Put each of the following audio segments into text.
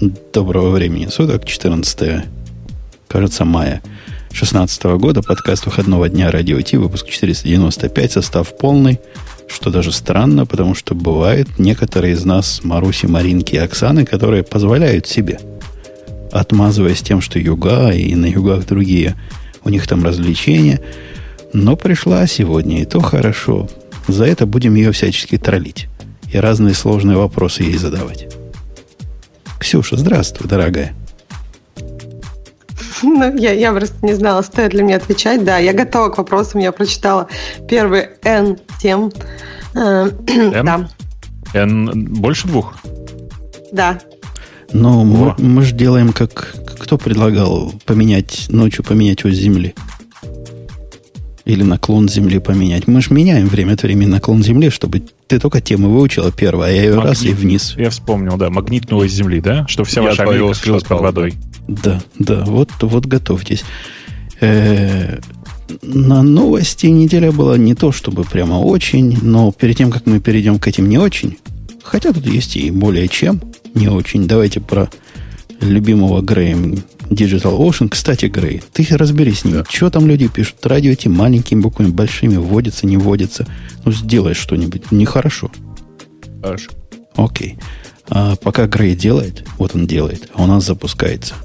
Доброго времени суток, 14, кажется, мая 2016 года, подкаст выходного дня Радио Ти, выпуск 495, состав полный, что даже странно, потому что бывает некоторые из нас, Маруси, Маринки и Оксаны, которые позволяют себе, отмазываясь тем, что юга и на югах другие, у них там развлечения, но пришла сегодня, и то хорошо. За это будем ее всячески троллить и разные сложные вопросы ей задавать. Ксюша, здравствуй, дорогая. Ну, я, я просто не знала, стоит ли мне отвечать. Да, я готова к вопросам. Я прочитала первый N тем. N? Э, да. N больше двух? Да. Но мы, мы же делаем, как кто предлагал поменять ночью поменять ось Земли. Или наклон Земли поменять. Мы же меняем время от времени наклон Земли, чтобы ты только тему выучила первая, а я ее Магнит, раз и вниз. Я вспомнил, да, магнитную ось Земли, да? Что вся я ваша Америка скрылась под водой. Да, да, вот, вот готовьтесь. Э, на новости неделя была не то, чтобы прямо очень, но перед тем, как мы перейдем к этим не очень, хотя тут есть и более чем не очень, давайте про любимого Греем Digital Ocean. Кстати, Грей, ты разберись с ним. Да. Что там люди пишут? Радио эти маленькими буквами, большими, вводится, не вводится. Ну, сделай что-нибудь. Нехорошо. Хорошо. Окей. А пока Грей делает, вот он делает, а у нас запускается –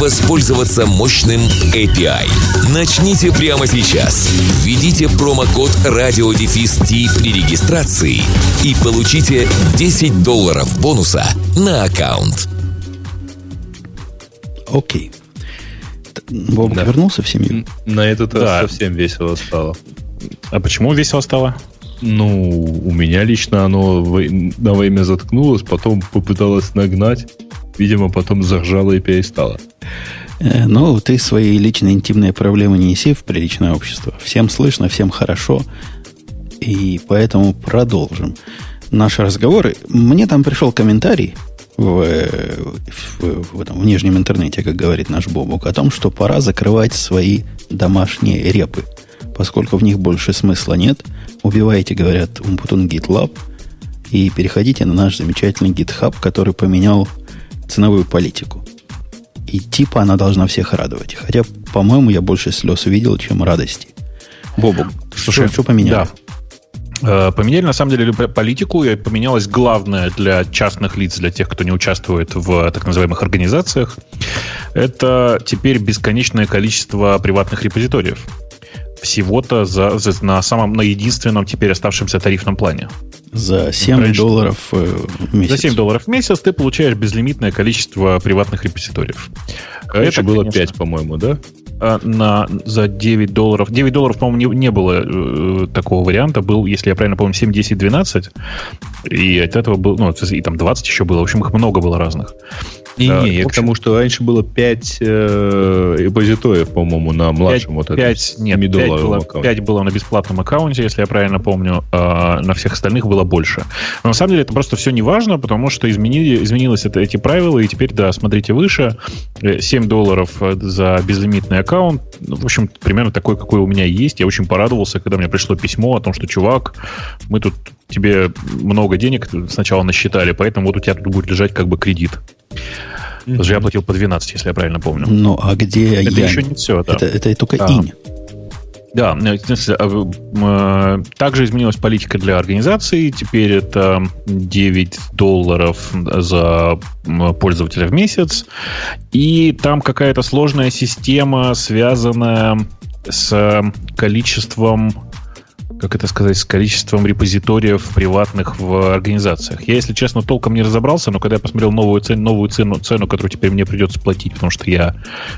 воспользоваться мощным API. Начните прямо сейчас. Введите промокод радиодефис при регистрации и получите 10 долларов бонуса на аккаунт. Окей. Боб да. вернулся в семью? На этот раз да. совсем весело стало. А почему весело стало? Ну, у меня лично оно на время заткнулось, потом попыталось нагнать. Видимо, потом заржало и перестало. Э, ну, ты свои личные интимные проблемы не неси в приличное общество. Всем слышно, всем хорошо. И поэтому продолжим наши разговоры. Мне там пришел комментарий в, в, в, этом, в нижнем интернете, как говорит наш Бобук, о том, что пора закрывать свои домашние репы, поскольку в них больше смысла нет. Убивайте, говорят, Умпутун GitLab и переходите на наш замечательный GitHub, который поменял ценовую политику. И типа она должна всех радовать. Хотя, по-моему, я больше слез увидел, чем радости. Бобу, что, что, что поменяли? Да. Э, поменяли, на самом деле, политику, и поменялось главное для частных лиц, для тех, кто не участвует в так называемых организациях. Это теперь бесконечное количество приватных репозиториев. Всего-то за, за, на самом, на единственном теперь оставшемся тарифном плане. За 7 Раньше, долларов э, в месяц. За 7 долларов в месяц ты получаешь безлимитное количество приватных репозиториев. Это было конечно, 5, по-моему, да? А, на, за 9 долларов. 9 долларов, по-моему, не, не было э, такого варианта. Был, если я правильно помню, 7, 10, 12. И от этого был, ну, и там 20 еще было. В общем, их много было разных. Не, да, не, я общем... к тому, что раньше было 5 э, репозиториев, по-моему, на младшем 5, вот 5, этом нет, 5 было, аккаунте. 5 было на бесплатном аккаунте, если я правильно помню, а на всех остальных было больше. Но на самом деле это просто все не важно, потому что изменили, изменилось это, эти правила, и теперь, да, смотрите выше, 7 э, долларов э, за безлимитный аккаунт, ну, в общем, примерно такой, какой у меня есть. Я очень порадовался, когда мне пришло письмо о том, что, чувак, мы тут тебе много денег сначала насчитали, поэтому вот у тебя тут будет лежать как бы кредит. Mm-hmm. я платил по 12, если я правильно помню. Ну, а где Это я... еще не все, да. Это, это только да. инь. Да, э, а э, также изменилась политика для организации. Теперь это 9 долларов за пользователя в месяц. И там какая-то сложная система, связанная с количеством как это сказать, с количеством репозиториев приватных в организациях. Я, если честно, толком не разобрался, но когда я посмотрел новую цену, новую цену, цену, которую теперь мне придется платить, потому что я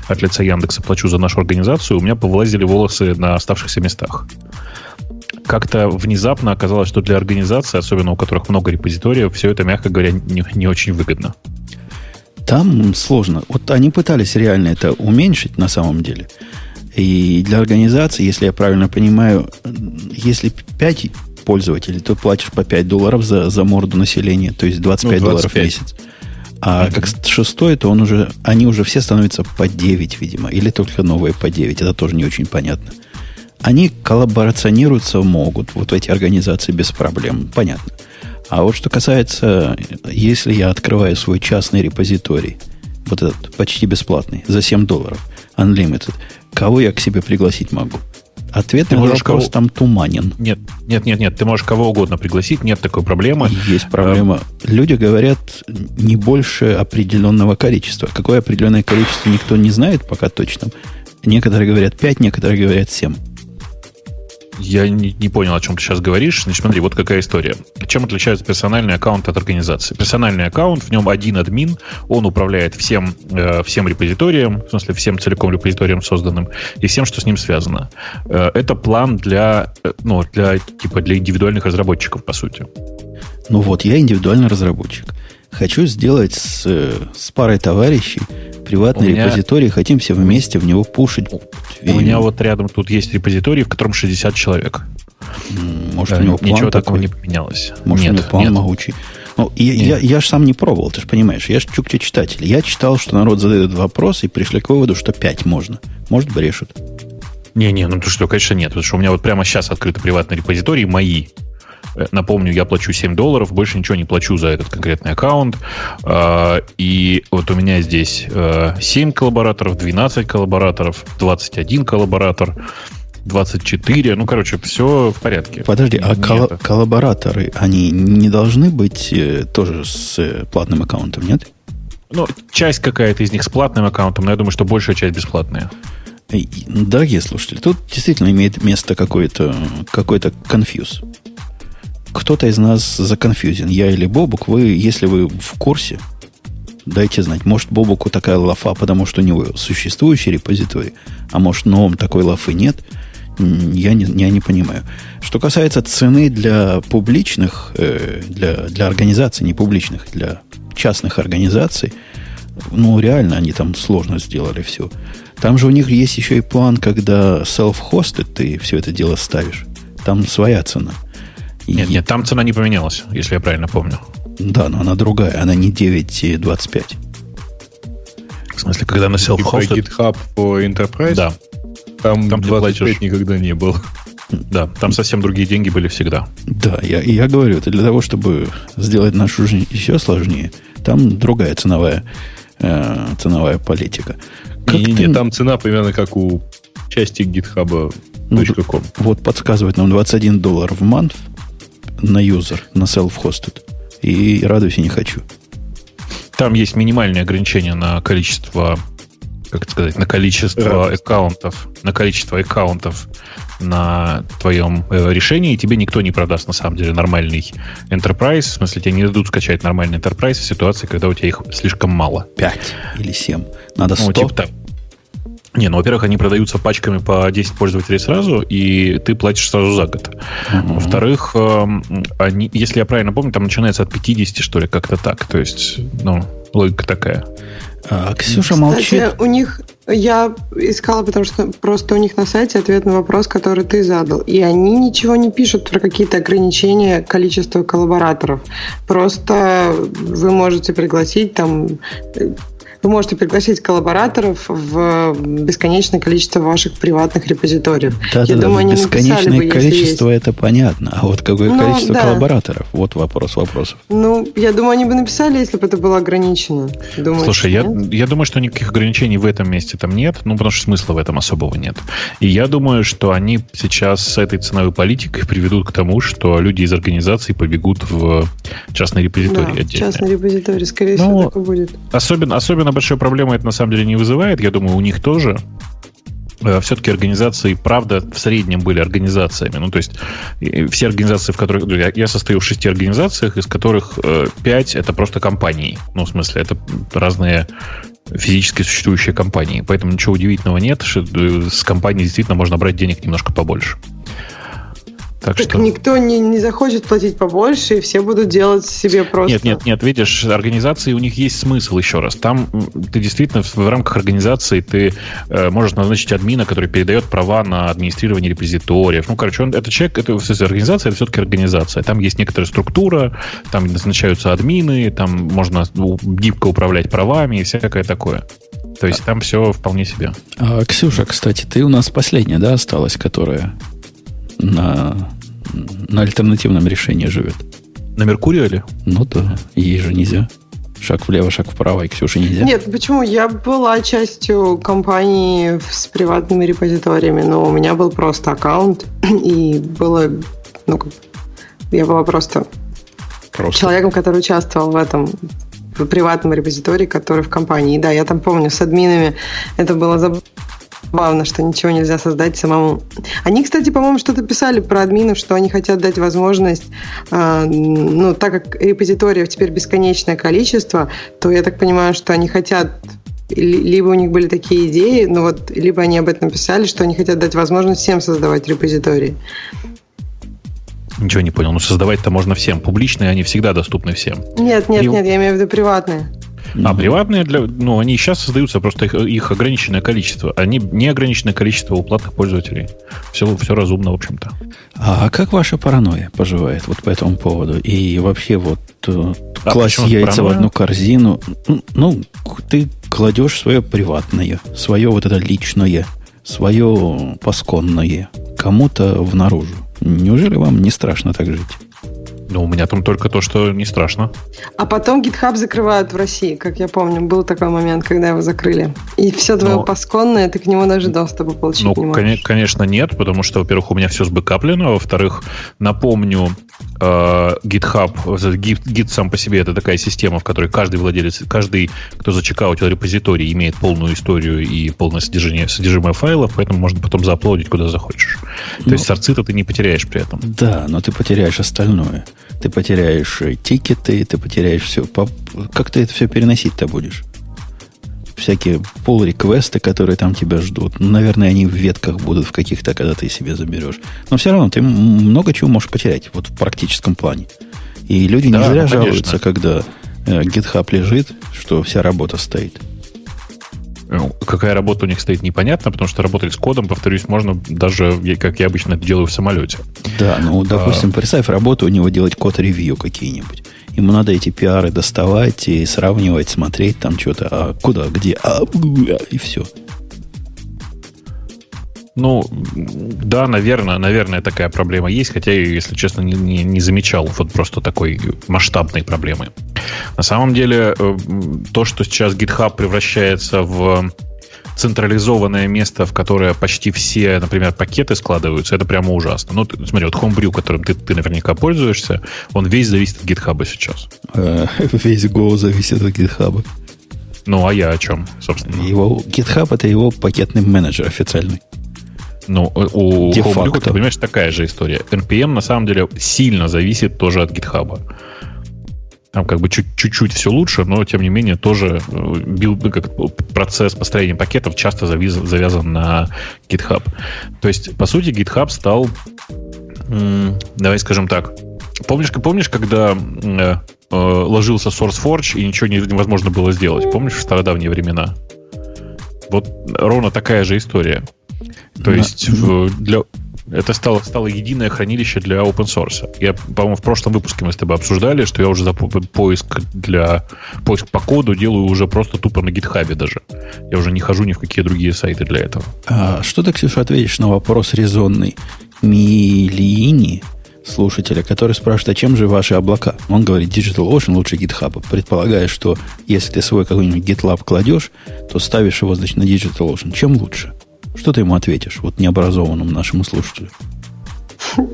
от лица Яндекса плачу за нашу организацию, у меня повылазили волосы на оставшихся местах. Как-то внезапно оказалось, что для организации, особенно у которых много репозиториев, все это, мягко говоря, не, не очень выгодно. Там сложно. Вот они пытались реально это уменьшить на самом деле. И для организации, если я правильно понимаю, если 5 пользователей, то платишь по 5 долларов за, за морду населения, то есть 25, ну, 25. долларов в месяц. А mm-hmm. как шестой, то он уже, они уже все становятся по 9, видимо, или только новые по 9. Это тоже не очень понятно. Они коллаборационируются могут, вот эти организации без проблем, понятно. А вот что касается, если я открываю свой частный репозиторий, вот этот почти бесплатный, за 7 долларов, Unlimited, кого я к себе пригласить могу? Ответ на вопрос кого... там туманен. Нет, нет, нет, нет. Ты можешь кого угодно пригласить, нет такой проблемы. Есть проблема. Люди говорят не больше определенного количества. Какое определенное количество никто не знает пока точно. Некоторые говорят 5, некоторые говорят 7. Я не, не понял, о чем ты сейчас говоришь. Значит, смотри, вот какая история. Чем отличается персональный аккаунт от организации? Персональный аккаунт, в нем один админ, он управляет всем, э, всем репозиторием, в смысле, всем целиком репозиторием созданным, и всем, что с ним связано. Э, это план для, э, ну, для, типа, для индивидуальных разработчиков, по сути. Ну вот, я индивидуальный разработчик. Хочу сделать с, с парой товарищей приватный меня... репозиторий, хотим все вместе в него пушить. У меня вот рядом тут есть репозиторий, в котором 60 человек. Может, у него план Ничего такой? такого не поменялось. Может, нет, у него план нет. могучий. Ну, я, я, я же сам не пробовал, ты же понимаешь. Я же чукча читатель. Я читал, что народ задает вопрос и пришли к выводу, что 5 можно. Может, брешут. Не-не, ну то что, конечно, нет. Потому что у меня вот прямо сейчас открыты приватные репозитории мои. Э, напомню, я плачу 7 долларов, больше ничего не плачу за этот конкретный аккаунт. А, и вот у меня здесь 7 э, коллабораторов, 12 коллабораторов, 21 коллаборатор. 24, ну, короче, все в порядке. Подожди, а кол- коллабораторы, они не должны быть э, тоже с платным аккаунтом, нет? Ну, часть какая-то из них с платным аккаунтом, но я думаю, что большая часть бесплатная. Дорогие слушатели, тут действительно имеет место какой-то какой-то конфьюз кто-то из нас законфьюзен, я или Бобук, вы, если вы в курсе, дайте знать. Может, Бобуку такая лафа, потому что у него существующий репозиторий, а может, новом такой лафы нет. Я не, я не понимаю. Что касается цены для публичных, э, для, для организаций, не публичных, для частных организаций, ну, реально они там сложно сделали все. Там же у них есть еще и план, когда self-hosted ты все это дело ставишь. Там своя цена. Нет, нет, там цена не поменялась, если я правильно помню. Да, но она другая, она не 9,25. В смысле, когда на self-hosted... GitHub по Enterprise? Да. Там, там 25 платишь... никогда не было. Да, там совсем другие деньги были всегда. Да, я, я говорю, это для того, чтобы сделать нашу жизнь еще сложнее, там другая ценовая, э, ценовая политика. Как не, ты... не, там цена примерно как у части GitHub. Ну, вот подсказывает нам 21 доллар в монth на юзер, на self-hosted. И радуюсь и не хочу. Там есть минимальное ограничение на количество, как сказать, на количество Радость. аккаунтов, на количество аккаунтов на твоем э, решении, и тебе никто не продаст на самом деле нормальный enterprise. В смысле, тебе не дадут скачать нормальный enterprise в ситуации, когда у тебя их слишком мало. Пять или семь. Надо сто. Ну, типа, так. Не, ну, во-первых, они продаются пачками по 10 пользователей сразу, и ты платишь сразу за год. Uh-huh. Во-вторых, эм, они, если я правильно помню, там начинается от 50, что ли, как-то так. То есть, ну, логика такая. А, Ксюша молчит. Кстати, у них я искала, потому что просто у них на сайте ответ на вопрос, который ты задал. И они ничего не пишут про какие-то ограничения количества коллабораторов. Просто вы можете пригласить там вы можете пригласить коллабораторов в бесконечное количество ваших приватных репозиториев. Да, Я да, думаю, да. Бесконечное бы, количество это понятно. А вот какое ну, количество да. коллабораторов? Вот вопрос вопросов. Ну, я думаю, они бы написали, если бы это было ограничено. Думаешь, Слушай, я, я думаю, что никаких ограничений в этом месте там нет, ну, потому что смысла в этом особого нет. И я думаю, что они сейчас с этой ценовой политикой приведут к тому, что люди из организации побегут в частный репозиторий да, отдельно. частный репозиторий, скорее ну, всего, так и будет. Особенно, особенно большой проблемы это на самом деле не вызывает. Я думаю, у них тоже э, все-таки организации, правда, в среднем были организациями. Ну, то есть все организации, в которых... Я, я состою в шести организациях, из которых э, пять это просто компании. Ну, в смысле, это разные физически существующие компании. Поэтому ничего удивительного нет, что э, с компанией действительно можно брать денег немножко побольше. Так, так что... никто не, не захочет платить побольше, и все будут делать себе просто... Нет, нет, нет, видишь, организации у них есть смысл еще раз. Там ты действительно в, в рамках организации ты э, можешь назначить админа, который передает права на администрирование репозиториев. Ну, короче, он, это человек, это все организация, это все-таки организация. Там есть некоторая структура, там назначаются админы, там можно гибко управлять правами и всякое такое. То есть там все вполне себе. А, Ксюша, кстати, ты у нас последняя, да, осталась, которая на, на альтернативном решении живет. На Меркурии или? Ну да, ей же нельзя. Шаг влево, шаг вправо, и Ксюше нельзя. Нет, почему? Я была частью компании с приватными репозиториями, но у меня был просто аккаунт, и было, ну, я была просто, просто. человеком, который участвовал в этом в приватном репозитории, который в компании. И да, я там помню, с админами это было забавно забавно, что ничего нельзя создать самому. Они, кстати, по-моему, что-то писали про админов, что они хотят дать возможность, э, ну, так как репозиториев теперь бесконечное количество, то я так понимаю, что они хотят либо у них были такие идеи, ну вот, либо они об этом писали, что они хотят дать возможность всем создавать репозитории. Ничего не понял. Ну, создавать-то можно всем. Публичные они всегда доступны всем. Нет, нет, И... нет, я имею в виду приватные. А приватные для, ну, они сейчас создаются просто их, их ограниченное количество. Они не ограниченное количество у платных пользователей. Все, все разумно, в общем-то. А как ваша паранойя поживает вот по этому поводу? И вообще вот э, а класть яйца паранойя? в одну корзину. Ну, ты кладешь свое приватное, свое вот это личное, свое пасконное кому-то в наружу. Неужели вам не страшно так жить? Ну, у меня там только то, что не страшно. А потом GitHub закрывают в России, как я помню. Был такой момент, когда его закрыли. И все твое Но... пасконное, ты к нему даже доступа получить ну, не можешь. конечно, нет, потому что, во-первых, у меня все сбэкаплено. Во-вторых, напомню, GitHub, Git, Git сам по себе это такая система, в которой каждый владелец, каждый, кто зачекаутил репозиторий, имеет полную историю и полное содержание, содержимое файлов, поэтому можно потом зааплодить куда захочешь. Ну, То есть сорцы-то ты не потеряешь при этом. Да, но ты потеряешь остальное ты потеряешь тикеты, ты потеряешь все. Как ты это все переносить-то будешь? Всякие пол-реквесты, которые там тебя ждут. Ну, наверное, они в ветках будут в каких-то, когда ты себе заберешь. Но все равно ты много чего можешь потерять вот в практическом плане. И люди да, не зря ну, жалуются, когда э, GitHub лежит, что вся работа стоит. Ну, какая работа у них стоит, непонятно, потому что работать с кодом, повторюсь, можно даже, как я обычно это делаю в самолете. Да, ну, допустим, а... представь работу у него делать код-ревью какие-нибудь. Ему надо эти пиары доставать и сравнивать, смотреть там что-то, а куда, где, а, и все. Ну, да, наверное, наверное, такая проблема есть, хотя я, если честно, не, не, не замечал вот просто такой масштабной проблемы. На самом деле, э, то, что сейчас GitHub превращается в централизованное место, в которое почти все, например, пакеты складываются, это прямо ужасно. Ну, ты, смотри, вот Homebrew, которым ты, ты наверняка пользуешься, он весь зависит от GitHub сейчас. Э, весь Go зависит от GitHub. Ну, а я о чем, собственно? Его, GitHub это его пакетный менеджер официальный. Ну, у Homebrew, ты понимаешь, такая же история. NPM на самом деле сильно зависит тоже от GitHub. Там как бы чуть-чуть все лучше, но тем не менее тоже э, билд, как процесс построения пакетов часто завязан на GitHub. То есть, по сути, GitHub стал, давай скажем так, помнишь, помнишь, когда э, э, ложился SourceForge и ничего невозможно было сделать? Помнишь в стародавние времена? Вот ровно такая же история. То да. есть для, это стало, стало единое хранилище для open source. Я, по-моему, в прошлом выпуске мы с тобой обсуждали, что я уже за поиск для поиск по коду делаю уже просто тупо на гитхабе даже. Я уже не хожу ни в какие другие сайты для этого. А что ты, Ксюша, ответишь на вопрос резонный Милини, слушателя, который спрашивает, а чем же ваши облака? Он говорит, DigitalOcean лучше GitHub, предполагая, что если ты свой какой-нибудь GitLab кладешь, то ставишь его, значит, на DigitalOcean. Чем лучше? Что ты ему ответишь, вот необразованному нашему слушателю?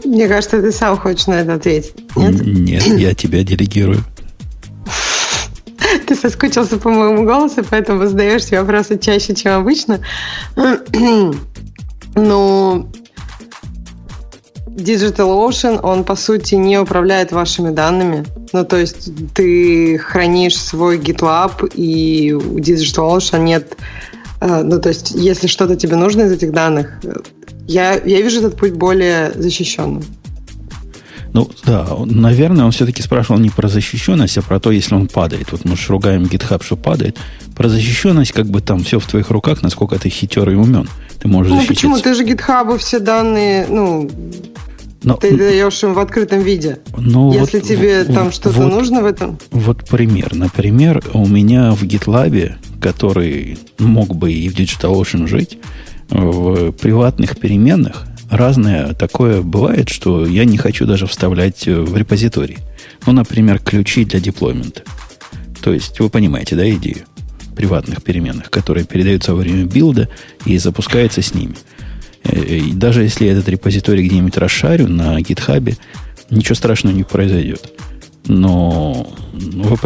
Мне кажется, ты сам хочешь на это ответить. Нет, Нет я тебя делегирую. Ты соскучился по моему голосу, поэтому задаешь вопросы чаще, чем обычно. Ну, DigitalOcean, он, по сути, не управляет вашими данными. Ну, то есть ты хранишь свой GitLab, и у DigitalOcean нет ну, то есть, если что-то тебе нужно из этих данных, я, я вижу этот путь более защищенным. Ну, да, наверное, он все-таки спрашивал не про защищенность, а про то, если он падает. Вот мы же ругаем GitHub, что падает. Про защищенность, как бы там все в твоих руках, насколько ты хитер и умен. Ты можешь ну, почему? Ты же GitHub все данные, ну, но, ты даешь им в открытом виде. Ну, Если вот, тебе вот, там что-то вот, нужно в этом. Вот пример. Например, у меня в GitLab, который мог бы и в DigitalOcean жить, в приватных переменных разное такое бывает, что я не хочу даже вставлять в репозиторий. Ну, например, ключи для деплоймента. То есть, вы понимаете, да, идею приватных переменных, которые передаются во время билда и запускаются с ними. Э, и даже если я этот репозиторий где-нибудь расшарю на гитхабе, ничего страшного не произойдет. Но вы,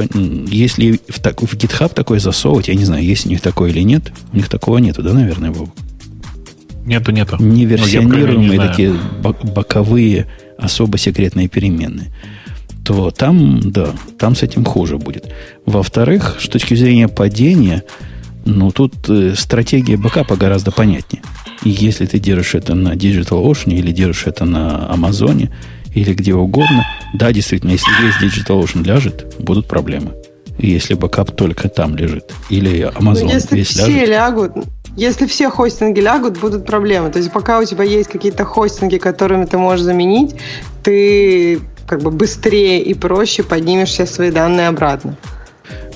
если в, так, в GitHub такое засовывать, я не знаю, есть у них такое или нет. У них такого нету, да, наверное, Вов? Нету, нету. Неверсионируемые ну, такие боковые, особо секретные переменные. То там, да, там с этим хуже будет. Во-вторых, с точки зрения падения, ну, тут э, стратегия бэкапа гораздо понятнее. И если ты держишь это на DigitalOcean или держишь это на Амазоне или где угодно, да, действительно, если весь DigitalOcean ляжет, будут проблемы. И если бэкап только там лежит. Или Amazon Но если весь все ляжет. лягут, если все хостинги лягут, будут проблемы. То есть пока у тебя есть какие-то хостинги, которыми ты можешь заменить, ты как бы быстрее и проще поднимешь все свои данные обратно.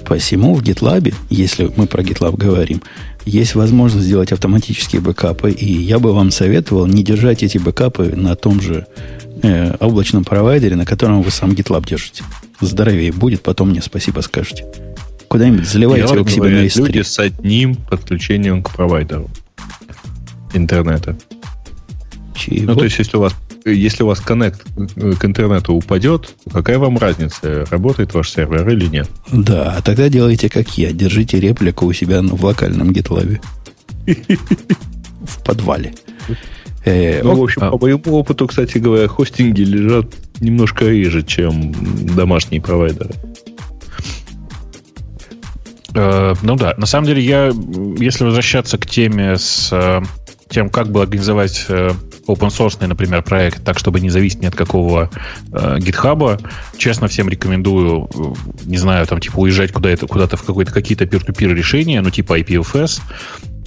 Посему в GitLab, если мы про GitLab говорим, есть возможность сделать автоматические бэкапы, и я бы вам советовал не держать эти бэкапы на том же э, облачном провайдере, на котором вы сам GitLab держите. Здоровее будет, потом мне спасибо скажете. Куда-нибудь заливайте его к себе на S3. люди с одним подключением к провайдеру интернета. Чего? Ну, то есть, если у вас если у вас коннект к интернету упадет, какая вам разница, работает ваш сервер или нет? Да, а тогда делайте как я. Держите реплику у себя в локальном GitLab. В подвале. Э, ну, в общем, а по моему опыту, кстати говоря, хостинги лежат немножко реже, чем домашние провайдеры. Э, ну да, на самом деле я, если возвращаться к теме с э, тем, как бы организовать э, open source, например, проект так, чтобы не зависеть ни от какого э, гитхаба, честно всем рекомендую, не знаю, там типа уезжать куда-то, куда-то в какой-то какие-то peer-to-peer решения, ну типа IPFS.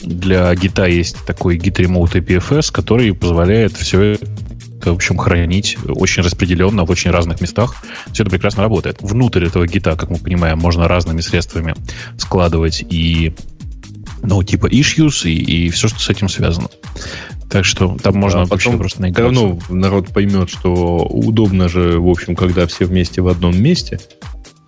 Для гита есть такой Git Remote IPFS, который позволяет все в общем, хранить очень распределенно в очень разных местах. Все это прекрасно работает. Внутрь этого гита, как мы понимаем, можно разными средствами складывать и ну, типа issues и, и все, что с этим связано. Так что там можно а вообще просто наиграться. Все равно народ поймет, что удобно же, в общем, когда все вместе в одном месте.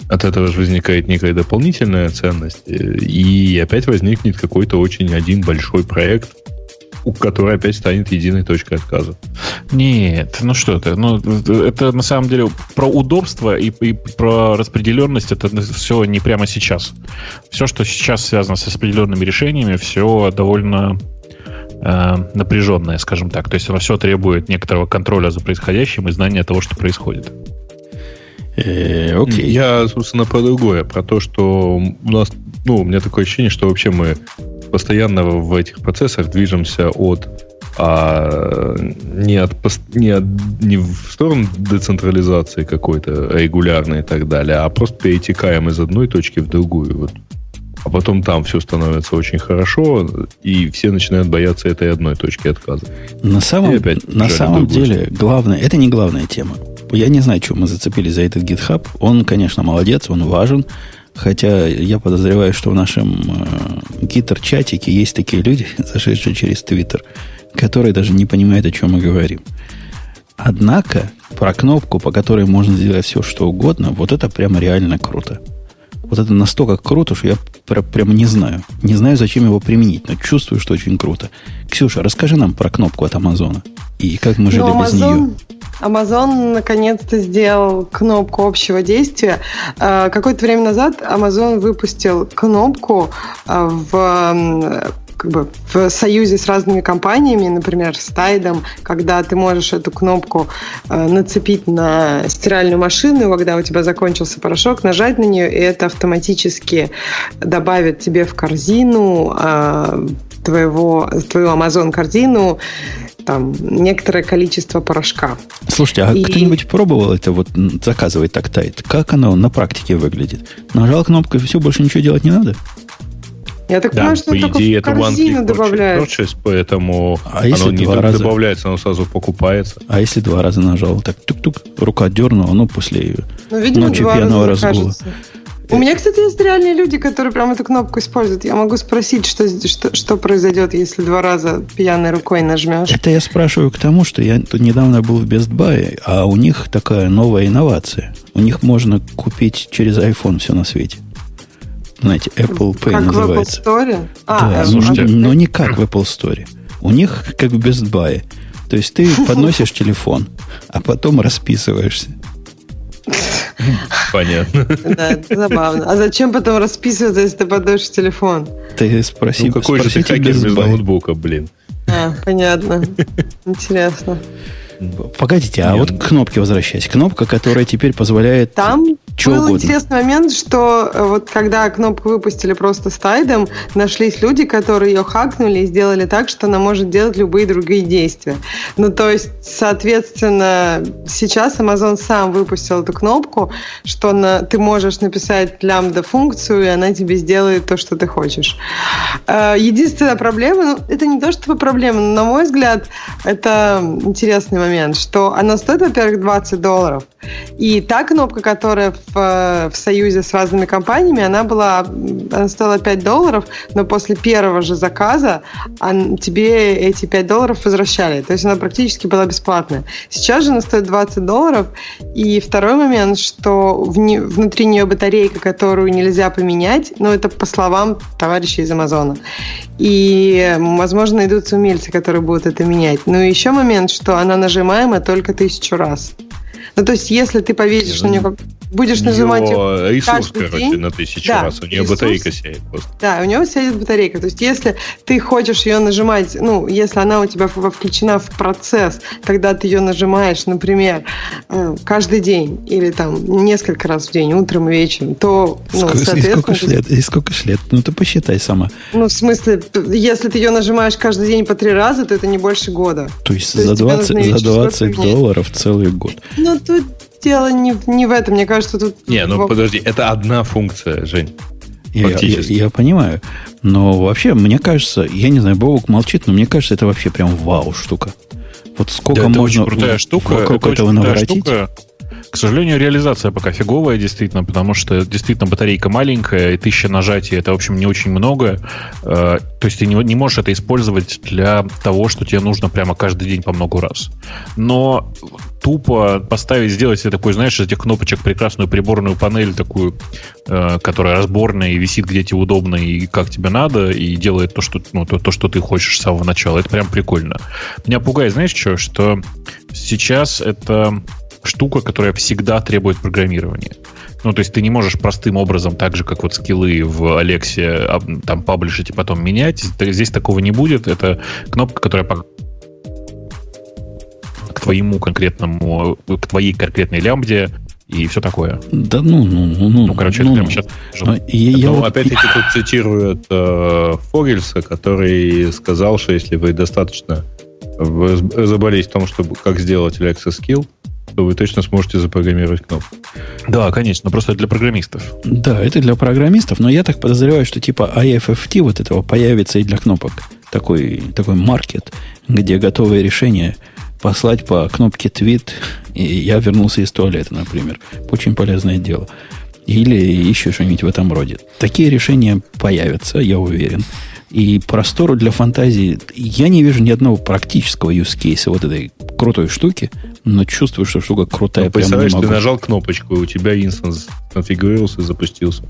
От этого же возникает некая дополнительная ценность. И опять возникнет какой-то очень один большой проект, который опять станет единой точкой отказа. Нет, ну что ты, ну это на самом деле про удобство и, и про распределенность это все не прямо сейчас. Все, что сейчас связано с распределенными решениями, все довольно э, напряженное, скажем так. То есть оно все требует некоторого контроля за происходящим и знания того, что происходит. Э, окей. Я, собственно, про другое, про то, что у нас, ну, у меня такое ощущение, что вообще мы постоянно в этих процессах движемся от а не, от, не, от, не в сторону децентрализации какой-то регулярной и так далее, а просто перетекаем из одной точки в другую. Вот. А потом там все становится очень хорошо, и все начинают бояться этой одной точки отказа. На самом, на самом деле, главное, это не главная тема. Я не знаю, чего мы зацепились за этот GitHub. Он, конечно, молодец, он важен. Хотя я подозреваю, что в нашем э, гитар-чатике есть такие люди, зашедшие через Твиттер, которые даже не понимают, о чем мы говорим. Однако, про кнопку, по которой можно сделать все, что угодно, вот это прямо реально круто. Вот это настолько круто, что я прям, прям не знаю. Не знаю, зачем его применить, но чувствую, что очень круто. Ксюша, расскажи нам про кнопку от Амазона. И как мы жили ну, без нее. Amazon наконец-то сделал кнопку общего действия. Э, какое-то время назад Amazon выпустил кнопку э, в как бы в союзе с разными компаниями, например, с Тайдом, когда ты можешь эту кнопку э, нацепить на стиральную машину, когда у тебя закончился порошок, нажать на нее, и это автоматически добавит тебе в корзину э, твоего, твою Amazon корзину там некоторое количество порошка. Слушайте, а и... кто-нибудь пробовал это вот заказывать так тайт? Как оно на практике выглядит? Нажал кнопку и все, больше ничего делать не надо? Я так да, понимаю, что по идее, в корзину добавляет. Purchase, поэтому а если оно не два раза... добавляется, оно сразу покупается. А если два раза нажал, так тук-тук, рука дернула, ну, после ну, видимо, ночи пьяного разгула. Кажется. У меня, кстати, есть реальные люди, которые прям эту кнопку используют. Я могу спросить, что, что, что произойдет, если два раза пьяной рукой нажмешь. Это я спрашиваю к тому, что я тут недавно был в Best Buy, а у них такая новая инновация. У них можно купить через iPhone все на свете. Знаете, Apple Pay как называется. в Apple Store? А, да, слушайте, но не как в Apple Store. У них как в Best Buy. То есть ты подносишь телефон, а потом расписываешься. Понятно. Да, это забавно. А зачем потом расписываться, если ты подашь телефон? Ты спроси, ну, какой же ты хакер без ноутбука, блин? А, понятно. Интересно. Погодите, а Нет. вот к кнопке возвращаясь. Кнопка, которая теперь позволяет Там чего был угодно. интересный момент, что э, вот когда кнопку выпустили просто с тайдом, нашлись люди, которые ее хакнули и сделали так, что она может делать любые другие действия. Ну, то есть, соответственно, сейчас Amazon сам выпустил эту кнопку, что на, ты можешь написать лямбда-функцию, и она тебе сделает то, что ты хочешь. Э, единственная проблема, ну, это не то, чтобы проблема, но, на мой взгляд, это интересный момент, что она стоит, во-первых, 20 долларов. И та кнопка, которая в, в союзе с разными компаниями, она была, она стоила 5 долларов, но после первого же заказа он, тебе эти 5 долларов возвращали. То есть она практически была бесплатная. Сейчас же она стоит 20 долларов. И второй момент, что в не, внутри нее батарейка, которую нельзя поменять, но это по словам товарищей из Амазона. И, возможно, найдутся умельцы, которые будут это менять. Но еще момент, что она нажимаема только тысячу раз. Ну, то есть, если ты повесишь на нее, будешь нажимать ресурс, короче, день, на тысячу да, раз. У нее ресурс, батарейка сядет просто. Да, у нее сядет батарейка. То есть, если ты хочешь ее нажимать, ну, если она у тебя включена в процесс, когда ты ее нажимаешь, например, э, каждый день или там несколько раз в день, утром и вечером, то, ну, сколько, соответственно... И сколько ж лет? И сколько ж лет? Ну, ты посчитай сама. Ну, в смысле, если ты ее нажимаешь каждый день по три раза, то это не больше года. То есть, то за 20, за 20 долларов целый год. Ну, тут дело не, не в этом. Мне кажется, тут... Не, ну подожди, это одна функция, Жень. Я, я, я понимаю. Но вообще, мне кажется, я не знаю, Бобок молчит, но мне кажется, это вообще прям вау штука. Вот сколько да, можно это очень крутая штука. Это очень крутая штука. К сожалению, реализация пока фиговая, действительно, потому что действительно батарейка маленькая, и тысяча нажатий это, в общем, не очень много. Э, то есть ты не, не можешь это использовать для того, что тебе нужно прямо каждый день по много раз. Но тупо поставить, сделать себе такой, знаешь, из этих кнопочек прекрасную приборную панель, такую, э, которая разборная и висит где тебе удобно и как тебе надо, и делает то, что, ну, то, то, что ты хочешь с самого начала. Это прям прикольно. Меня пугает, знаешь что, что сейчас это штука, которая всегда требует программирования. Ну, то есть ты не можешь простым образом, так же, как вот скиллы в Алексе, там, паблишить и потом менять. Здесь такого не будет. Это кнопка, которая по к твоему конкретному, к твоей конкретной лямбде и все такое. Да ну, ну, ну, ну. Ну, короче, ну, это прямо сейчас... Но, я, я вот... опять-таки тут цитируют э, Фогельса, который сказал, что если вы достаточно разобрались в том, чтобы, как сделать Alexa Skill, то вы точно сможете запрограммировать кнопку. Да, конечно, просто для программистов. Да, это для программистов, но я так подозреваю, что типа IFFT вот этого появится и для кнопок. Такой, такой маркет, где готовые решения послать по кнопке твит, и я вернулся из туалета, например. Очень полезное дело. Или еще что-нибудь в этом роде. Такие решения появятся, я уверен. И простору для фантазии я не вижу ни одного практического use case'а вот этой крутой штуки, но чувствую, что штука крутая. Ну, представляешь, ты нажал кнопочку, и у тебя инстанс конфигурировался и запустился.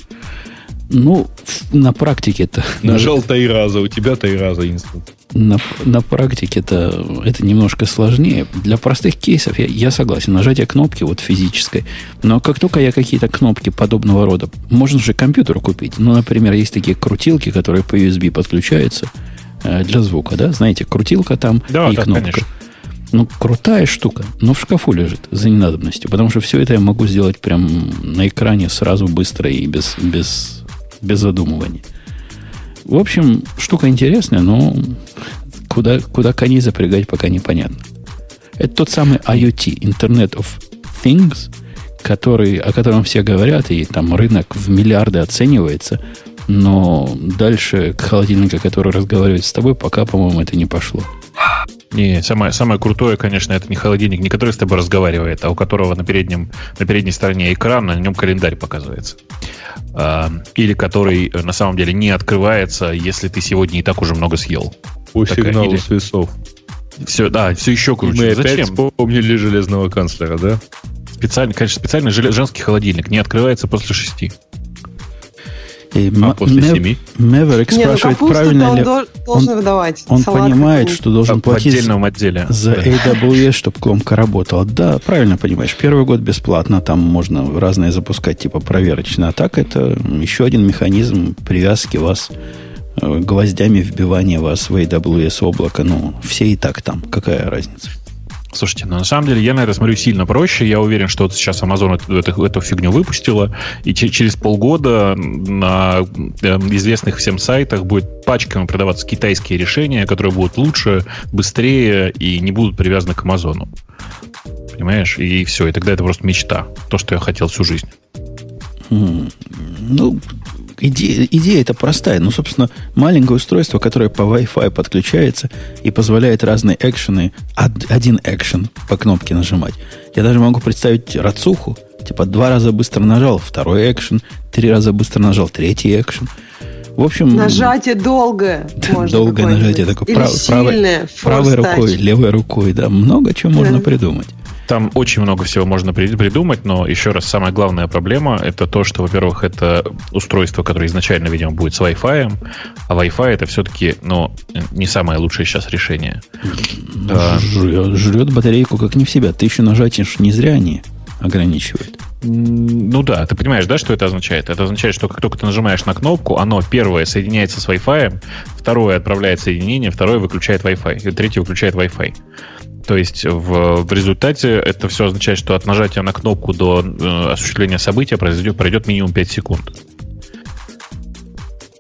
Ну, на практике это... Нажал раза, у тебя раза инстанс. На, на практике это, это немножко сложнее. Для простых кейсов я, я согласен. Нажатие кнопки вот физической. Но как только я какие-то кнопки подобного рода... Можно же компьютер купить. Ну, например, есть такие крутилки, которые по USB подключаются э, для звука, да? Знаете, крутилка там да, и да, кнопка. Конечно. Ну, крутая штука, но в шкафу лежит за ненадобностью. Потому что все это я могу сделать прям на экране сразу быстро и без, без, без задумывания. В общем, штука интересная, но куда, куда кони запрягать, пока непонятно. Это тот самый IoT, Internet of Things, который, о котором все говорят, и там рынок в миллиарды оценивается, но дальше к холодильнику, который разговаривает с тобой, пока, по-моему, это не пошло. Не, самое, самое крутое, конечно, это не холодильник, не который с тобой разговаривает, а у которого на, переднем, на передней стороне экран, на нем календарь показывается. А, или который э, на самом деле не открывается, если ты сегодня и так уже много съел. По сигналу или... с весов. Все, да, все еще круче. И мы Зачем? опять вспомнили железного канцлера, да? Специальный, конечно, специальный женский холодильник не открывается после шести. И а после семи? Мэверик ну, спрашивает, ну, правильно ли... Он должен выдавать. Он понимает, что должен в платить отдельном отделе. за AWS, чтобы кломка работала. Да, правильно понимаешь. Первый год бесплатно, там можно разные запускать, типа проверочные. А так это еще один механизм привязки вас э, гвоздями вбивания вас в AWS облако. Ну, все и так там. Какая разница? Слушайте, ну на самом деле я на это смотрю сильно проще. Я уверен, что вот сейчас Amazon эту, эту, эту фигню выпустила, и через полгода на э, известных всем сайтах будет пачками продаваться китайские решения, которые будут лучше, быстрее и не будут привязаны к Амазону. Понимаешь? И все. И тогда это просто мечта. То, что я хотел всю жизнь. Mm, ну, идея, идея это простая. Ну, собственно, маленькое устройство, которое по Wi-Fi подключается и позволяет разные экшены, один экшен по кнопке нажимать. Я даже могу представить рацуху. Типа два раза быстро нажал, второй экшен, три раза быстро нажал, третий экшен. В общем... Нажатие долгое. Долгое нажатие. Такое прав, правой, правой рукой, левой рукой. Да, много чего можно придумать. Там очень много всего можно придумать, но еще раз, самая главная проблема это то, что, во-первых, это устройство, которое изначально, видимо, будет с Wi-Fi, а Wi-Fi это все-таки, ну, не самое лучшее сейчас решение. Жрет, жрет батарейку как не в себя. Ты еще нажатишь не зря они ограничивают. Ну да, ты понимаешь, да, что это означает? Это означает, что как только ты нажимаешь на кнопку, оно первое соединяется с Wi-Fi, второе отправляет соединение, второе выключает Wi-Fi, и третье выключает Wi-Fi. То есть в, в результате это все означает, что от нажатия на кнопку до э, осуществления события произойдет, пройдет минимум 5 секунд.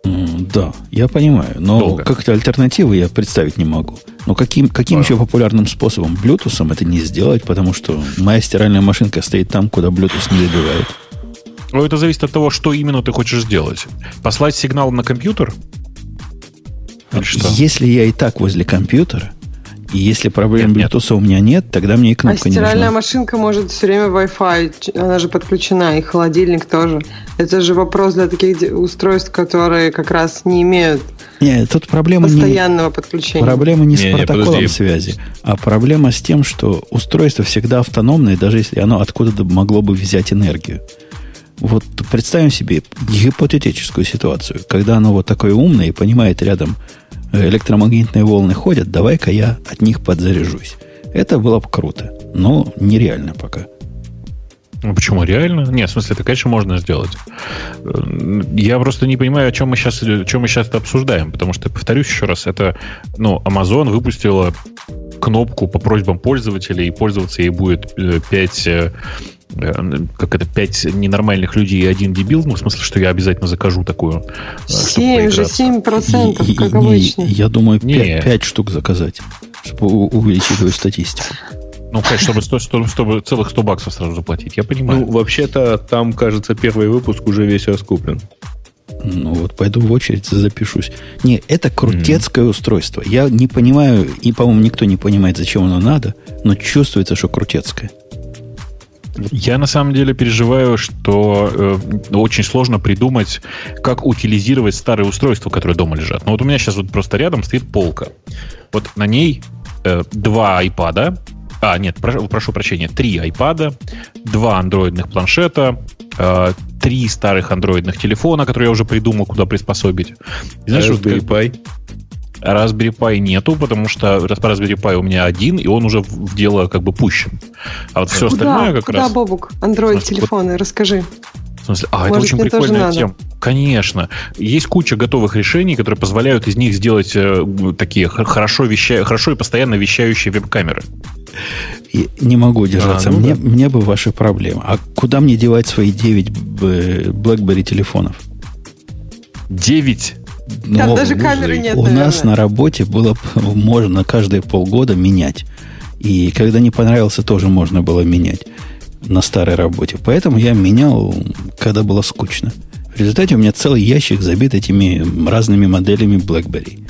Да, я понимаю, но как-то альтернативы я представить не могу. Но каким, каким еще популярным способом? Bluetooth это не сделать, потому что моя стиральная машинка стоит там, куда Bluetooth не добивает. Ну, это зависит от того, что именно ты хочешь сделать. Послать сигнал на компьютер? Если я и так возле компьютера, и если проблем нет, Bluetooth у меня нет, тогда мне и кнопка а не стиральная нужна. машинка может все время Wi-Fi, она же подключена, и холодильник тоже. Это же вопрос для таких устройств, которые как раз не имеют нет, тут проблема постоянного не, подключения. Проблема не, не с протоколом не, связи, а проблема с тем, что устройство всегда автономное, даже если оно откуда-то могло бы взять энергию. Вот представим себе гипотетическую ситуацию, когда оно вот такое умное и понимает рядом электромагнитные волны ходят, давай-ка я от них подзаряжусь. Это было бы круто, но нереально пока. Ну, почему реально? Нет, в смысле, это, конечно, можно сделать. Я просто не понимаю, о чем мы сейчас, о чем мы сейчас это обсуждаем, потому что, повторюсь еще раз, это, ну, Amazon выпустила кнопку по просьбам пользователей, и пользоваться ей будет 5 Э, как это, пять ненормальных людей и один дебил, ну, в смысле, что я обязательно закажу такую. Э, семь же, семь процентов, как обычно. Я думаю, пять штук заказать, чтобы увеличить твою статистику. Ну, конечно, чтобы, чтобы, чтобы целых 100 баксов сразу заплатить, я понимаю. Ну, вообще-то, там, кажется, первый выпуск уже весь раскуплен. Ну вот пойду в очередь запишусь. Не, это крутецкое mm. устройство. Я не понимаю, и, по-моему, никто не понимает, зачем оно надо, но чувствуется, что крутецкое. Я на самом деле переживаю, что э, очень сложно придумать, как утилизировать старые устройства, которые дома лежат. Ну вот у меня сейчас вот просто рядом стоит полка. Вот на ней э, два iPad, а, нет, прошу, прошу прощения, три iPad, два андроидных планшета, э, три старых андроидных телефона, которые я уже придумал, куда приспособить. И, знаешь, Raspberry вот, Pi? Raspberry Pi нету, потому что Raspberry Pi у меня один, и он уже в дело как бы пущен. А вот все куда? остальное как куда, раз... Куда, Бобук? Android-телефоны, расскажи. В смысле, а, Может, это очень прикольная тема. Конечно. Есть куча готовых решений, которые позволяют из них сделать э, такие хорошо, веща... хорошо и постоянно вещающие веб-камеры. И не могу удержаться. А, ну мне, да. мне бы ваши проблемы. А куда мне девать свои 9 BlackBerry телефонов? 9 Но, Там даже камеры нет, У наверное. нас на работе было можно каждые полгода менять. И когда не понравился, тоже можно было менять на старой работе. Поэтому я менял, когда было скучно. В результате у меня целый ящик забит этими разными моделями BlackBerry.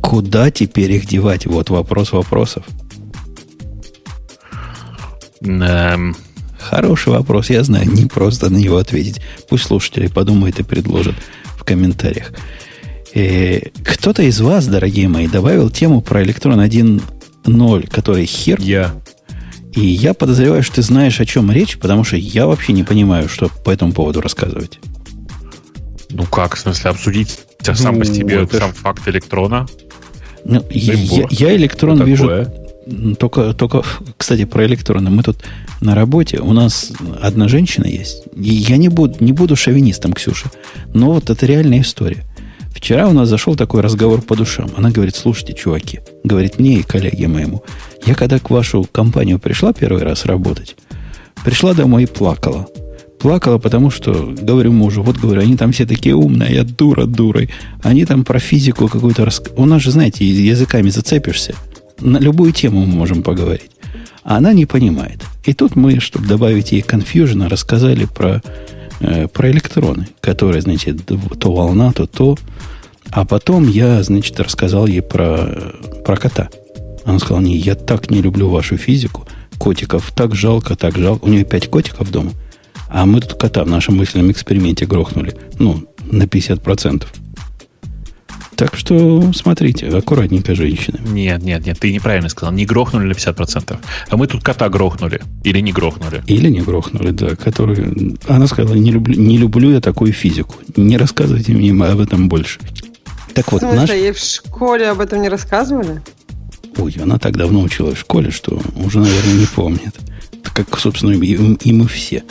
Куда теперь их девать? Вот вопрос вопросов. Um... Хороший вопрос, я знаю, не просто на него ответить. Пусть слушатели подумают и предложат в комментариях. Э, кто-то из вас, дорогие мои, добавил тему про электрон 1.0, который хер. Я. И я подозреваю, что ты знаешь, о чем речь, потому что я вообще не понимаю, что по этому поводу рассказывать. Ну как, в смысле, обсудить ну, сам по себе сам факт электрона? Ну, я, я электрон вижу только, только, кстати, про электроны. Мы тут на работе, у нас одна женщина есть. И я не буду, не буду шовинистом, Ксюша. Но вот это реальная история. Вчера у нас зашел такой разговор по душам. Она говорит, слушайте, чуваки, говорит мне и коллеге моему, я когда к вашу компанию пришла первый раз работать, пришла домой и плакала. Плакала, потому что, говорю мужу, вот говорю, они там все такие умные, я дура дурой. Они там про физику какую-то... Рас... У нас же, знаете, языками зацепишься. На любую тему мы можем поговорить. А она не понимает. И тут мы, чтобы добавить ей конфьюжена, рассказали про, про электроны, которые, значит, то волна, то то. А потом я, значит, рассказал ей про, про кота. Она сказала, не, я так не люблю вашу физику. Котиков так жалко, так жалко. У нее пять котиков дома. А мы тут кота в нашем мысленном эксперименте грохнули. Ну, на 50%. Так что смотрите, аккуратненько, женщины. Нет, нет, нет, ты неправильно сказал. Не грохнули на 50%. А мы тут кота грохнули. Или не грохнули. Или не грохнули, да. Который... Она сказала, не люблю, не люблю я такую физику. Не рассказывайте мне об этом больше. Так вот, смысле, наш... ей в школе об этом не рассказывали? Ой, она так давно училась в школе, что уже, наверное, не помнит. Как, собственно, и, и мы все.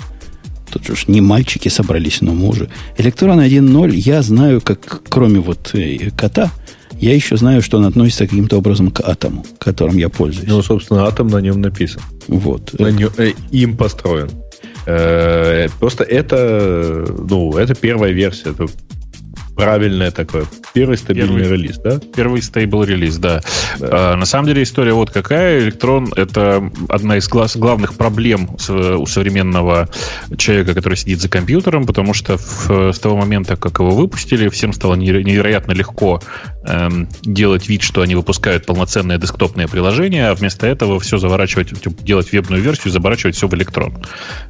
Тут же не мальчики собрались, но мужи. Электрон 1.0 я знаю, как кроме вот э, кота, я еще знаю, что он относится каким-то образом к атому, которым я пользуюсь. Ну, собственно, атом на нем написан. Вот. На нем, э, им построен. Э, просто это, ну, это первая версия. Это правильное такое. Первый стабильный первый, релиз, да? Первый стейбл релиз, да. да. А, на самом деле история вот какая. Электрон — это одна из главных проблем у современного человека, который сидит за компьютером, потому что в, с того момента, как его выпустили, всем стало невероятно легко эм, делать вид, что они выпускают полноценное десктопное приложение, а вместо этого все заворачивать, делать вебную версию, заворачивать все в электрон.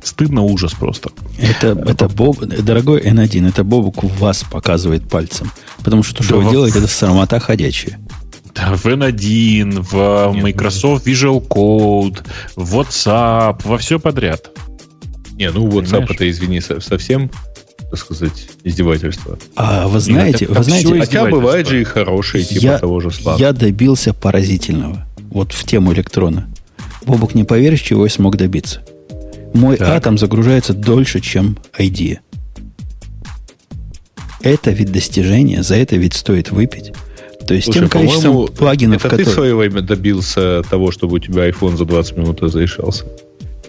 Стыдно ужас просто. Это, это Боб, дорогой N1, это Бобук вас показывает пальцем. Потому что то, что да вы делаете, это срамота ходячая. В N1, в Нет, Microsoft Visual Code, в WhatsApp, во все подряд. Не, ну WhatsApp Понимаешь? это, извини, совсем так сказать, издевательство. А вы знаете, Нет, вы знаете, хотя бывает же и хорошие, типа я, того же слава. Я добился поразительного. Вот в тему электрона. Бобок, не поверишь, чего я смог добиться. Мой так. атом загружается дольше, чем IDEA. Это вид достижения, за это ведь стоит выпить. То есть Слушай, тем количеством плагинов, это которые... ты в свое время добился того, чтобы у тебя iPhone за 20 минут разрешался?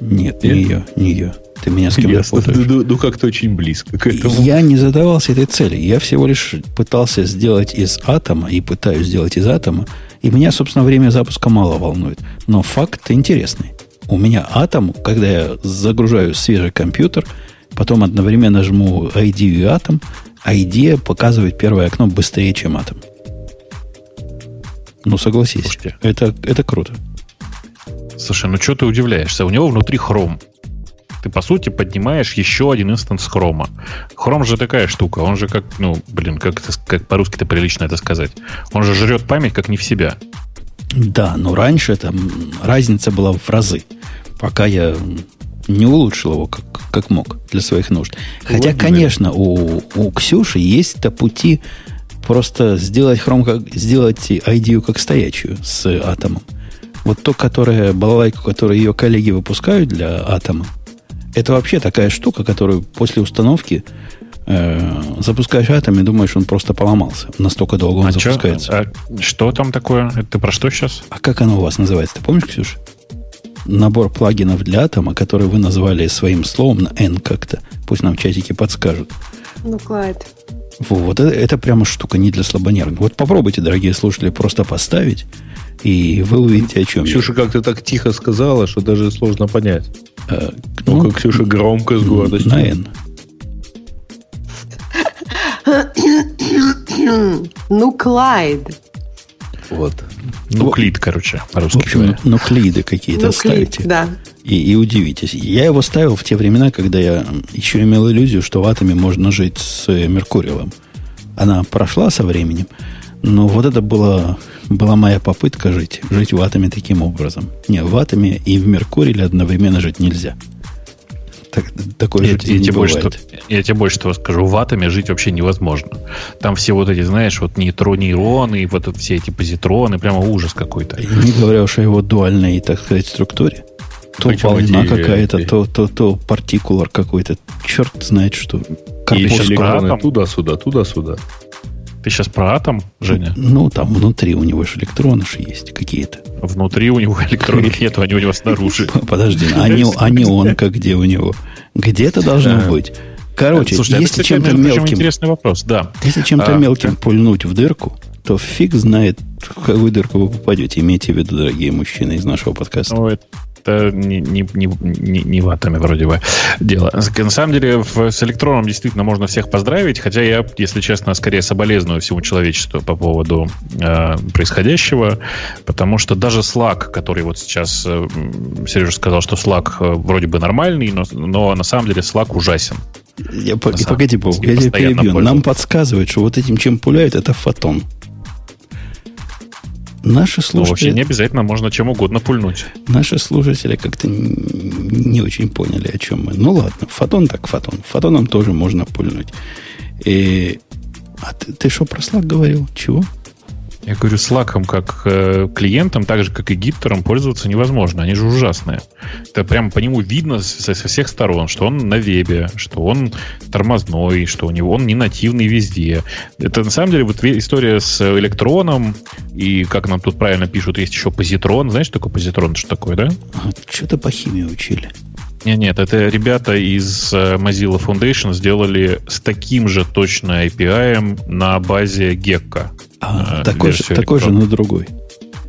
Нет, Нет? не ее, не ее. Ты меня с кем-то путаешь. Ну, ну, как-то очень близко к этому. Я не задавался этой цели. Я всего лишь пытался сделать из атома, и пытаюсь сделать из атома, и меня, собственно, время запуска мало волнует. Но факт интересный. У меня атом, когда я загружаю свежий компьютер, потом одновременно жму ID и атом, идея показывает первое окно быстрее, чем атом. Ну, согласись, Слушайте. это, это круто. Слушай, ну что ты удивляешься? У него внутри хром. Ты, по сути, поднимаешь еще один инстанс хрома. Хром же такая штука. Он же как, ну, блин, как, это, как по-русски-то прилично это сказать. Он же жрет память как не в себя. Да, но раньше там разница была в разы. Пока я не улучшил его как, как мог для своих нужд. Хотя, вот, конечно, у, у Ксюши есть-то пути просто сделать хром как, сделать ID как стоячую с атомом. Вот то, которое, балалайку, которую ее коллеги выпускают для атома, это вообще такая штука, которую после установки э, запускаешь атом и думаешь, он просто поломался. Настолько долго он а запускается. Чё, а что там такое? Это про что сейчас? А как оно у вас называется? Ты помнишь, Ксюша? набор плагинов для атома, который вы назвали своим словом на N как-то. Пусть нам в чатике подскажут. Ну, Клайд. Вот это, это прямо штука не для слабонервных. Вот попробуйте, дорогие слушатели, просто поставить, и вы увидите, о чем Ксюша как-то так тихо сказала, что даже сложно понять. А, ну, ну, как Ксюша громко с гордостью. На N. Ну, Клайд. Вот. Нуклид, короче, по-русски В общем, говоря. нуклиды какие-то Нуклид, ставите. Да. И, и удивитесь. Я его ставил в те времена, когда я еще имел иллюзию, что в атоме можно жить с Меркуриевым. Она прошла со временем, но вот это была, была моя попытка жить. Жить в атоме таким образом. Не, в атоме и в Меркурии одновременно жить нельзя. Так, такой я, я, тебе больше, что, я тебе больше того скажу, в атоме жить вообще невозможно. Там все вот эти, знаешь, вот нейтро, нейроны, вот все эти позитроны, прямо ужас какой-то. Не говоря уж о его дуальной, так сказать, структуре. То Причем волна эти, какая-то, то, то, то партикулар какой-то. Черт знает что. Корпус туда-сюда, туда-сюда. Ты сейчас про атом, Женя? Ну, там внутри у него же электроны же есть какие-то. Внутри у него электронов нет, они у него снаружи. Подожди, а не как где у него? Где-то должно быть. Короче, Слушайте, если чем-то мелким... интересный вопрос, да. Если чем-то а, мелким пульнуть в дырку, то фиг знает, в какую дырку вы попадете. Имейте в виду, дорогие мужчины из нашего подкаста. Ну, это это не, не, не, не в атоме вроде бы дело. На самом деле с электроном действительно можно всех поздравить, хотя я, если честно, скорее соболезную всему человечеству по поводу э, происходящего, потому что даже Slack, который вот сейчас э, Сережа сказал, что Slack э, вроде бы нормальный, но, но на самом деле Slack ужасен. Я, по, погоди, Бог, я тебя перебью. Нам подсказывают, что вот этим, чем пуляют, это фотон. Наши слушатели... Ну, вообще не обязательно, можно чем угодно пульнуть. Наши слушатели как-то не очень поняли, о чем мы. Ну ладно, фотон так фотон. Фотоном тоже можно пульнуть. И... А ты что про Slack говорил? Чего? Я говорю, Slack как э, клиентам, так же, как и гиттерам, пользоваться невозможно. Они же ужасные. Это прямо по нему видно со, со всех сторон, что он на вебе, что он тормозной, что у него он не нативный везде. Это на самом деле вот история с электроном, и как нам тут правильно пишут, есть еще позитрон. Знаешь, что такое позитрон? Что такое, да? Что-то по химии учили. Нет, нет, это ребята из э, Mozilla Foundation сделали с таким же точно API на базе Gecko. А, э, такой, же, такой же, но другой.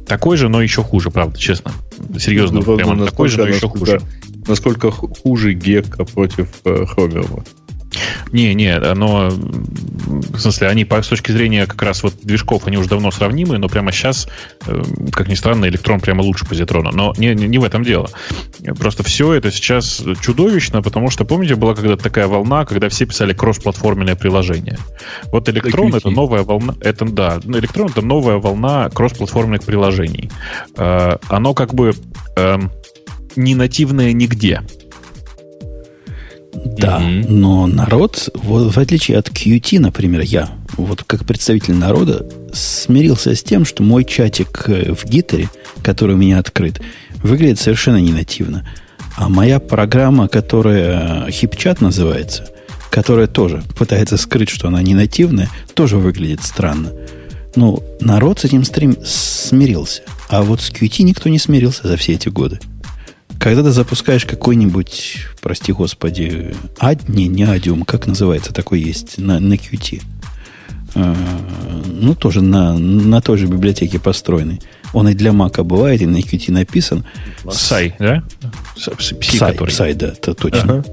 Такой же, но еще хуже, правда, честно. Серьезно, ну, прямо такой же, но еще хуже. Насколько хуже Гекка против э, Chromium? Не, не, оно, в смысле, они с точки зрения как раз вот движков, они уже давно сравнимы, но прямо сейчас, э, как ни странно, электрон прямо лучше позитрона. Но не, не, в этом дело. Просто все это сейчас чудовищно, потому что, помните, была когда-то такая волна, когда все писали кроссплатформенное приложение. Вот электрон это новая волна, это да, электрон это новая волна кроссплатформенных приложений. Э, оно как бы эм, не нативное нигде. Да, mm-hmm. но народ, вот, в отличие от QT, например, я, вот как представитель народа, смирился с тем, что мой чатик э, в гитаре, который у меня открыт, выглядит совершенно не нативно. А моя программа, которая э, хипчат называется, которая тоже пытается скрыть, что она не нативная, тоже выглядит странно. Ну, народ с этим стрим смирился. А вот с QT никто не смирился за все эти годы. Когда ты запускаешь какой-нибудь, прости господи, ад, не, адиум, как называется, такой есть на, на Qt. Э, ну, тоже на, на той же библиотеке построенный. Он и для Мака бывает, и на Qt написан. Сай, да? Psi, Psi, да, это точно. Ага.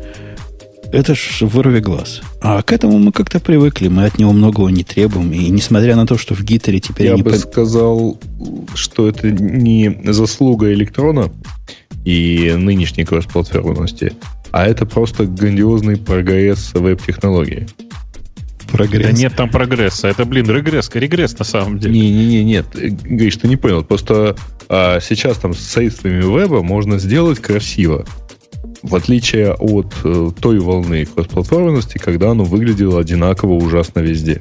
Это ж вырви глаз. А к этому мы как-то привыкли, мы от него многого не требуем. И несмотря на то, что в Gitter'е теперь... Я бы под... сказал, что это не заслуга Electron'а, и нынешней кроссплатформенности, а это просто грандиозный прогресс веб-технологии. Прогресс. Да нет там прогресса. Это, блин, регресс, регресс на самом деле. Не-не-не, нет. Гриш, ты не понял. Просто а, сейчас там с средствами веба можно сделать красиво. В отличие от э, той волны кроссплатформенности, когда оно выглядело одинаково ужасно везде.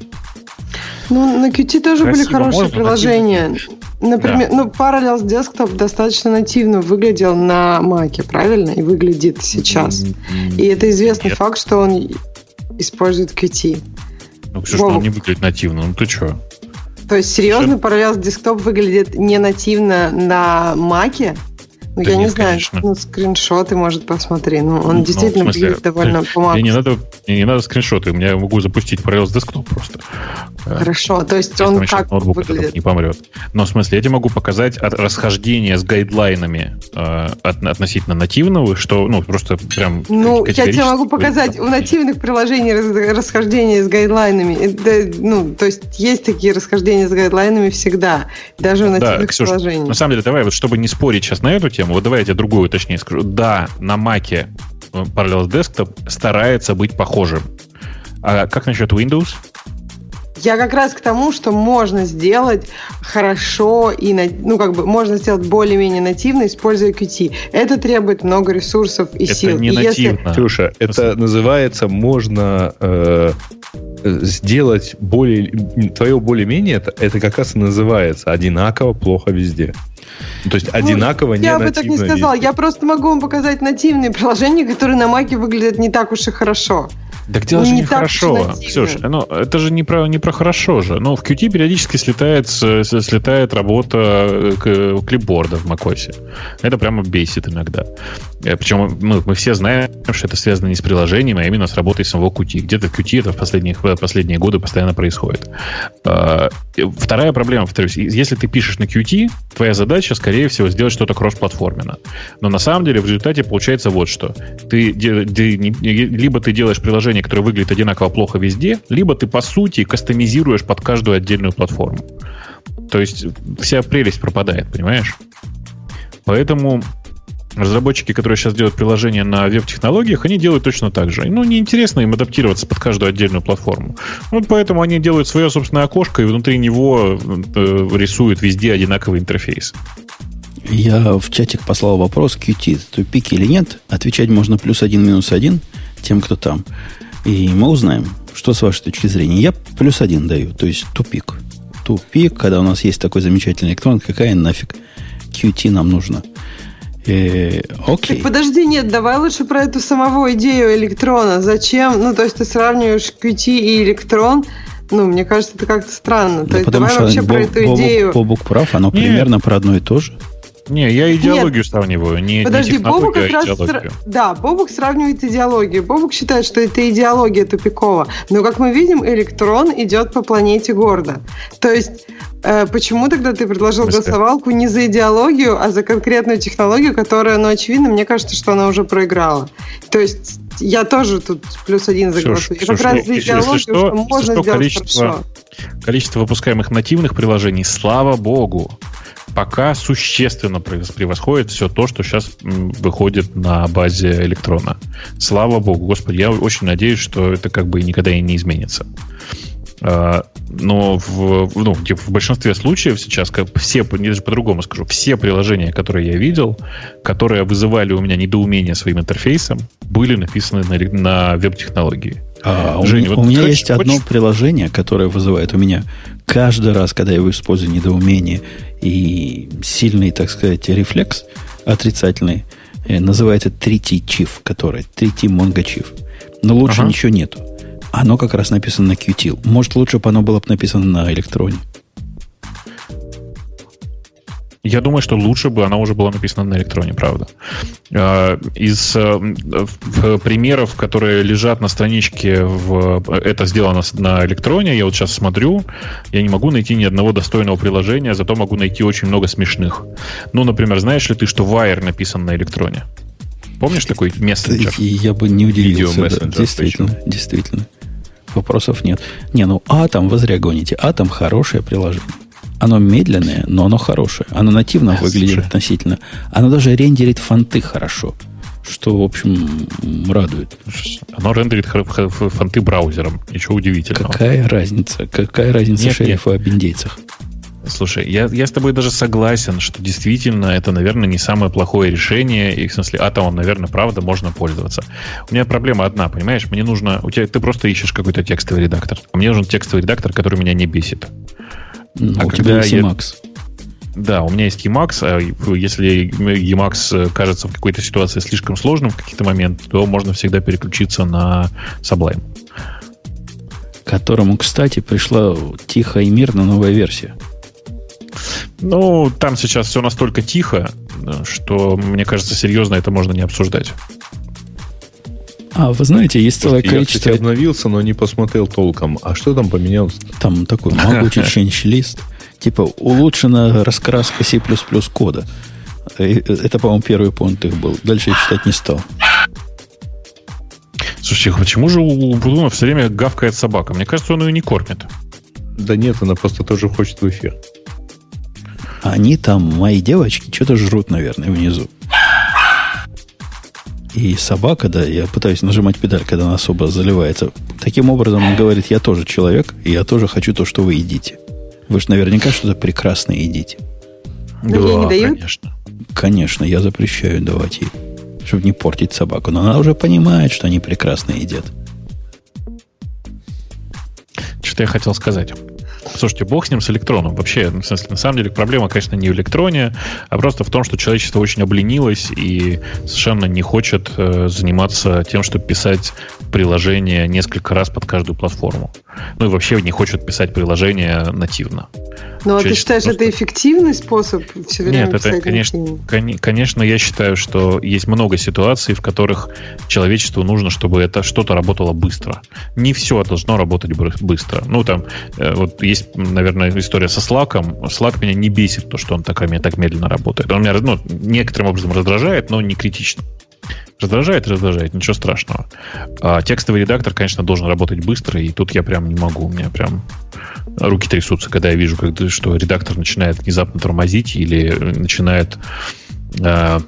Ну, на Qt тоже Красиво были хорошие можно, приложения. Например, да. ну, Parallels Desktop достаточно нативно выглядел на Маке, правильно? И выглядит сейчас. Mm-hmm. И это известный Нет. факт, что он использует Qt. Ну, все, что он не выглядит нативно, ну ты что? То есть, серьезно, Parallels Desktop выглядит не нативно на Маке, Ну, да я нет, не знаю, конечно. ну, скриншоты, может, посмотри. Ну, он ну, действительно ну, выглядит довольно помогает. Мне не надо, мне не надо скриншоты, у меня я могу запустить Parallels Desktop просто. Хорошо, то есть он как ноутбук выглядит? не помрет. Но, в смысле, я тебе могу показать от расхождение с гайдлайнами э, от, относительно нативного, что, ну, просто прям Ну, я тебе могу показать у нативных приложений расхождение с гайдлайнами. Это, ну, то есть есть такие расхождения с гайдлайнами всегда, даже у нативных да, Ксюш, приложений. На самом деле, давай, вот чтобы не спорить сейчас на эту тему, тему. Вот давай я тебе другую точнее скажу. Да, на Маке э, Parallels Desktop старается быть похожим. А как насчет Windows? Я как раз к тому, что можно сделать хорошо и, ну, как бы, можно сделать более-менее нативно, используя Qt. Это требует много ресурсов и это сил. Не и нативно. Если... Слушай, это называется, можно э, сделать более, твое более-менее, это, это как раз и называется одинаково плохо везде. То есть ну, одинаково не Я бы так не сказала. Я просто могу вам показать нативные приложения, которые на Маке выглядят не так уж и хорошо. Так дело ну, же не, не хорошо. Ксюш, ну, это же не про, не про хорошо же. Ну, в Qt периодически слетает, слетает работа э, клипборда в macOS. Это прямо бесит иногда. Э, Причем мы, мы все знаем, что это связано не с приложением, а именно с работой самого Qt. Где-то в Qt это в последних, в последние годы постоянно происходит. А, вторая проблема, повторюсь, если ты пишешь на Qt, твоя задача, скорее всего, сделать что-то кроссплатформенно. Но на самом деле в результате получается вот что. Ты, ты, либо ты делаешь приложение, которое выглядит одинаково плохо везде, либо ты, по сути, кастомизируешь под каждую отдельную платформу. То есть вся прелесть пропадает, понимаешь? Поэтому разработчики, которые сейчас делают приложения на веб-технологиях, они делают точно так же. Ну, неинтересно им адаптироваться под каждую отдельную платформу. Вот поэтому они делают свое собственное окошко, и внутри него э, рисуют везде одинаковый интерфейс. Я в чатик послал вопрос, Qt тупик или нет. Отвечать можно плюс один, минус один тем, кто там. И мы узнаем, что с вашей точки зрения. Я плюс один даю, то есть тупик. Тупик, когда у нас есть такой замечательный электрон, какая нафиг Qt нам нужна? Э, окей. Так подожди, нет, давай лучше про эту самого идею электрона. Зачем? Ну, то есть ты сравниваешь Qt и электрон. Ну, мне кажется, это как-то странно. Да то есть давай вообще Боб, про эту идею. Бобук прав, оно нет. примерно про одно и то же. Не, я идеологию Нет. сравниваю, не, Подожди, не Бобук как а раз сра... Да, Бобук сравнивает идеологию. Бобук считает, что это идеология тупикова. Но, как мы видим, электрон идет по планете гордо. То есть, э, почему тогда ты предложил голосовалку не за идеологию, а за конкретную технологию, которая, ну, очевидно, мне кажется, что она уже проиграла. То есть, я тоже тут плюс один заголосую. Я как раз за идеологию, что, что можно что сделать количество, хорошо. Количество выпускаемых нативных приложений, слава богу, пока существенно превосходит все то, что сейчас выходит на базе электрона. Слава богу, господи, я очень надеюсь, что это как бы никогда и не изменится. А, но в, ну, в большинстве случаев сейчас, как все, не даже по-другому скажу, все приложения, которые я видел, которые вызывали у меня недоумение своим интерфейсом, были написаны на, на веб-технологии. А, Женя, у, вот у меня хочешь, есть хочешь? одно приложение, которое вызывает у меня каждый раз, когда я его использую недоумение и сильный, так сказать, рефлекс отрицательный, э, называется 3T Chief, который 3T Mongo Chief. Но лучше ага. ничего нету. Оно как раз написано на Qtil. Может, лучше бы оно было бы написано на электроне. Я думаю, что лучше бы она уже была написана на электроне, правда. А, из э, примеров, которые лежат на страничке, в, это сделано на электроне, я вот сейчас смотрю, я не могу найти ни одного достойного приложения, зато могу найти очень много смешных. Ну, например, знаешь ли ты, что Wire написан на электроне? Помнишь такой мессенджер? Я бы не удивился. Да, действительно, причем. действительно. Вопросов нет. Не, ну Атом, вы зря гоните. Атом хорошее приложение. Оно медленное, но оно хорошее. Оно нативно а, выглядит слушай. относительно. Оно даже рендерит фонты хорошо. Что, в общем, радует. Оно рендерит фонты браузером. Ничего удивительного. Какая разница? Какая разница нет, шерифу об индейцах? Слушай, я, я с тобой даже согласен, что действительно это, наверное, не самое плохое решение. И в смысле, атомом, наверное, правда, можно пользоваться. У меня проблема одна, понимаешь? Мне нужно... У тебя, ты просто ищешь какой-то текстовый редактор. А мне нужен текстовый редактор, который меня не бесит. Ну, а у тебя есть Emacs. Да, у меня есть Emacs, а если Emacs кажется в какой-то ситуации слишком сложным в какие-то моменты, то можно всегда переключиться на Sublime. Которому, кстати, пришла тихо и мирно новая версия. Ну, там сейчас все настолько тихо, что, мне кажется, серьезно это можно не обсуждать. А, вы знаете, есть целое я, количество... Я, обновился, но не посмотрел толком. А что там поменялось? Там такой могучий change лист. Типа улучшена раскраска C++ кода. Это, по-моему, первый пункт их был. Дальше я читать не стал. Слушайте, почему же у Брудуна все время гавкает собака? Мне кажется, он ее не кормит. Да нет, она просто тоже хочет в эфир. Они там, мои девочки, что-то жрут, наверное, внизу. И собака, да, я пытаюсь нажимать педаль, когда она особо заливается. Таким образом, он говорит, я тоже человек, и я тоже хочу то, что вы едите. Вы же наверняка что-то прекрасное едите. Да, да не дают? конечно. Конечно, я запрещаю давать ей, чтобы не портить собаку. Но она уже понимает, что они прекрасно едят. Что я хотел сказать. Слушайте, бог с ним, с электроном. Вообще, в смысле, на самом деле, проблема, конечно, не в электроне, а просто в том, что человечество очень обленилось и совершенно не хочет э, заниматься тем, чтобы писать приложение несколько раз под каждую платформу. Ну и вообще не хочет писать приложение нативно. Ну, а ты считаешь, просто... это эффективный способ все время Нет, это, конечно, конечно, я считаю, что есть много ситуаций, в которых человечеству нужно, чтобы это что-то работало быстро. Не все должно работать быстро. Ну, там, э, вот есть, наверное, история со Slack. Slack меня не бесит, то, что он так, так медленно работает. Он меня ну, некоторым образом раздражает, но не критично. Раздражает, раздражает, ничего страшного. А текстовый редактор, конечно, должен работать быстро, и тут я прям не могу. У меня прям руки трясутся, когда я вижу, когда, что редактор начинает внезапно тормозить или начинает э,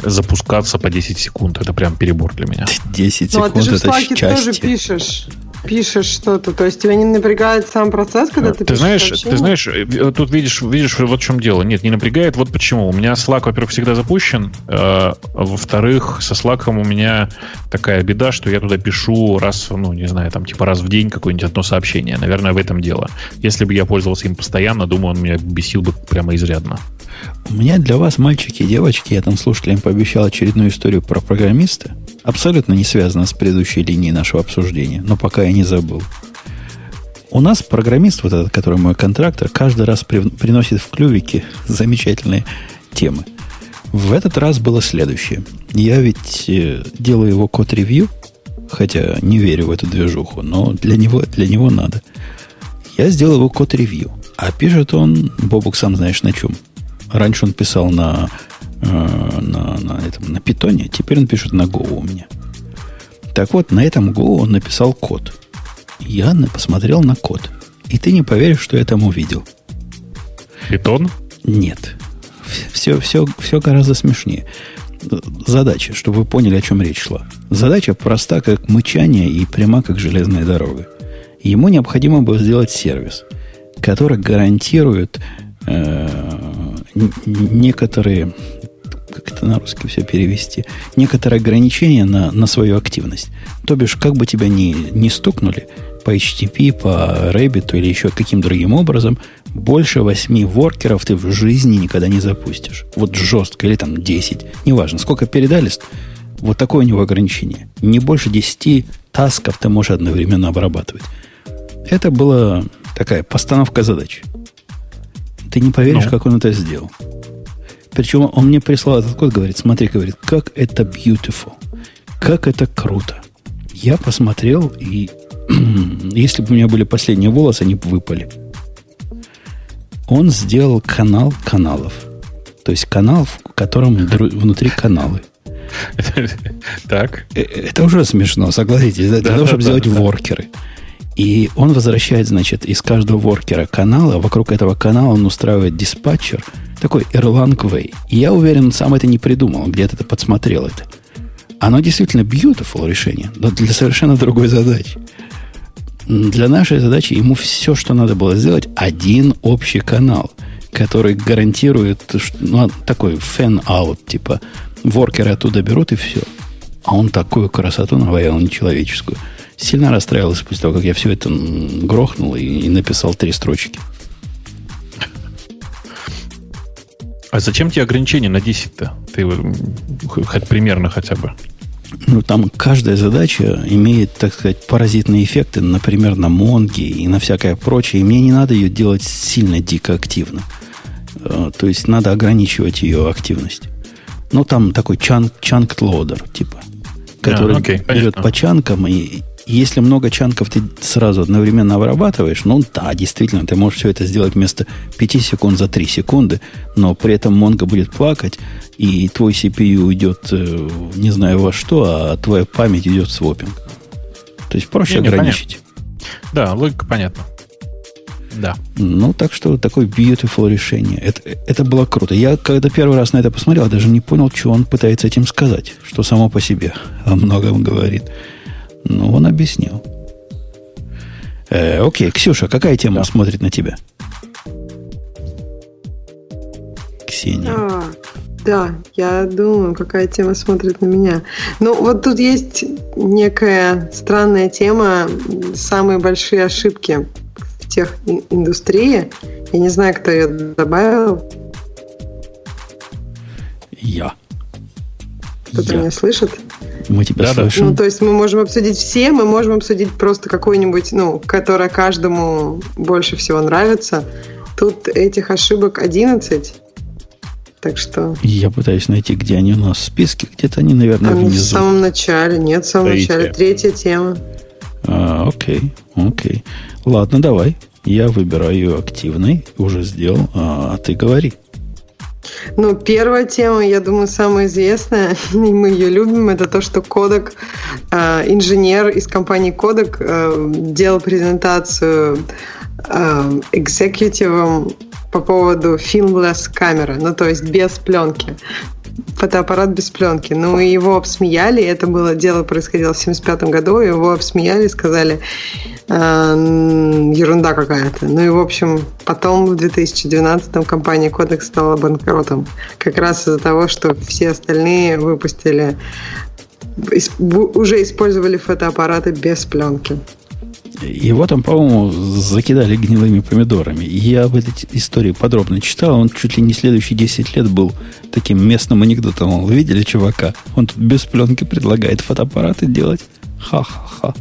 запускаться по 10 секунд. Это прям перебор для меня. 10 секунд ну, а ты же в Slack тоже пишешь пишешь что-то, то есть тебя не напрягает сам процесс, когда ты, ты пишешь знаешь, сообщение? Ты знаешь, э, тут видишь, видишь, вот в чем дело. Нет, не напрягает, вот почему. У меня Slack, во-первых, всегда запущен, э, во-вторых, со Slack у меня такая беда, что я туда пишу раз, ну, не знаю, там, типа раз в день какое-нибудь одно сообщение. Наверное, в этом дело. Если бы я пользовался им постоянно, думаю, он меня бесил бы прямо изрядно. У меня для вас, мальчики и девочки, я там слушателям пообещал очередную историю про программиста, абсолютно не связана с предыдущей линией нашего обсуждения, но пока я не забыл. У нас программист, вот этот, который мой контрактор, каждый раз при, приносит в клювике замечательные темы. В этот раз было следующее. Я ведь э, делаю его код-ревью, хотя не верю в эту движуху, но для него, для него надо. Я сделал его код-ревью. А пишет он, Бобук, сам знаешь на чем. Раньше он писал на Э, на, на, этом, на питоне, теперь он пишет на Go у меня. Так вот, на этом Go он написал код. Я посмотрел на код. И ты не поверишь, что я там увидел. Питон? Нет. Все, все, все гораздо смешнее. Задача, чтобы вы поняли, о чем речь шла. Задача проста, как мычание, и пряма, как железная дорога. Ему необходимо было сделать сервис, который гарантирует э, некоторые как это на русский все перевести, некоторые ограничения на, на свою активность. То бишь, как бы тебя ни, не стукнули по HTTP, по Rabbit или еще каким другим образом, больше 8 воркеров ты в жизни никогда не запустишь. Вот жестко, или там 10, неважно, сколько передали, вот такое у него ограничение. Не больше 10 тасков ты можешь одновременно обрабатывать. Это была такая постановка задач. Ты не поверишь, ну. как он это сделал. Причем он мне прислал этот код, говорит, смотри, говорит, как это beautiful, как это круто. Я посмотрел, и если бы у меня были последние волосы, они бы выпали. Он сделал канал каналов. То есть канал, в котором внутри каналы. Так. Э, это уже смешно, согласитесь. Для того, чтобы сделать воркеры. И он возвращает, значит, из каждого воркера канала, вокруг этого канала он устраивает диспатчер – такой Erlang Way. Я уверен, сам это не придумал, где-то это подсмотрел это. Оно действительно beautiful решение, но для совершенно другой задачи. Для нашей задачи ему все, что надо было сделать, один общий канал, который гарантирует ну, такой fan-out, типа воркеры оттуда берут и все. А он такую красоту наваял нечеловеческую. Сильно расстраивался после того, как я все это грохнул и, и написал три строчки. А зачем тебе ограничение на 10-то? Ты хоть примерно хотя бы. Ну, там каждая задача имеет, так сказать, паразитные эффекты, например, на Монге и на всякое прочее. И мне не надо ее делать сильно дико активно. Э, то есть надо ограничивать ее активность. Ну, там такой чанк, чанк лодер, типа, который а, окей, берет по чанкам, и если много чанков ты сразу одновременно обрабатываешь, ну да, действительно, ты можешь все это сделать вместо 5 секунд за 3 секунды, но при этом Mongo будет плакать, и твой CPU уйдет э, не знаю во что, а твоя память идет в свопинг. То есть проще не, ограничить. Не, да, логика понятна. Да. Ну, так что такое beautiful решение. Это, это было круто. Я, когда первый раз на это посмотрел, даже не понял, что он пытается этим сказать. Что само по себе о многом говорит. Но он объяснил. Э, окей, Ксюша, какая тема да. смотрит на тебя? Ксения. А, да, я думаю, какая тема смотрит на меня. Ну, вот тут есть некая странная тема, самые большие ошибки тех индустрии. Я не знаю, кто ее добавил. Я. Кто-то меня слышит? Мы тебя да, слышим. Ну, то есть мы можем обсудить все, мы можем обсудить просто какой-нибудь, ну, которая каждому больше всего нравится. Тут этих ошибок 11. Так что... Я пытаюсь найти, где они у нас в списке. Где-то они, наверное, они внизу. в самом начале. Нет, в самом Третья. начале. Третья тема. А, окей, окей. Ладно, давай. Я выбираю активный, уже сделал, а ты говори. Ну, первая тема, я думаю, самая известная, и мы ее любим, это то, что Кодек, э, инженер из компании Кодек э, делал презентацию э, экзекутивом по поводу filmless камеры, ну, то есть без пленки фотоаппарат без пленки. Ну, и его обсмеяли. Это было дело происходило в 75 году. Его обсмеяли, сказали, э, ерунда какая-то. Ну и, в общем, потом в 2012 компания Codex стала банкротом. Как раз из-за того, что все остальные выпустили, уже использовали фотоаппараты без пленки. Его там, по-моему, закидали гнилыми помидорами. Я об этой истории подробно читал. Он чуть ли не следующие 10 лет был таким местным анекдотом. Вы видели чувака? Он тут без пленки предлагает фотоаппараты делать. Ха-ха-ха.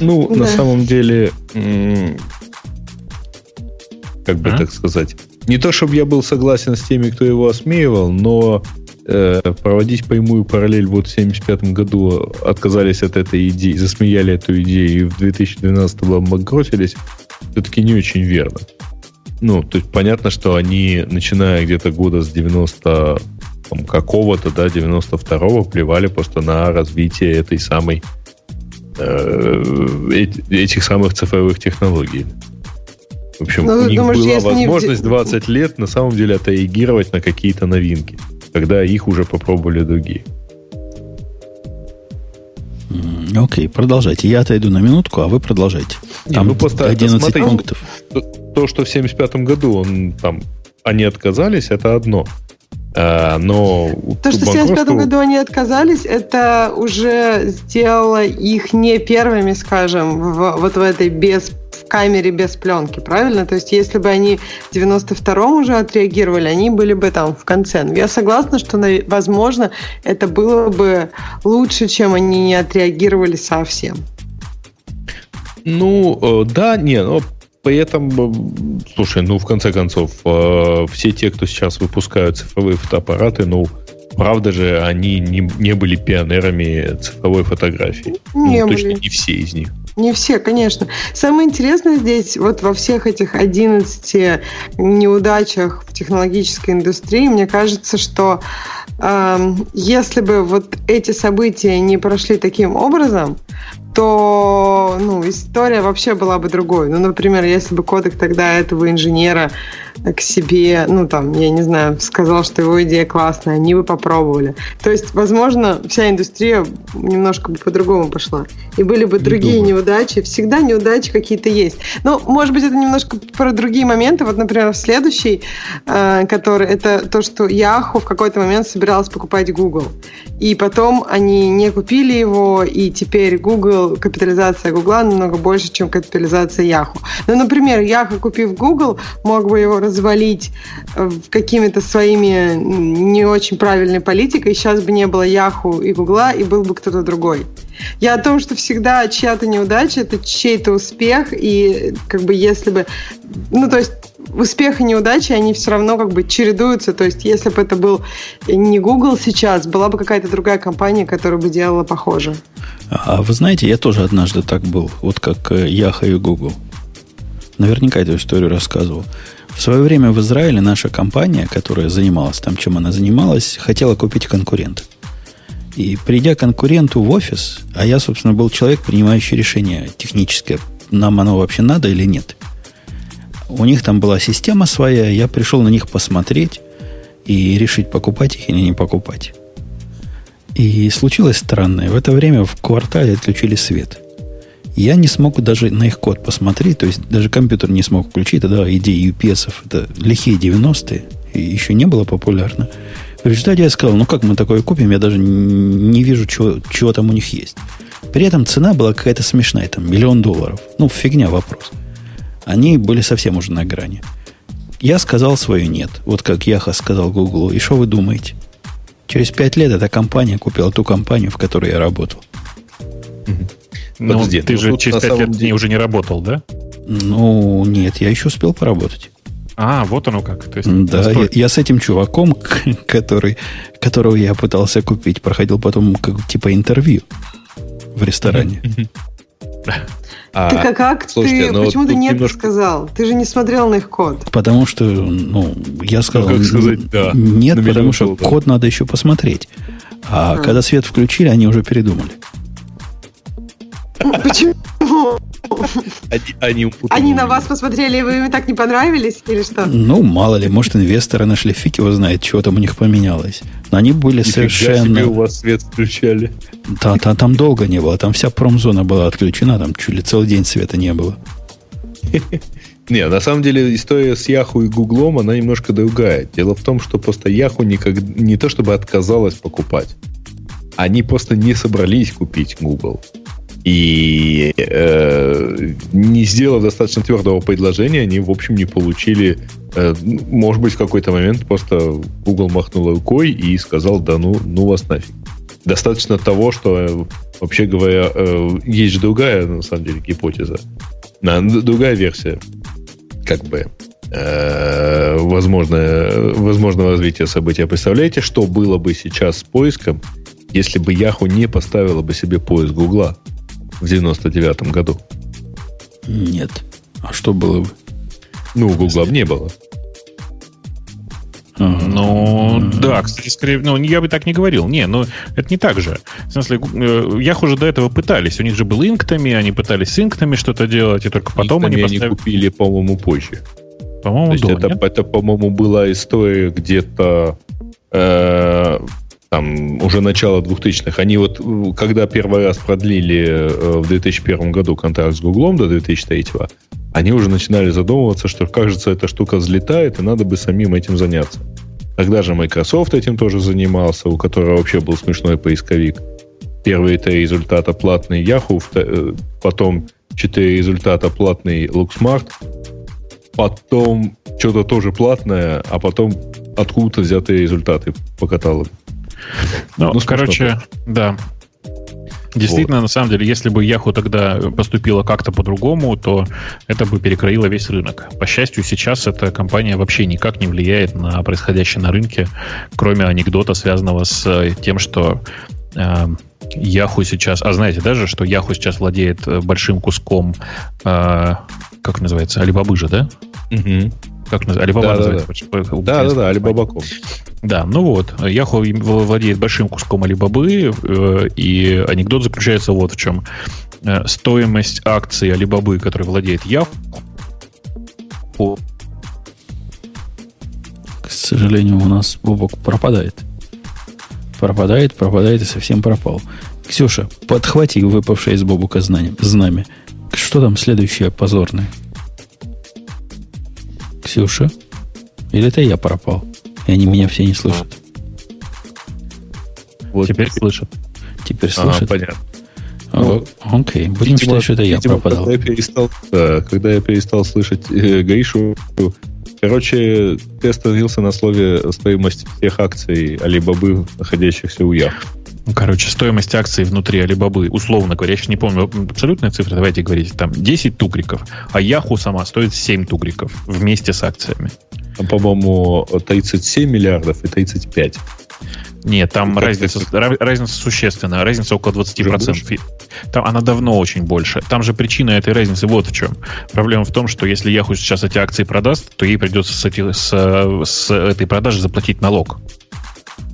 Ну, да. на самом деле, как бы а? так сказать, не то, чтобы я был согласен с теми, кто его осмеивал, но проводить прямую параллель вот в 1975 году отказались от этой идеи, засмеяли эту идею и в 2012 обанкротились, все-таки не очень верно. Ну, то есть понятно, что они, начиная где-то года с 90 там, какого-то, да, 92-го, плевали просто на развитие этой самой э, этих самых цифровых технологий. В общем, ну, у них думаешь, была возможность не... 20 лет на самом деле отреагировать на какие-то новинки когда их уже попробовали другие. Окей, okay, продолжайте. Я отойду на минутку, а вы продолжайте. Там Не, ну, просто 11 смотри, пунктов. То, что в 75 году он, там, они отказались, это одно. А, но то, что в 1975 году они отказались, это уже сделало их не первыми, скажем, в, вот в этой без камере без пленки, правильно? То есть, если бы они в 92-м уже отреагировали, они были бы там в конце. Но я согласна, что, возможно, это было бы лучше, чем они не отреагировали совсем. Ну, э, да, не, но при этом, э, слушай, ну, в конце концов, э, все те, кто сейчас выпускают цифровые фотоаппараты, ну, правда же, они не, не были пионерами цифровой фотографии. Не ну, были. точно не все из них. Не все, конечно. Самое интересное здесь, вот во всех этих 11 неудачах в технологической индустрии, мне кажется, что э, если бы вот эти события не прошли таким образом, то ну, история вообще была бы другой. Ну, например, если бы Кодек тогда этого инженера к себе, ну, там, я не знаю, сказал, что его идея классная, они бы попробовали. То есть, возможно, вся индустрия немножко бы по-другому пошла. И были бы другие думаю. неудачи. Всегда неудачи какие-то есть. Ну, может быть, это немножко про другие моменты. Вот, например, следующий, э, который, это то, что Yahoo в какой-то момент собиралась покупать Google. И потом они не купили его, и теперь Google, капитализация Google намного больше, чем капитализация Yahoo. Ну, например, Yahoo, купив Google, мог бы его развалить э, какими-то своими не очень правильной политикой, сейчас бы не было Yahoo и Google, и был бы кто-то другой. Я о том, что всегда чья-то неудача – это чей-то успех, и как бы если бы... Ну, то есть успех и неудачи, они все равно как бы чередуются. То есть, если бы это был не Google сейчас, была бы какая-то другая компания, которая бы делала похоже. А вы знаете, я тоже однажды так был, вот как Яха и Google. Наверняка эту историю рассказывал. В свое время в Израиле наша компания, которая занималась там, чем она занималась, хотела купить конкурента. И придя конкуренту в офис, а я, собственно, был человек, принимающий решение техническое, нам оно вообще надо или нет. У них там была система своя, я пришел на них посмотреть и решить, покупать их или не покупать. И случилось странное. В это время в квартале отключили свет. Я не смог даже на их код посмотреть, то есть даже компьютер не смог включить. Тогда идеи UPS, это лихие 90-е, еще не было популярно. В результате я сказал, ну как мы такое купим, я даже не вижу, чего, чего там у них есть. При этом цена была какая-то смешная, там миллион долларов. Ну, фигня вопрос. Они были совсем уже на грани. Я сказал свое нет. Вот как Яха сказал Гуглу. И что вы думаете? Через пять лет эта компания купила ту компанию, в которой я работал. Ну, Подожди, ты ну, же через пять лет деле... уже не работал, да? Ну, нет, я еще успел поработать. А, вот оно как. То есть, да, я, я с этим чуваком, который, которого я пытался купить, проходил потом как типа интервью в ресторане. А, так а как слушайте, ты, ну почему ты нет немножко... сказал? Ты же не смотрел на их код. Потому что, ну, я сказал, ну, как сказать, да, нет, потому что да. код надо еще посмотреть. А, а когда свет включили, они уже передумали. Почему? Они, они, они на вас посмотрели, и вы им так не понравились, или что? Ну, мало ли, может, инвесторы нашли, фиг его знает, что там у них поменялось. Но они были Нифига совершенно... себе у вас свет включали. Да, там, там долго не было, там вся промзона была отключена, там чуть ли целый день света не было. Не, на самом деле история с Яху и Гуглом, она немножко другая. Дело в том, что просто Яху никак, не то чтобы отказалась покупать, они просто не собрались купить Google. И э, не сделав достаточно твердого предложения, они, в общем, не получили... Э, может быть, в какой-то момент просто Google махнул рукой и сказал, да ну, ну вас нафиг. Достаточно того, что, э, вообще говоря, э, есть же другая, на самом деле, гипотеза. Другая версия, как бы, э, возможное, возможного развития события. Представляете, что было бы сейчас с поиском, если бы Yahoo не поставила бы себе поиск Гугла? В 99 году? Нет. А что было бы? Ну, Гугла бы не было. Ну, да, кстати, скорее, ну, я бы так не говорил. Не, ну, это не так же. В смысле, э, Яху уже до этого пытались. У них же был инктами, они пытались с инктами что-то делать, и только потом они поставили... они купили, по-моему, позже. По-моему, То есть это, это, по-моему, была история где-то э, там уже начало 2000-х, они вот, когда первый раз продлили э, в 2001 году контракт с Гуглом до 2003 они уже начинали задумываться, что, кажется, эта штука взлетает, и надо бы самим этим заняться. Тогда же Microsoft этим тоже занимался, у которого вообще был смешной поисковик. Первые три результата платный Yahoo, э, потом четыре результата платный LookSmart, потом что-то тоже платное, а потом откуда-то взятые результаты по каталогу. Ну, ну короче, да. Действительно, вот. на самом деле, если бы Yahoo тогда поступила как-то по-другому, то это бы перекроило весь рынок. По счастью, сейчас эта компания вообще никак не влияет на происходящее на рынке, кроме анекдота, связанного с э, тем, что э, Yahoo сейчас... А знаете даже, что Yahoo сейчас владеет э, большим куском... Э, как называется? Алибабы же, да? Угу. Как называется? Алибаба да, называется. Да, да, да, да Алибабаком. Да, ну вот. Яху владеет большим куском Алибабы, э, и анекдот заключается вот в чем. Э, стоимость акций Алибабы, которой владеет Яху, к сожалению, у нас Бобок пропадает. Пропадает, пропадает и совсем пропал. Ксюша, подхвати выпавшее из Бобука знамя. Что там следующее позорное? Ксюша? Или это я пропал? И они меня все не слышат. Вот теперь слышат. Теперь слышат. А, понятно. Ну, окей, будем видимо, считать, что это видимо, я пропадал. Когда я перестал, да, когда я перестал слышать э, Гришу, короче, ты остановился на слове стоимость всех акций Алибабы, находящихся у Ях. Короче, стоимость акций внутри Алибабы, условно говоря, я сейчас не помню абсолютные цифры, давайте говорить, там 10 тугриков, а Яху сама стоит 7 тугриков вместе с акциями. Там, по-моему, 37 миллиардов и 35. Нет, там ну, разница, разница существенная, разница около 20%. Там она давно очень больше. Там же причина этой разницы вот в чем. Проблема в том, что если Яху сейчас эти акции продаст, то ей придется с, эти, с, с этой продажи заплатить налог.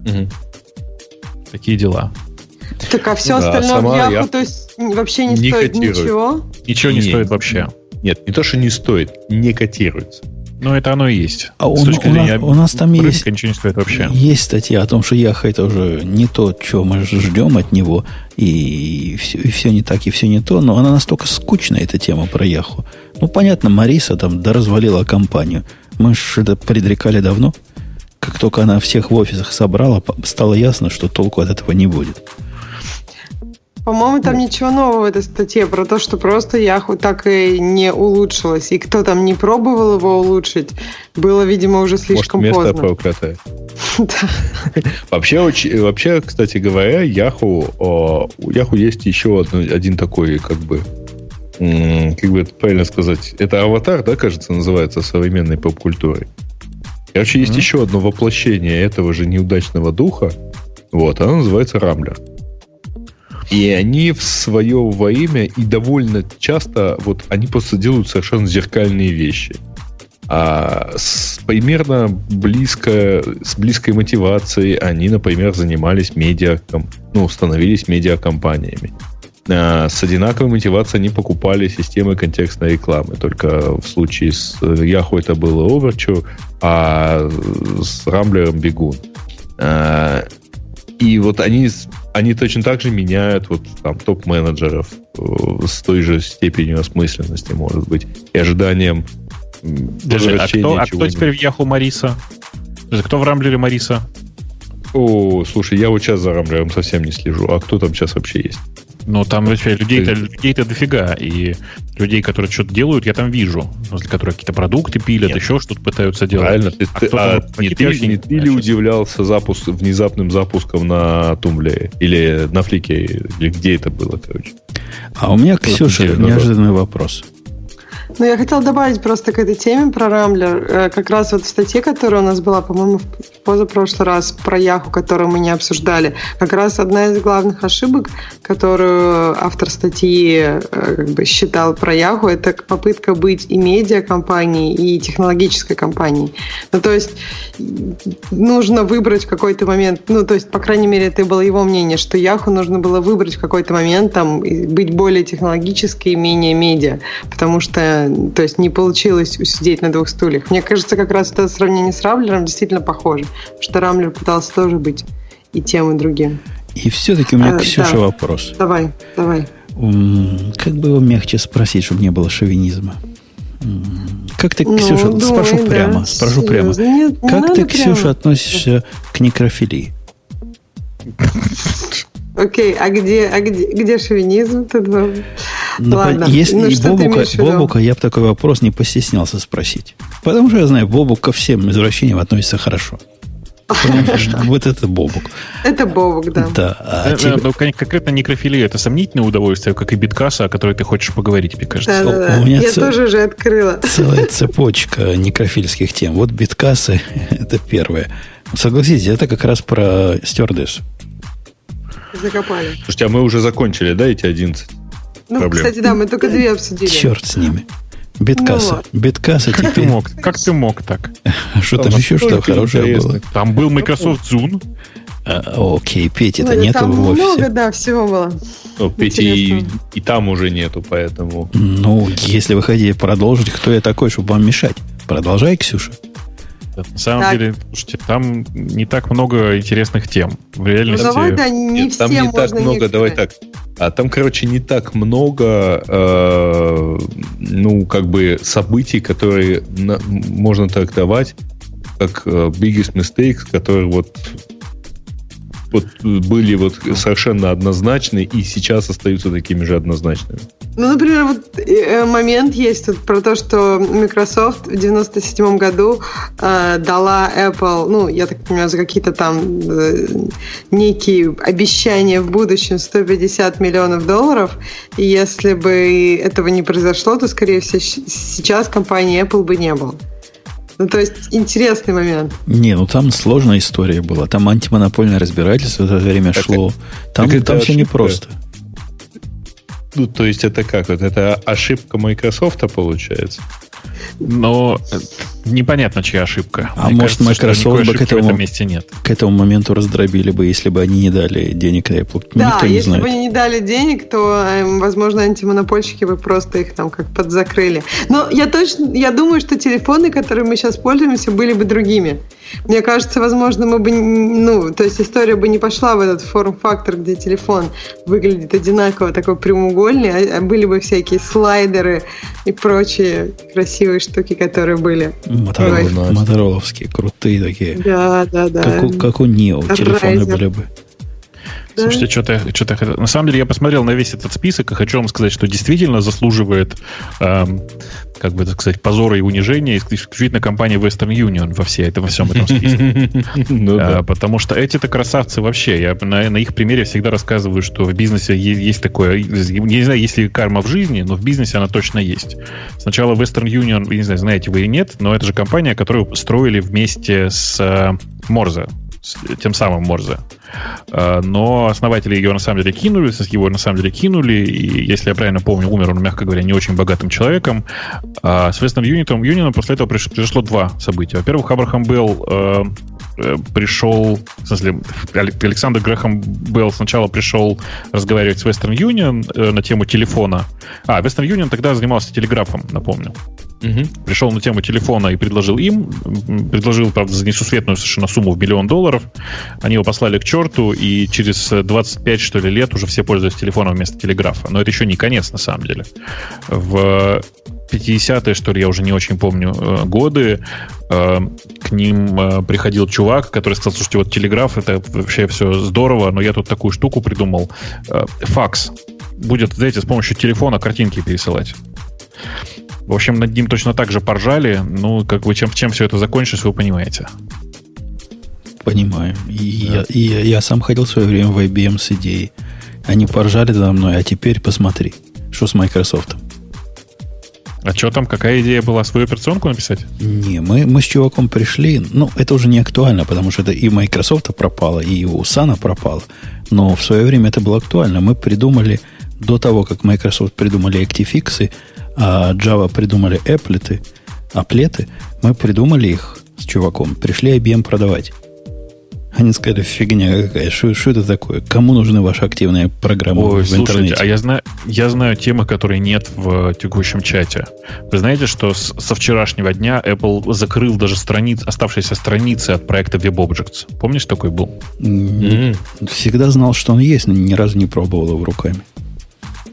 Угу. Такие дела. Так, а все да, остальное в Яху, то есть вообще не, не стоит котирует. ничего? Ничего не, не стоит вообще. Нет, не то, что не стоит, не котируется. Ну, это оно и есть. А у, у, нас, у нас там рынка есть, ничего не стоит вообще. есть статья о том, что Яха это уже не то, чего мы ждем от него, и все, и все не так, и все не то, но она настолько скучная, эта тема про Яху. Ну, понятно, Мариса там да развалила компанию. Мы же это предрекали давно. Как только она всех в офисах собрала, стало ясно, что толку от этого не будет. По-моему, там ничего нового в этой статье про то, что просто Яху так и не улучшилось. И кто там не пробовал его улучшить, было, видимо, уже слишком Может, место поздно. проклятое. Вообще, вообще, кстати говоря, Яху, у Яху есть еще один такой, как бы, как бы это правильно сказать, это аватар, да, кажется, называется современной поп-культурой. Короче, есть mm-hmm. еще одно воплощение этого же неудачного духа. Вот, оно называется Рамблер. И они в свое во имя и довольно часто вот они просто делают совершенно зеркальные вещи. А с примерно близко, с близкой мотивацией они, например, занимались медиа, ну, становились медиакомпаниями. С одинаковой мотивацией они покупали системы контекстной рекламы. Только в случае с Yahoo это было Overture, а с Рамблером Бегун. А, и вот они, они точно так же меняют вот там топ-менеджеров э, с той же степенью осмысленности, может быть, и ожиданием Даже, а кто, а кто теперь в Yahoo Мариса? Кто в Рамблере Мариса? О, слушай, я вот сейчас за Рамблером совсем не слежу. А кто там сейчас вообще есть? Ну, там людей-то, людей-то дофига. И людей, которые что-то делают, я там вижу. После которых какие-то продукты пилят, Нет. еще что-то пытаются делать. Правильно. Ты, а, ты, а не ты, не ты ли удивлялся запуск, внезапным запуском на Тумбле? Или на Флике? Или где это было, короче? А у меня, Ксюша, неожиданный вопрос. Ну, я хотела добавить просто к этой теме про Рамблер. Э, как раз вот в статье, которая у нас была, по-моему, в позапрошлый раз про Яху, которую мы не обсуждали, как раз одна из главных ошибок, которую автор статьи э, как бы считал про Яху, это попытка быть и медиа-компанией, и технологической компанией. Ну, то есть нужно выбрать в какой-то момент, ну, то есть, по крайней мере, это было его мнение, что Яху нужно было выбрать в какой-то момент, там, быть более технологической и менее медиа, потому что то есть не получилось усидеть на двух стульях. Мне кажется, как раз это сравнение с Рамблером действительно похоже, что Рамблер пытался тоже быть и тем, и другим. И все-таки у меня, а, Ксюша, да. вопрос. Давай, давай. Как бы его мягче спросить, чтобы не было шовинизма? Как ты, ну, Ксюша, думаю, спрошу да, прямо, спрошу прямо. Нет, как ты, Ксюша, прямо. относишься к некрофилии? Окей, а где, а где, где шовинизм? Тут ну, Ладно. Если ну, и Бобука, Бобука, я бы такой вопрос не постеснялся спросить. Потому что я знаю, Бобук ко всем извращениям относится хорошо. Вот это Бобук. Это Бобук, да. Да. А э, тебе... ну, конкретно некрофилия это сомнительное удовольствие, как и биткаса, о которой ты хочешь поговорить, мне кажется. Да, да, да. Я цел... тоже уже открыла. Целая цепочка некрофильских тем. Вот биткасы это первое. Согласитесь, это как раз про стюардессу. Закопали. Слушайте, а мы уже закончили, да, эти 11? Ну, проблем. кстати, да, мы только две обсудили. Черт с ними. Биткаса. Ну, Биткаса как теперь... Ты мог, как ты мог так? Что там еще что хорошее было? Там был Microsoft Zoom. А, окей, Пети-то ну, нету в офисе. много, да, всего было. Ну, Пети и, и там уже нету, поэтому... Ну, если вы хотите продолжить, кто я такой, чтобы вам мешать? Продолжай, Ксюша. На самом так. деле, слушайте, там не так много интересных тем. В реальности... Ну, давай, да, не Нет, там не так много, давай так. А там, короче, не так много, э, ну, как бы событий, которые на, можно трактовать как э, biggest mistakes, которые вот вот были вот совершенно однозначны и сейчас остаются такими же однозначными. Ну, например, вот э, момент есть тут про то, что Microsoft в 97 году э, дала Apple, ну, я так понимаю, за какие-то там э, некие обещания в будущем 150 миллионов долларов. И если бы этого не произошло, то, скорее всего, сейчас компании Apple бы не было. Ну, то есть, интересный момент. Не, ну там сложная история была. Там антимонопольное разбирательство в это время так, шло. Там, там все непросто. Ну, то есть это как? Вот это ошибка Microsoft получается? Но э, непонятно, чья ошибка. А Мне может, кажется, Microsoft бы к этому, месте нет. к этому моменту раздробили бы, если бы они не дали денег Apple. Да, Никто не если знает. бы они не дали денег, то, эм, возможно, антимонопольщики бы просто их там как подзакрыли. Но я точно, я думаю, что телефоны, которые мы сейчас пользуемся, были бы другими. Мне кажется, возможно, мы бы, ну, то есть история бы не пошла в этот форм-фактор, где телефон выглядит одинаково, такой прямоугольный, а, а были бы всякие слайдеры и прочие красивые штуки, которые были. Моторол, мотороловские, крутые такие. Да, да, да. Как у, как у Neo телефоны были бы. Да. Слушайте, что-то, что-то... На самом деле, я посмотрел на весь этот список и хочу вам сказать, что действительно заслуживает, эм, как бы так сказать, позора и унижения исключительно компания Western Union во, всей, во всем этом списке. ну, да. а, потому что эти-то красавцы вообще. Я на, их примере всегда рассказываю, что в бизнесе есть, такое... Я не знаю, есть ли карма в жизни, но в бизнесе она точно есть. Сначала Western Union, я не знаю, знаете вы или нет, но это же компания, которую строили вместе с э, с тем самым Morze. Э, но основатели ее на самом деле кинули, его на самом деле кинули, и если я правильно помню, умер он, мягко говоря, не очень богатым человеком. А с Western Union, Union после этого произошло два события. Во-первых, Абрахам Белл э, э, пришел, в смысле, Александр Грэхэм Белл сначала пришел разговаривать с Western Union на тему телефона. А, Western Union тогда занимался телеграфом, напомню. Угу. Пришел на тему телефона и предложил им, предложил, правда, за несусветную совершенно сумму в миллион долларов. Они его послали к черту, и через 25, что ли, лет уже все пользуются телефоном вместо телеграфа. Но это еще не конец, на самом деле. В 50-е, что ли, я уже не очень помню, э, годы, э, к ним э, приходил чувак, который сказал, слушайте, вот телеграф, это вообще все здорово, но я тут такую штуку придумал. Факс. Будет, знаете, с помощью телефона картинки пересылать. В общем, над ним точно так же поржали. Ну, как бы чем, чем все это закончилось, вы понимаете. Понимаю. И, да. я, и я, я сам ходил в свое время в IBM с идеей. Они поржали надо мной, а теперь посмотри, что с Microsoft. А что там, какая идея была, свою операционку написать? Не, мы, мы с чуваком пришли, ну, это уже не актуально, потому что это и Microsoft пропало, и у Сана пропало. Но в свое время это было актуально. Мы придумали, до того, как Microsoft придумали Actifix, а Java придумали эплеты, аплеты, мы придумали их с чуваком, пришли IBM продавать. Они сказали, фигня какая, что, это такое? Кому нужны ваши активные программы Ой, в слушайте, интернете? а я знаю, я знаю темы, которые нет в текущем чате. Вы знаете, что с, со вчерашнего дня Apple закрыл даже страниц, оставшиеся страницы от проекта WebObjects. Помнишь, такой был? Mm-hmm. Всегда знал, что он есть, но ни разу не пробовал его руками.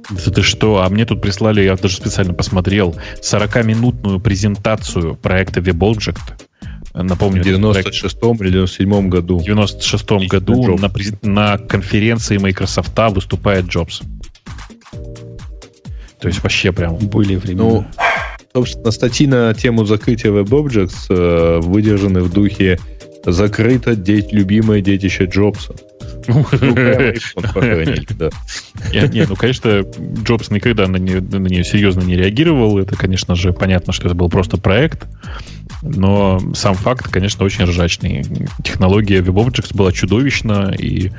Да ты что? А мне тут прислали, я даже специально посмотрел, 40-минутную презентацию проекта WebObject. Напомню, в 96-м или 97 году. В 96-м году на, на конференции Microsoft выступает Джобс. То есть вообще прям... Были времена. Ну, собственно, статьи на тему закрытия WebObjects э, выдержаны в духе «Закрыто деть, любимое детище Джобса». Ну, не, ну, конечно, Джобс никогда на нее, на нее серьезно не реагировал. Это, конечно же, понятно, что это был просто проект. Но сам факт, конечно, очень ржачный. Технология WebObjects была чудовищна и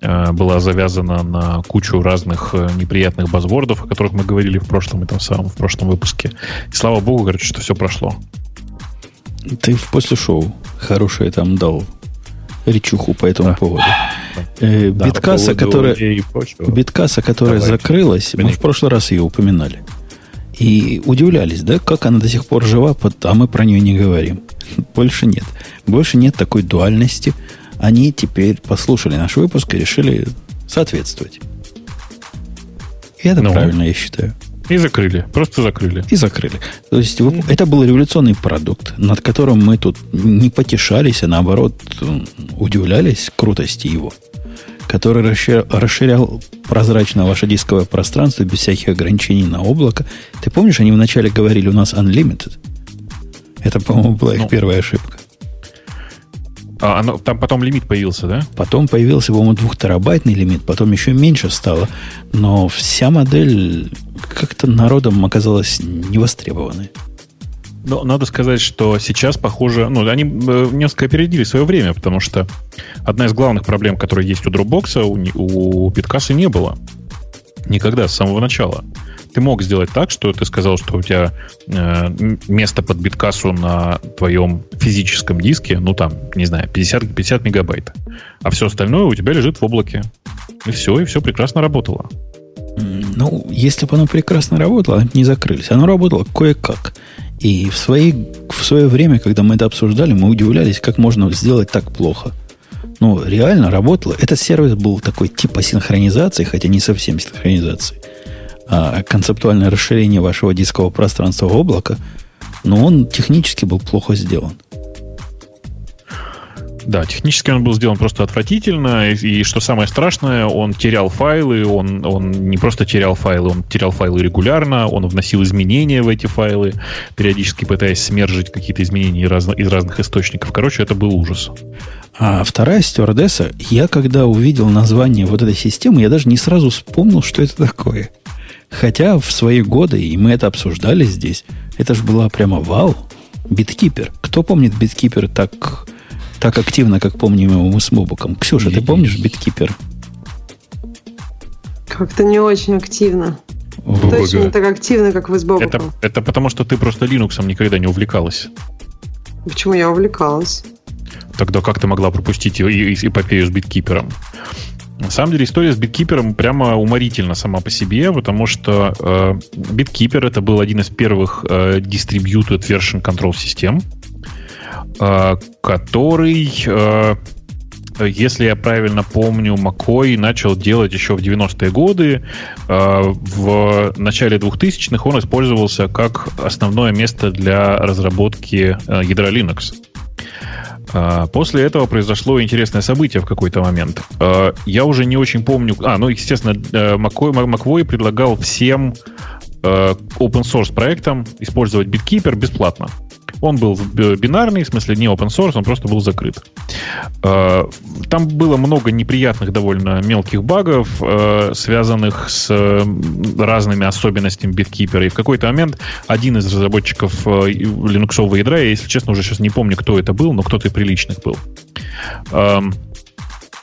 э, была завязана на кучу разных э, неприятных базвордов, о которых мы говорили в прошлом этом самом, в прошлом выпуске. И слава богу, короче, что все прошло. Ты в после шоу хорошее там дал речуху по этому да. поводу. Э, да, биткасса, по которая, биткасса, которая закрылась, мы в прошлый раз ее упоминали. И удивлялись, да, как она до сих пор жива, а мы про нее не говорим. Больше нет. Больше нет такой дуальности. Они теперь послушали наш выпуск и решили соответствовать. И это ну, правильно, я считаю. И закрыли. Просто закрыли. И закрыли. То есть mm-hmm. это был революционный продукт, над которым мы тут не потешались, а наоборот удивлялись крутости его который расширял прозрачно ваше дисковое пространство без всяких ограничений на облако. Ты помнишь, они вначале говорили, у нас unlimited? Это, по-моему, была их ну, первая ошибка. А, оно, там потом лимит появился, да? Потом появился, по-моему, двухтерабайтный лимит, потом еще меньше стало. Но вся модель как-то народом оказалась невостребованной. Но надо сказать, что сейчас, похоже, ну, они э, несколько опередили свое время, потому что одна из главных проблем, которая есть у Dropbox, у, у Питкаса не было. Никогда, с самого начала. Ты мог сделать так, что ты сказал, что у тебя э, место под биткассу на твоем физическом диске, ну там, не знаю, 50, 50 мегабайт. А все остальное у тебя лежит в облаке. И все, и все прекрасно работало. Ну, если бы оно прекрасно работало, не закрылись. Оно работало кое-как. И в, свои, в свое время, когда мы это обсуждали, мы удивлялись, как можно сделать так плохо. Ну, реально работало. Этот сервис был такой типа синхронизации, хотя не совсем синхронизации. А концептуальное расширение вашего дискового пространства в облако, но он технически был плохо сделан. Да, технически он был сделан просто отвратительно, и, и что самое страшное, он терял файлы, он, он не просто терял файлы, он терял файлы регулярно, он вносил изменения в эти файлы, периодически пытаясь смержить какие-то изменения из разных, из разных источников. Короче, это был ужас. А вторая стюардесса, я когда увидел название вот этой системы, я даже не сразу вспомнил, что это такое. Хотя в свои годы, и мы это обсуждали здесь, это же была прямо вау. Биткипер. Кто помнит Биткипер так так активно, как помним его мы с Мобуком. Ксюша, ты помнишь биткипер? Как-то не очень активно. О, Точно не так активно, как вы с Бобуком. Это, это потому, что ты просто Linux никогда не увлекалась. Почему я увлекалась? Тогда как ты могла пропустить эпопею с биткипером? На самом деле история с биткипером прямо уморительна сама по себе, потому что э, биткипер это был один из первых э, distributed version control систем. Э, который, э, если я правильно помню, Макой начал делать еще в 90-е годы. Э, в начале 2000-х он использовался как основное место для разработки ядра Linux. После этого произошло интересное событие в какой-то момент. Я уже не очень помню... А, ну, естественно, Маквой, Маквой предлагал всем open source проектам использовать BitKeeper бесплатно. Он был бинарный, в смысле не open source, он просто был закрыт. Э, там было много неприятных довольно мелких багов, э, связанных с разными особенностями биткипера. И в какой-то момент один из разработчиков э, линуксового ядра, я, если честно, уже сейчас не помню, кто это был, но кто-то из приличных был, эм,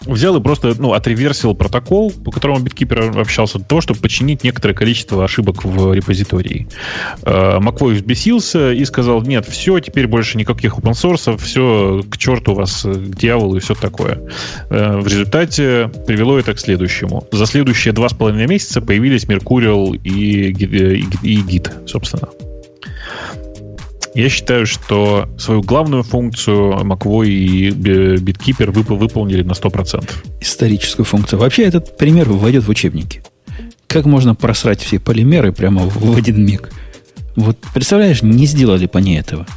взял и просто ну, отреверсил протокол, по которому биткипер общался, для того, чтобы починить некоторое количество ошибок в репозитории. Э, Маквой взбесился и сказал, нет, все, теперь больше никаких open source, все к черту вас, к дьяволу и все такое. Э, в результате привело это к следующему. За следующие два с половиной месяца появились Mercurial и, и, и Git, собственно. Я считаю, что свою главную функцию Macvoy и BitKeeper выполнили на 100%. Историческую функцию. Вообще этот пример войдет в учебники. Как можно просрать все полимеры прямо в один миг? Вот представляешь, не сделали по ней этого.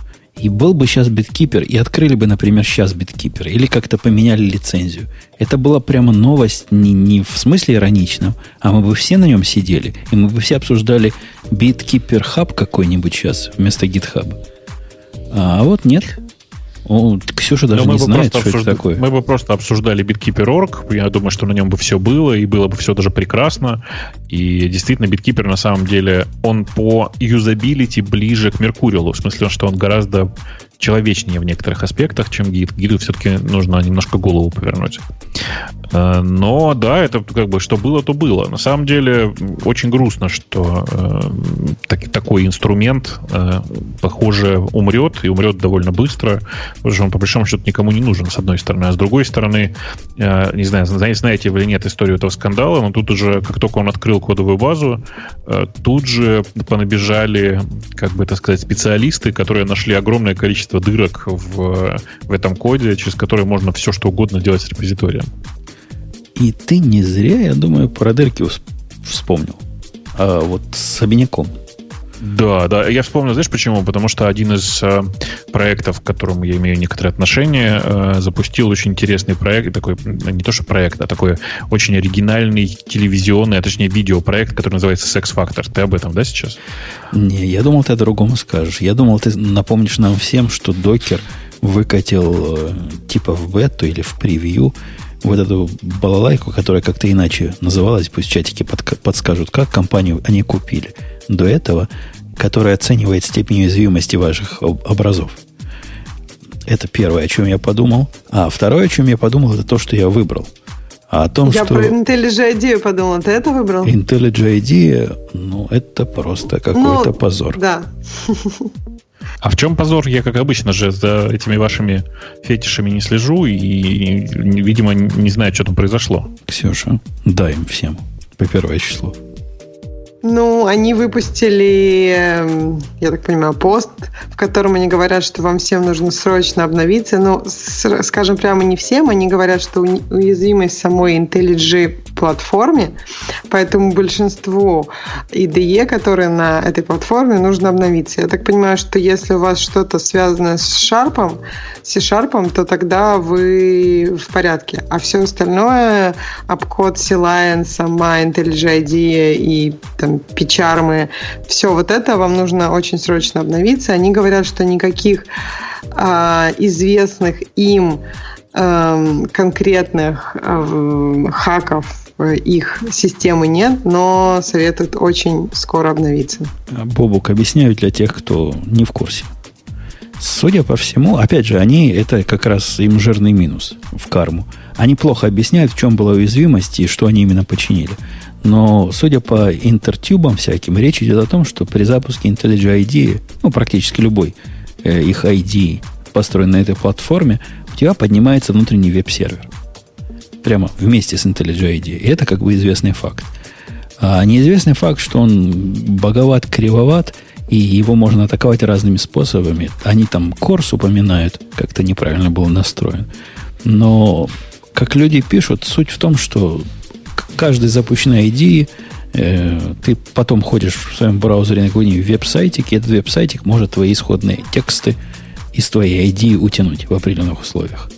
И был бы сейчас биткипер, и открыли бы, например, сейчас биткипер, или как-то поменяли лицензию. Это была прямо новость не, не в смысле ироничном, а мы бы все на нем сидели, и мы бы все обсуждали биткипер хаб какой-нибудь сейчас вместо гитхаба. А вот нет. О, Ксюша даже не знает, что обсужд... это такое. Мы бы просто обсуждали BitKeeper.org. Я думаю, что на нем бы все было, и было бы все даже прекрасно. И действительно, BitKeeper на самом деле, он по юзабилити ближе к Меркуриалу. В смысле, что он гораздо человечнее в некоторых аспектах, чем гид. Гиду все-таки нужно немножко голову повернуть. Э, но да, это как бы что было, то было. На самом деле очень грустно, что э, так, такой инструмент, э, похоже, умрет и умрет довольно быстро, потому что он по большому счету никому не нужен, с одной стороны. А с другой стороны, э, не знаю, знаете вы или нет историю этого скандала, но тут уже, как только он открыл кодовую базу, э, тут же понабежали, как бы это сказать, специалисты, которые нашли огромное количество дырок в, в этом коде, через которые можно все что угодно делать с репозиторием. И ты не зря, я думаю, про дырки вспомнил. А вот с обиняком. Да, да. Я вспомнил, знаешь почему? Потому что один из э, проектов, к которому я имею некоторое отношение, э, запустил очень интересный проект, такой, не то что проект, а такой очень оригинальный телевизионный, а точнее видеопроект, который называется Sex Factor. Ты об этом, да, сейчас? Не, я думал, ты о другом скажешь. Я думал, ты напомнишь нам всем, что докер выкатил э, типа в бету или в превью вот эту балалайку, которая как-то иначе называлась, пусть чатики под, подскажут, как компанию они купили до этого, которая оценивает степень уязвимости ваших образов. Это первое, о чем я подумал. А второе, о чем я подумал, это то, что я выбрал. А о том, я что... про IntelliJ IDEA подумал. Ты это выбрал? IntelliJ IDEA, ну, это просто какой-то ну, позор. Да. А в чем позор? Я, как обычно же, за этими вашими фетишами не слежу и, видимо, не знаю, что там произошло. Ксюша, дай им всем по первое число. Ну, они выпустили, эм, я так понимаю, пост, в котором они говорят, что вам всем нужно срочно обновиться. Но, ну, скажем прямо, не всем. Они говорят, что уязвимость самой IntelliJ платформе, поэтому большинству IDE, которые на этой платформе, нужно обновиться. Я так понимаю, что если у вас что-то связано с Sharp, C-Sharp, то тогда вы в порядке. А все остальное, обкод C-Lion, сама IntelliJ IDEA и там печармы, все вот это вам нужно очень срочно обновиться. Они говорят, что никаких э, известных им э, конкретных э, хаков их системы нет, но советуют очень скоро обновиться. Бобук, объясняю для тех, кто не в курсе. Судя по всему, опять же, они, это как раз им жирный минус в карму. Они плохо объясняют, в чем была уязвимость и что они именно починили. Но, судя по интертюбам всяким, речь идет о том, что при запуске IntelliJ IDEA, ну, практически любой э, их ID, построен на этой платформе, у тебя поднимается внутренний веб-сервер. Прямо вместе с IntelliJ IDEA. И это как бы известный факт. А неизвестный факт, что он боговат, кривоват, и его можно атаковать разными способами. Они там корс упоминают, как-то неправильно был настроен. Но, как люди пишут, суть в том, что каждой запущенной ID э, ты потом ходишь в своем браузере на какой-нибудь веб-сайтик, и этот веб-сайтик может твои исходные тексты из твоей ID утянуть в определенных условиях.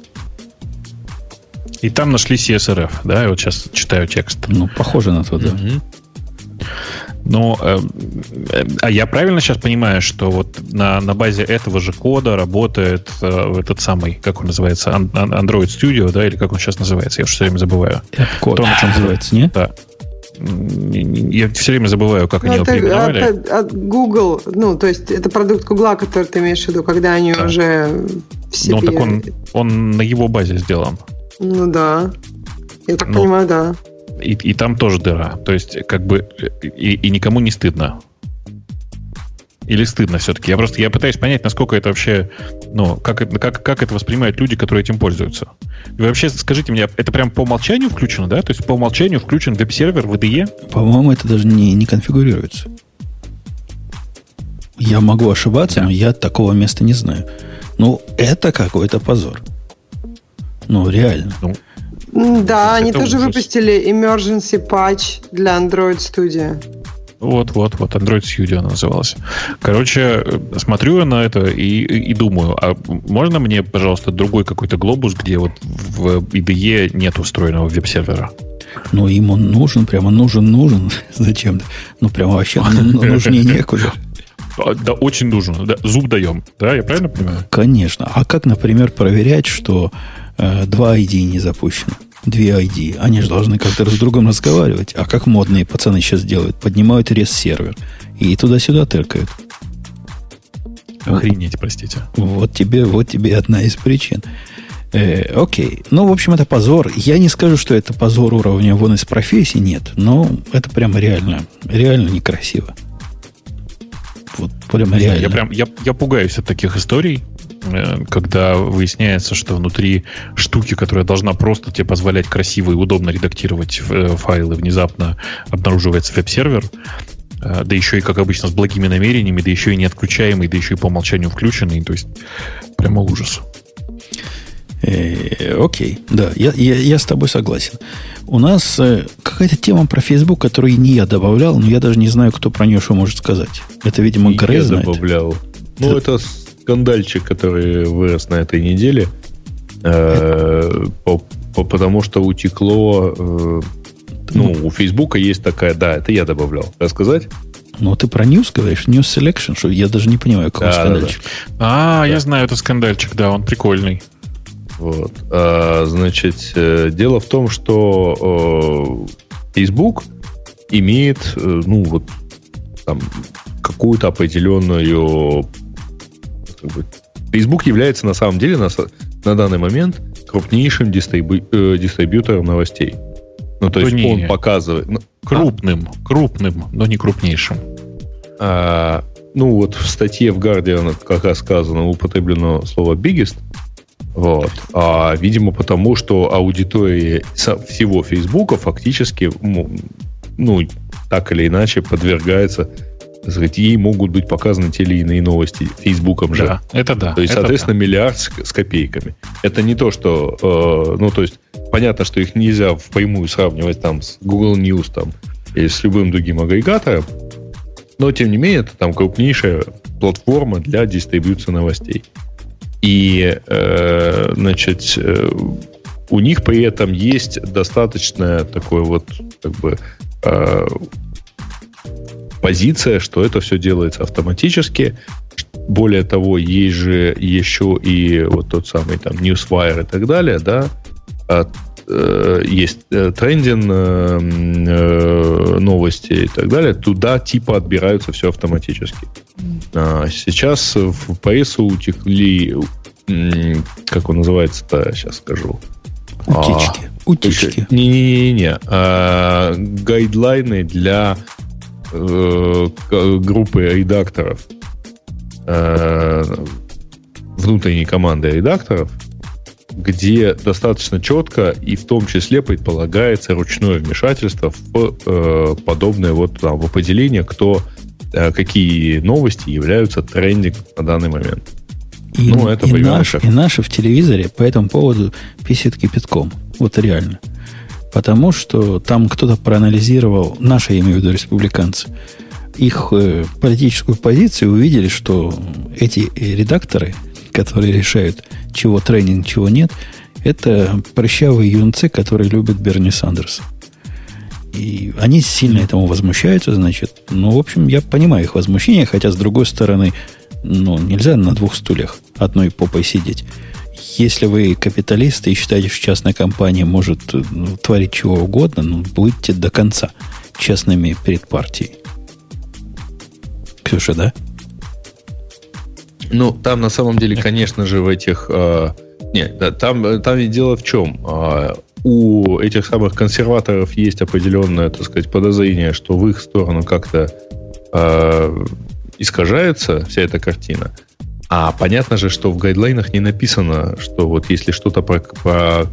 И там нашли CSRF, да? Я вот сейчас читаю текст. Ну, похоже на то, да. Угу. Но, э, э, а я правильно сейчас понимаю, что вот на, на базе этого же кода работает э, этот самый, как он называется, Android Studio, да, или как он сейчас называется? Я уже все время забываю. Код, он что называется, нет? Да. Я все время забываю, как ну, они это, его переименовали. От, от Google, ну, то есть это продукт Google, который ты имеешь в виду, когда они да. уже в себе... Ну, так он, он на его базе сделан. Ну, да. Я так ну, понимаю, да и, и там тоже дыра. То есть, как бы, и, и никому не стыдно. Или стыдно все-таки? Я просто я пытаюсь понять, насколько это вообще, ну, как, как, как это воспринимают люди, которые этим пользуются. И вообще, скажите мне, это прям по умолчанию включено, да? То есть по умолчанию включен веб-сервер в IDE? По-моему, это даже не, не конфигурируется. Я могу ошибаться, да. но я такого места не знаю. Ну, это какой-то позор. Ну, реально. Ну, да, они тоже ужас. выпустили emergency patch для Android Studio. Вот, вот, вот, Android Studio она называлась. Короче, смотрю я на это и, и думаю, а можно мне, пожалуйста, другой какой-то глобус, где вот в IDE нет устроенного веб-сервера? Ну, им он нужен, прямо нужен, нужен. Зачем? Ну, прямо вообще нужнее некуда. А, да, очень нужен. Да, зуб даем. Да, я правильно понимаю? Конечно. А как, например, проверять, что э, два ID не запущено? Две ID. Они же должны как-то друг с другом разговаривать. А как модные пацаны сейчас делают? Поднимают рес-сервер и туда-сюда тыркают. Охренеть, простите. Вот тебе, вот тебе одна из причин. Э, окей. Ну, в общем, это позор. Я не скажу, что это позор уровня вон из профессии, нет. Но это прямо реально, реально некрасиво. Вот прямо реально. Я прям, я, я пугаюсь от таких историй. Э, когда выясняется, что внутри штуки, которая должна просто тебе позволять красиво и удобно редактировать э, файлы, внезапно обнаруживается веб-сервер, э, да еще и, как обычно, с благими намерениями, да еще и не отключаемый, да еще и по умолчанию включенный. То есть, прямо ужас. Окей, да, я, я, я с тобой согласен. У нас какая-то тема про Facebook, которую не я добавлял, но я даже не знаю, кто про нее что может сказать. Это, видимо, Грей знает. добавлял. Ну, это... это скандальчик, который вырос на этой неделе. Э, по, по, потому что утекло... Э, ну, у Фейсбука есть такая... Да, это я добавлял. Рассказать? Ну, ты про News говоришь? News Selection, что я даже не понимаю, какой да, скандальчик. Да, да. А, да. я знаю, это скандальчик, да, он прикольный. Вот. А, значит, э, дело в том, что э, Facebook имеет, э, ну, вот, там, какую-то определенную... Как бы, Facebook является на самом деле на, на данный момент крупнейшим дистрибу, э, дистрибьютором новостей. Ну, то, то есть не, он показывает... Ну, крупным, а? крупным, но не крупнейшим. А, ну, вот в статье в Guardian, как раз сказано, употреблено слово biggest. Вот. А, видимо, потому что аудитория всего Фейсбука фактически, ну, так или иначе подвергается сказать, ей могут быть показаны те или иные новости Фейсбуком же. Да, это да. То есть, соответственно, да. миллиард с, с копейками. Это не то, что, э, ну, то есть, понятно, что их нельзя впрямую сравнивать там с Google News там или с любым другим агрегатором, но, тем не менее, это там крупнейшая платформа для дистрибьюции новостей. И, э, значит, э, у них при этом есть достаточно такое вот, как бы, э, позиция, что это все делается автоматически. Более того, есть же еще и вот тот самый там Newswire и так далее, да, э, есть э, трендинг э, новости и так далее, туда типа отбираются все автоматически. А сейчас в прессу утекли, как он называется-то, сейчас скажу. Утечки. А, утечки. Не-не-не. А, гайдлайны для э, группы редакторов, э, внутренней команды редакторов, где достаточно четко и в том числе предполагается ручное вмешательство в э, подобное вот там, в определение, кто э, какие новости являются трендинг на данный момент. И, ну, это и, наш, и наши в телевизоре по этому поводу писит кипятком. Вот реально. Потому что там кто-то проанализировал, наши, я имею в виду, республиканцы, их э, политическую позицию, увидели, что эти редакторы, которые решают, чего тренинг, чего нет, это прыщавые юнцы, которые любят Берни Сандерса. И они сильно этому возмущаются, значит. Ну, в общем, я понимаю их возмущение, хотя, с другой стороны, ну, нельзя на двух стульях одной попой сидеть если вы капиталисты и считаете, что частная компания может ну, творить чего угодно, ну, будьте до конца честными перед партией. Ксюша, да? Ну, там на самом деле, конечно же, в этих... Э, нет, да, там, там ведь дело в чем. Э, у этих самых консерваторов есть определенное, так сказать, подозрение, что в их сторону как-то э, искажается вся эта картина. А понятно же, что в гайдлайнах не написано, что вот если что-то про, про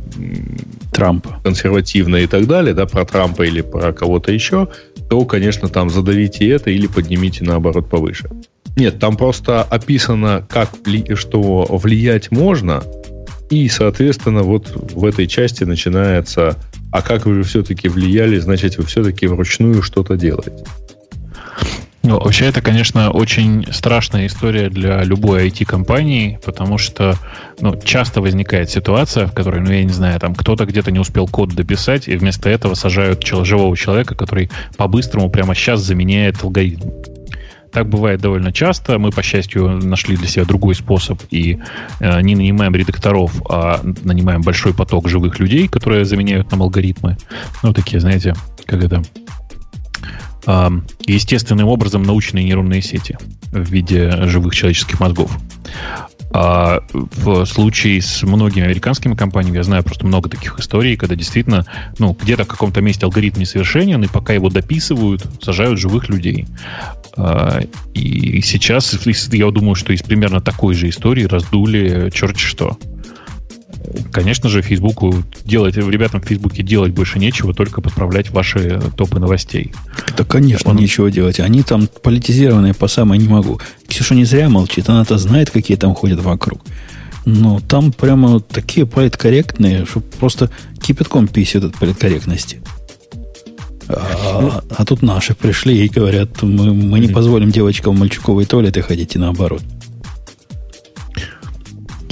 Трампа консервативное и так далее, да, про Трампа или про кого-то еще, то, конечно, там задавите это или поднимите наоборот повыше. Нет, там просто описано, как что влиять можно, и, соответственно, вот в этой части начинается, а как вы все-таки влияли, значит, вы все-таки вручную что-то делаете. Ну, вообще, это, конечно, очень страшная история для любой IT-компании, потому что ну, часто возникает ситуация, в которой, ну, я не знаю, там кто-то где-то не успел код дописать, и вместо этого сажают живого человека, который по-быстрому прямо сейчас заменяет алгоритм. Так бывает довольно часто. Мы, по счастью, нашли для себя другой способ и э, не нанимаем редакторов, а нанимаем большой поток живых людей, которые заменяют нам алгоритмы. Ну, такие, знаете, как это естественным образом научные нейронные сети в виде живых человеческих мозгов. А в случае с многими американскими компаниями, я знаю просто много таких историй, когда действительно, ну, где-то в каком-то месте алгоритм несовершенен, и пока его дописывают, сажают живых людей. А, и сейчас, я думаю, что из примерно такой же истории раздули черт что. Конечно же, Фейсбуку делать, ребятам в Фейсбуке делать больше нечего, только подправлять ваши топы новостей. Да, конечно, Он... нечего делать. Они там политизированные по самой не могу. Ксюша не зря молчит, она-то знает, какие там ходят вокруг. Но там прямо такие политкорректные, что просто кипятком писят от политкорректности. А, а тут наши пришли и говорят, мы, мы не позволим девочкам в мальчиковые туалеты ходить и наоборот.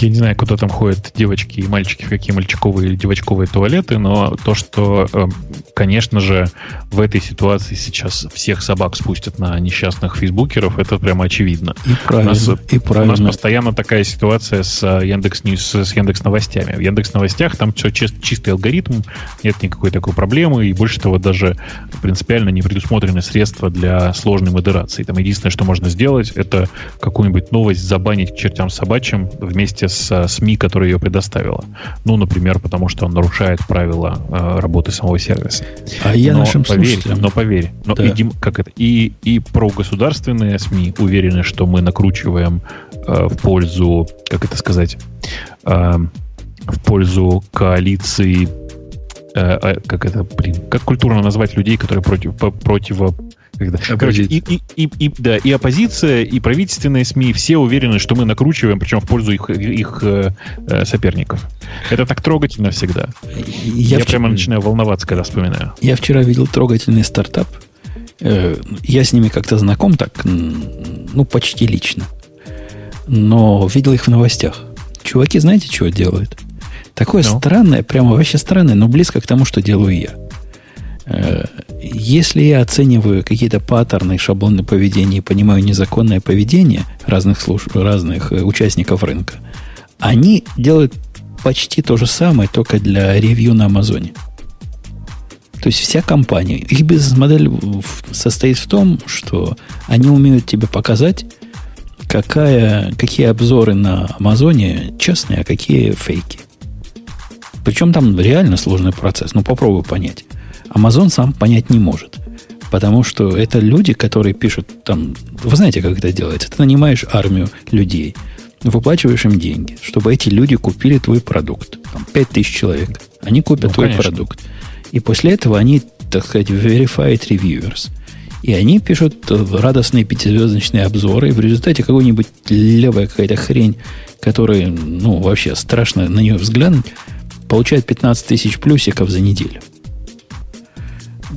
Я не знаю, куда там ходят девочки и мальчики, в какие мальчиковые или девочковые туалеты, но то, что, эм, конечно же, в этой ситуации сейчас всех собак спустят на несчастных фейсбукеров, это прямо очевидно. И правильно, у нас, и правильно. У нас постоянно такая ситуация с э, Яндекс с Яндекс Новостями. В Яндекс Новостях там все чистый алгоритм, нет никакой такой проблемы, и больше того, даже принципиально не предусмотрены средства для сложной модерации. Там единственное, что можно сделать, это какую-нибудь новость забанить к чертям собачьим вместе с СМИ, которая ее предоставила. Ну, например, потому что он нарушает правила э, работы самого сервиса. А я но нашим поверь, слушателям... Но поверь, но да. и, как это, и, и про государственные СМИ уверены, что мы накручиваем э, в пользу, как это сказать, э, в пользу коалиции э, э как это, блин, как культурно назвать людей, которые против, против когда, короче, и, и, и, и, да, и оппозиция, и правительственные СМИ все уверены, что мы накручиваем, причем в пользу их, их э, э, соперников. Это так трогательно всегда. Я, я вчера, прямо начинаю волноваться, когда вспоминаю. Я вчера видел трогательный стартап. Э, я с ними как-то знаком так, ну, почти лично. Но видел их в новостях. Чуваки, знаете, что делают? Такое ну? странное, прямо вообще странное, но близко к тому, что делаю я. Э, если я оцениваю какие-то паттерны, шаблоны поведения и понимаю незаконное поведение разных, служ... разных э, участников рынка, они делают почти то же самое, только для ревью на Амазоне. То есть вся компания, их бизнес-модель состоит в том, что они умеют тебе показать, какая, какие обзоры на Амазоне честные, а какие фейки. Причем там реально сложный процесс. Ну, попробуй понять. Amazon сам понять не может. Потому что это люди, которые пишут там... Вы знаете, как это делается? Ты нанимаешь армию людей, выплачиваешь им деньги, чтобы эти люди купили твой продукт. Там 5 тысяч человек. Они купят ну, твой конечно. продукт. И после этого они, так сказать, verified reviewers. И они пишут радостные пятизвездочные обзоры, и в результате какой-нибудь левая какая-то хрень, которая, ну, вообще страшно на нее взглянуть, получает 15 тысяч плюсиков за неделю.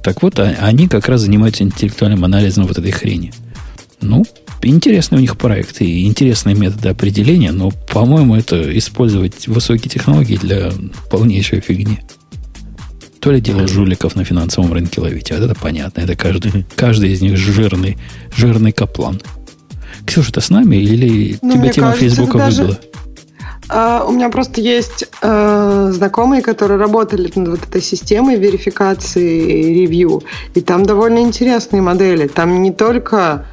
Так вот, а, они как раз занимаются интеллектуальным анализом вот этой хрени. Ну, интересные у них проекты и интересные методы определения, но, по-моему, это использовать высокие технологии для полнейшей фигни. То ли дело жуликов на финансовом рынке ловить. А это понятно. Это каждый, каждый из них жирный, жирный каплан. Ксюша, ты с нами или ну, тебя тема кажется, Фейсбука выбила? Uh, у меня просто есть uh, знакомые, которые работали над вот этой системой верификации ревью. И там довольно интересные модели. Там не только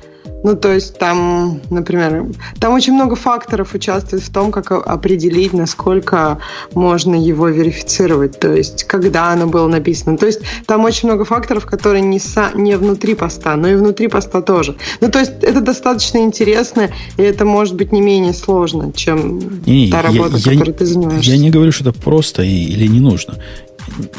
ну, то есть там, например, там очень много факторов участвует в том, как определить, насколько можно его верифицировать, то есть когда оно было написано. То есть там очень много факторов, которые не, са, не внутри поста, но и внутри поста тоже. Ну, то есть это достаточно интересно, и это может быть не менее сложно, чем не, та работа, я, которой я, ты занимаешься. Я не говорю, что это просто или не нужно.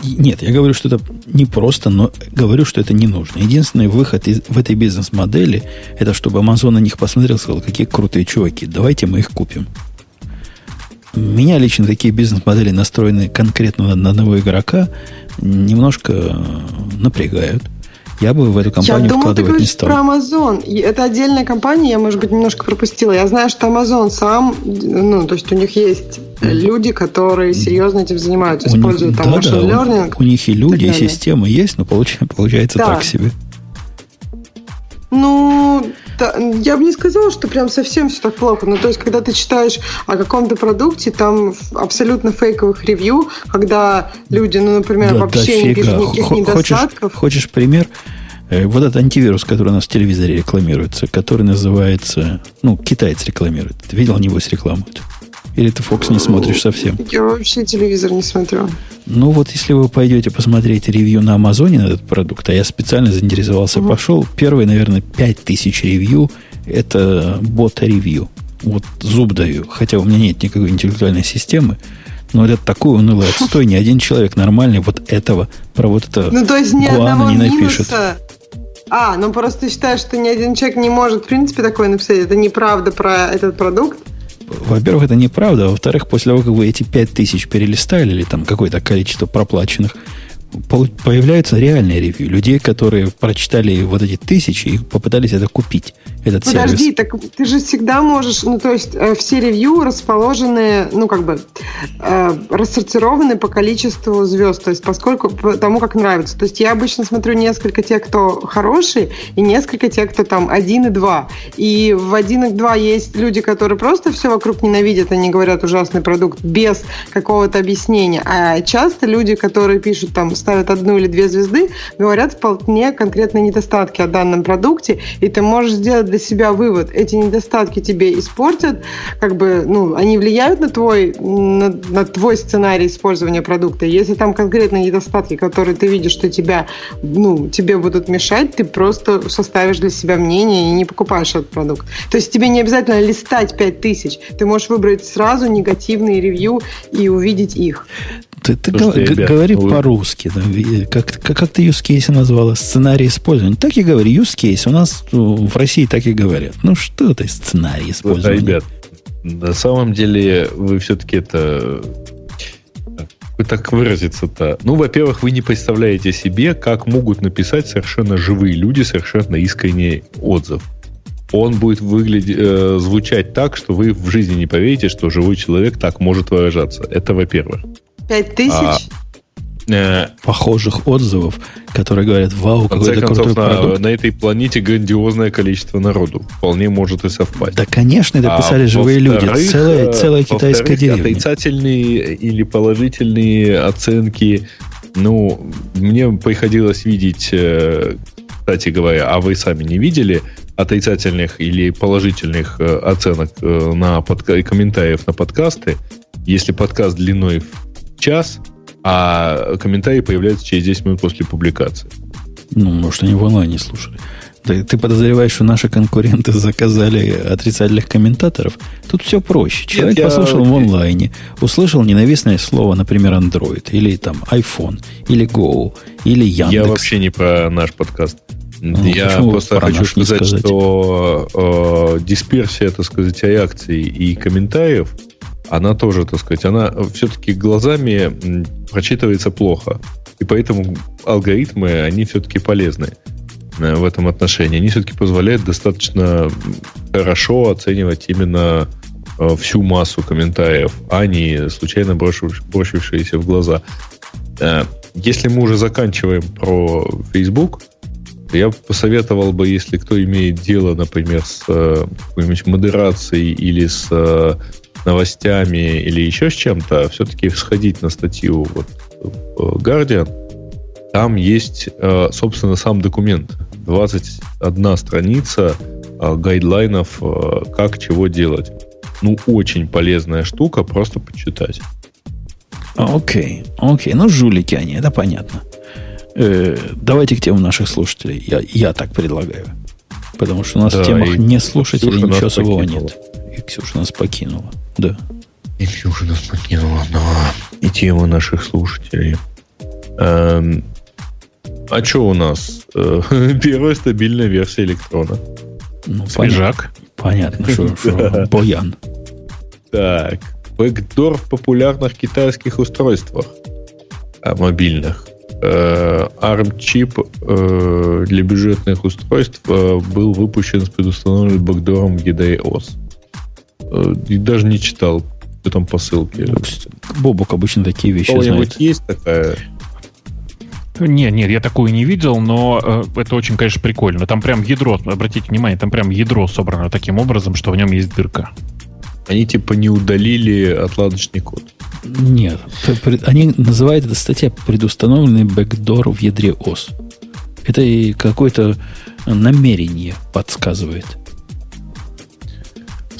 Нет, я говорю, что это не просто, но говорю, что это не нужно. Единственный выход из, в этой бизнес-модели, это чтобы Amazon на них посмотрел и сказал, какие крутые чуваки, давайте мы их купим. Меня лично такие бизнес-модели, настроенные конкретно на одного игрока, немножко напрягают. Я бы в эту компанию я думаю, ты говоришь не стал. про Amazon. Это отдельная компания, я, может быть, немножко пропустила. Я знаю, что Amazon сам, ну, то есть у них есть люди, которые серьезно этим занимаются, у используют них, там да, машин да, learning. У, у них и люди, и системы есть, но получается, получается да. так себе. Ну, я бы не сказала, что прям совсем все так плохо. Ну, то есть, когда ты читаешь о каком-то продукте, там абсолютно фейковых ревью, когда люди, ну, например, да, вообще дофига. не пишут никаких Х- недостатков. Хочешь, хочешь пример? Э, вот этот антивирус, который у нас в телевизоре рекламируется, который называется... Ну, китаец рекламирует. Ты видел, небось, рекламуют? Или ты Fox не смотришь совсем? Я вообще телевизор не смотрю. Ну вот, если вы пойдете посмотреть ревью на Амазоне на этот продукт, а я специально заинтересовался, угу. пошел, первые, наверное, 5000 ревью – это бота-ревью. Вот зуб даю. Хотя у меня нет никакой интеллектуальной системы. Но это такой унылый отстой. Ни один человек нормальный вот этого, про вот это ну, то есть ни Гуана не напишет. Минуса. А, ну просто считаешь, что ни один человек не может, в принципе, такое написать. Это неправда про этот продукт? Во-первых, это неправда. Во-вторых, после того, как вы эти 5000 перелистали, или там какое-то количество проплаченных, появляются реальные ревью. Людей, которые прочитали вот эти тысячи и попытались это купить, этот Подожди, сервис. так ты же всегда можешь, ну, то есть э, все ревью расположены, ну, как бы, э, рассортированы по количеству звезд, то есть поскольку, по тому, как нравится. То есть я обычно смотрю несколько тех, кто хороший, и несколько тех, кто там один и два. И в один и два есть люди, которые просто все вокруг ненавидят, они говорят ужасный продукт без какого-то объяснения. А часто люди, которые пишут там ставят одну или две звезды, говорят вполне конкретные недостатки о данном продукте, и ты можешь сделать для себя вывод. Эти недостатки тебе испортят, как бы, ну, они влияют на твой, на, на твой сценарий использования продукта. Если там конкретные недостатки, которые ты видишь, что тебя, ну, тебе будут мешать, ты просто составишь для себя мнение и не покупаешь этот продукт. То есть тебе не обязательно листать 5000, ты можешь выбрать сразу негативные ревью и увидеть их. Ты, ты Слушайте, г- ребят, говори вы... по-русски. Да, как, как, как ты use case назвала? Сценарий использования. Так и говори, use case. У нас в России так и говорят. Ну что ты, сценарий использования? Ребят, на самом деле вы все-таки это... Вы так выразиться-то. Ну, во-первых, вы не представляете себе, как могут написать совершенно живые люди совершенно искренний отзыв. Он будет выглядеть, э, звучать так, что вы в жизни не поверите, что живой человек так может выражаться. Это во-первых. Пять тысяч? А, э, похожих отзывов, которые говорят, вау, какой то крутой на, продукт. на этой планете грандиозное количество народу. Вполне может и совпасть. Да, конечно, это писали а, живые люди. Целая, э, целая китайская деревня. Отрицательные или положительные оценки. Ну, мне приходилось видеть, э, кстати говоря, а вы сами не видели отрицательных или положительных оценок на подка- комментариев на подкасты, если подкаст длиной в час, а комментарии появляются через 10 минут после публикации. Ну, может, они в онлайне слушали. Ты, ты подозреваешь, что наши конкуренты заказали отрицательных комментаторов? Тут все проще. Человек Нет, послушал я... в онлайне, услышал ненавистное слово, например, Android, или там iPhone, или Go, или Яндекс. Я вообще не про наш подкаст. Ну, я просто хочу сказать, сказать, что э, дисперсия, так сказать, реакций и комментариев – она тоже, так сказать, она все-таки глазами прочитывается плохо. И поэтому алгоритмы, они все-таки полезны э, в этом отношении. Они все-таки позволяют достаточно хорошо оценивать именно э, всю массу комментариев, а не случайно бросившиеся в глаза. Э, если мы уже заканчиваем про Facebook, я посоветовал бы, если кто имеет дело, например, с какой-нибудь модерацией или с новостями или еще с чем-то, все-таки сходить на статью вот, Guardian. Там есть, э, собственно, сам документ. 21 страница э, гайдлайнов, э, как чего делать. Ну, очень полезная штука, просто почитать. Окей, окей. Ну, жулики они, это понятно. Э, давайте к темам наших слушателей. Я, я так предлагаю. Потому что у нас да, в темах не слушателей ничего особого нет. И Ксюша нас покинула. Да. И Ксюша нас покинула, да. И тема наших слушателей. Эм, а что у нас? Э, первая стабильная версия электрона. Ну, Свежак. Понятно, что Боян. Так. Бэкдор в популярных китайских устройствах а, мобильных. Э, ARM-чип э, для бюджетных устройств был выпущен с предустановленным бэкдором. Э, и даже не читал, что там по ссылке. Ну, Бобок обычно такие вещи знает. есть такая? Нет, нет, я такую не видел, но э, это очень, конечно, прикольно. Там прям ядро, обратите внимание, там прям ядро собрано таким образом, что в нем есть дырка. Они типа не удалили отладочный код. Нет, они называют это статья предустановленный бэкдор в ядре ОС. Это и какое-то намерение подсказывает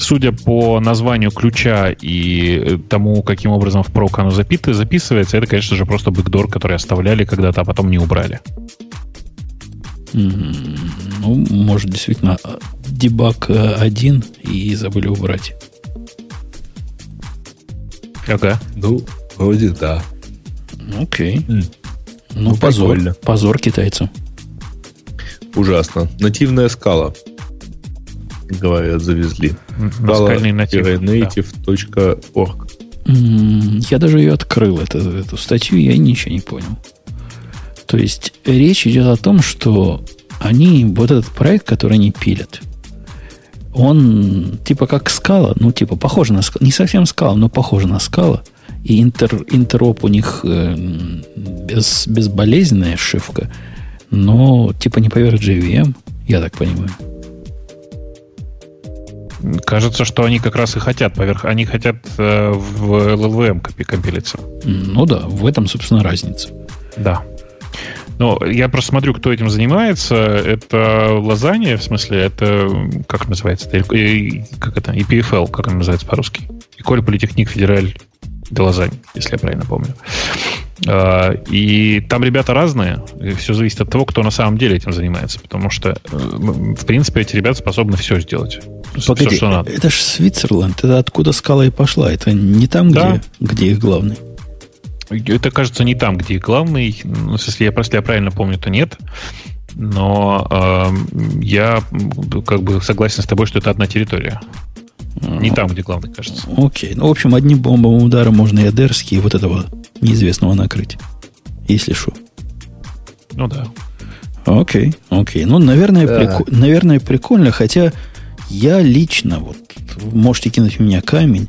судя по названию ключа и э, тому, каким образом в прок оно записывается, это, конечно же, просто бэкдор, который оставляли когда-то, а потом не убрали. Ну, может, действительно, дебаг э, один и забыли убрать. Ага. Ну, вроде да. Окей. Mm. Ну, ну позор. Прикольно. Позор китайцам. Ужасно. Нативная скала говорят, завезли. native.org. Я даже ее открыл, эту, эту статью, я ничего не понял. То есть речь идет о том, что они, вот этот проект, который они пилят, он типа как скала, ну типа похож на скала, не совсем скала, но похоже на скала. И интер, интероп у них э, без, безболезненная шивка, но типа не поверх JVM, я так понимаю. Кажется, что они как раз и хотят поверх. Они хотят э, в LLVM компилиться. Ну да, в этом, собственно, разница. Да. Ну, я просто смотрю, кто этим занимается. Это лазанья, в смысле, это как называется? Это, как это? EPFL, как он называется по-русски? Эколь Политехник Федераль де Лазань, если я правильно помню. А, и там ребята разные, и все зависит от того, кто на самом деле этим занимается, потому что, э, в принципе, эти ребята способны все сделать. Погоди, все, что надо. это же Свитцерленд, это откуда скала и пошла, это не там, да. где, где их главный. Это, кажется, не там, где главный. Ну, если я, если я правильно помню, то нет. Но э, я как бы согласен с тобой, что это одна территория. Не там, где главный, кажется. Окей. Ну, в общем, одним бомбовым ударом можно и Адерский, и вот этого неизвестного накрыть. Если что. Ну да. Окей, окей. Ну, наверное, да. наверное, прикольно, хотя я лично, вот, можете кинуть в меня камень,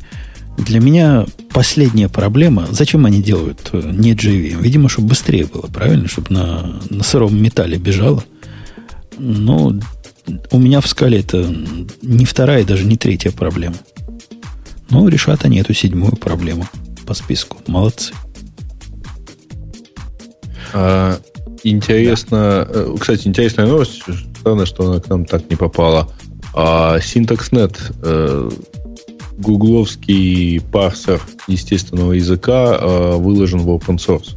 для меня последняя проблема, зачем они делают э, не JVM? Видимо, чтобы быстрее было, правильно? Чтобы на, на сыром металле бежало. Но у меня в скале это не вторая, даже не третья проблема. Но решат они эту седьмую проблему по списку. Молодцы. А, интересно, да. Э, кстати, интересная новость. Странно, что она к нам так не попала. А Syntax.net э, гугловский парсер естественного языка э, выложен в open source.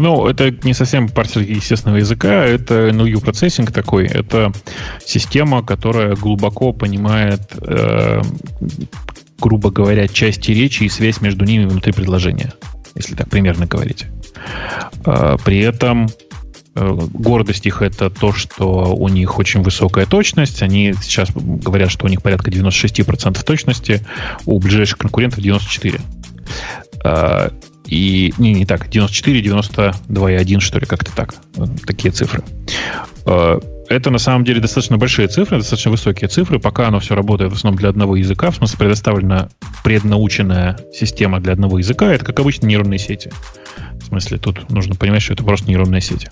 Ну, это не совсем парсер естественного языка, это NLU процессинг такой. Это система, которая глубоко понимает, э, грубо говоря, части речи и связь между ними внутри предложения, если так примерно говорить. Э, при этом Э, гордость их это то, что у них очень высокая точность. Они сейчас говорят, что у них порядка 96% точности, у ближайших конкурентов 94%. И не, не так, 94, 92,1, что ли, как-то так. Такие цифры. Э, это на самом деле достаточно большие цифры, достаточно высокие цифры. Пока оно все работает в основном для одного языка, в смысле предоставлена преднаученная система для одного языка. Это, как обычно, нейронные сети. В смысле, тут нужно понимать, что это просто нейронные сети.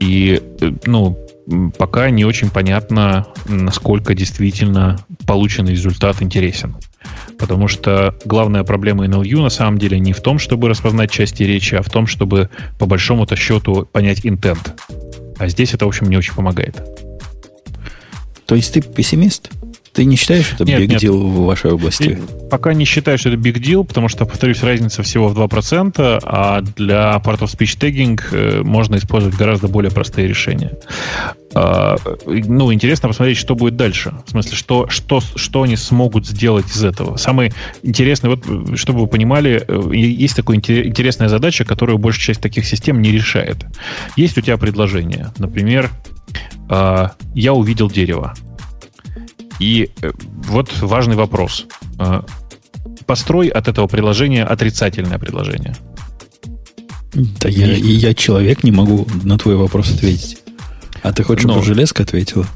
И, э, ну, пока не очень понятно, насколько действительно полученный результат интересен. Потому что главная проблема NLU на самом деле не в том, чтобы распознать части речи, а в том, чтобы по большому-то счету понять интент. А здесь это, в общем, не очень помогает. То есть ты пессимист? Ты не считаешь, что это big deal в вашей области? И пока не считаю, что это big deal, потому что, повторюсь, разница всего в 2%, а для part of speech tagging э, можно использовать гораздо более простые решения. А, ну, интересно посмотреть, что будет дальше. В смысле, что, что, что они смогут сделать из этого. Самое интересное, вот, чтобы вы понимали, э, есть такая интересная задача, которую большая часть таких систем не решает. Есть у тебя предложение. Например, а, я увидел дерево. И э, вот важный вопрос. Э, построй от этого приложения отрицательное предложение. Да я, и я человек не могу на твой вопрос ответить. А ты хочешь, чтобы Но... железка ответила?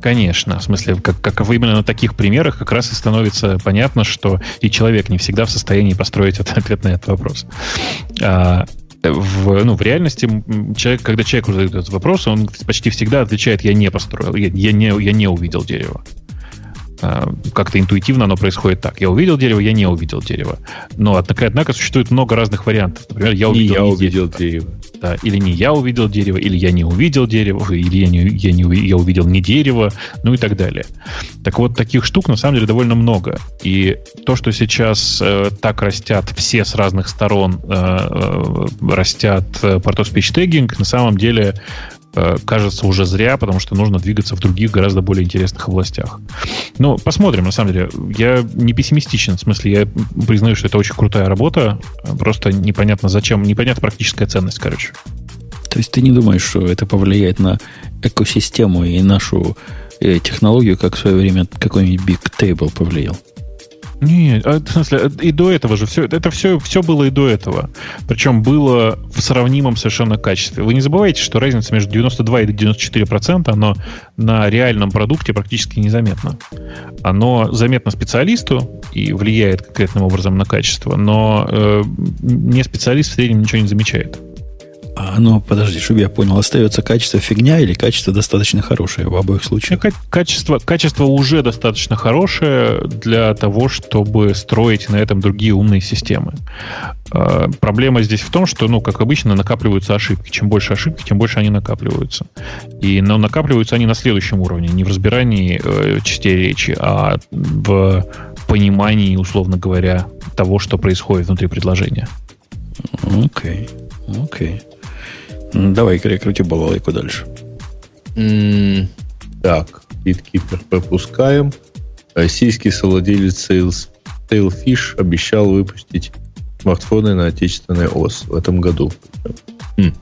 Конечно. В смысле, как, как именно на таких примерах как раз и становится понятно, что и человек не всегда в состоянии построить ответ на этот вопрос. А, в, ну, в реальности человек, когда человек задает этот вопрос, он почти всегда отвечает «я не построил», «я, я, не, я не увидел дерево». А, как-то интуитивно оно происходит так. Я увидел дерево, я не увидел дерево. Но, однако, однако существует много разных вариантов. Например, я увидел, не я увидел дерево. дерево. Да, или не я увидел дерево, или я не увидел дерево, или я, не, я, не, я увидел не дерево, ну и так далее. Так вот, таких штук на самом деле довольно много. И то, что сейчас э, так растят все с разных сторон, э, э, растят э, Speech Tagging, на самом деле кажется уже зря, потому что нужно двигаться в других гораздо более интересных областях. Но посмотрим, на самом деле. Я не пессимистичен, в смысле, я признаю, что это очень крутая работа, просто непонятно зачем, непонятна практическая ценность, короче. То есть ты не думаешь, что это повлияет на экосистему и нашу э, технологию, как в свое время какой-нибудь Big Table повлиял? Нет, а, в смысле, и до этого же все, это все, все было и до этого. Причем было в сравнимом совершенно качестве. Вы не забывайте, что разница между 92 и 94 процента, оно на реальном продукте практически незаметно. Оно заметно специалисту и влияет конкретным образом на качество, но э, не специалист в среднем ничего не замечает. А оно, подожди, чтобы я понял, остается качество фигня или качество достаточно хорошее в обоих случаях? Качество, качество уже достаточно хорошее для того, чтобы строить на этом другие умные системы. А, проблема здесь в том, что, ну, как обычно, накапливаются ошибки. Чем больше ошибки, тем больше они накапливаются. И но накапливаются они на следующем уровне, не в разбирании э, частей речи, а в понимании, условно говоря, того, что происходит внутри предложения. Окей, okay. окей. Okay. Давай, крути балалайку дальше. Mm, так, биткипер пропускаем. Российский совладелец Sales, Tailfish обещал выпустить смартфоны на отечественный ОС в этом году. Хм.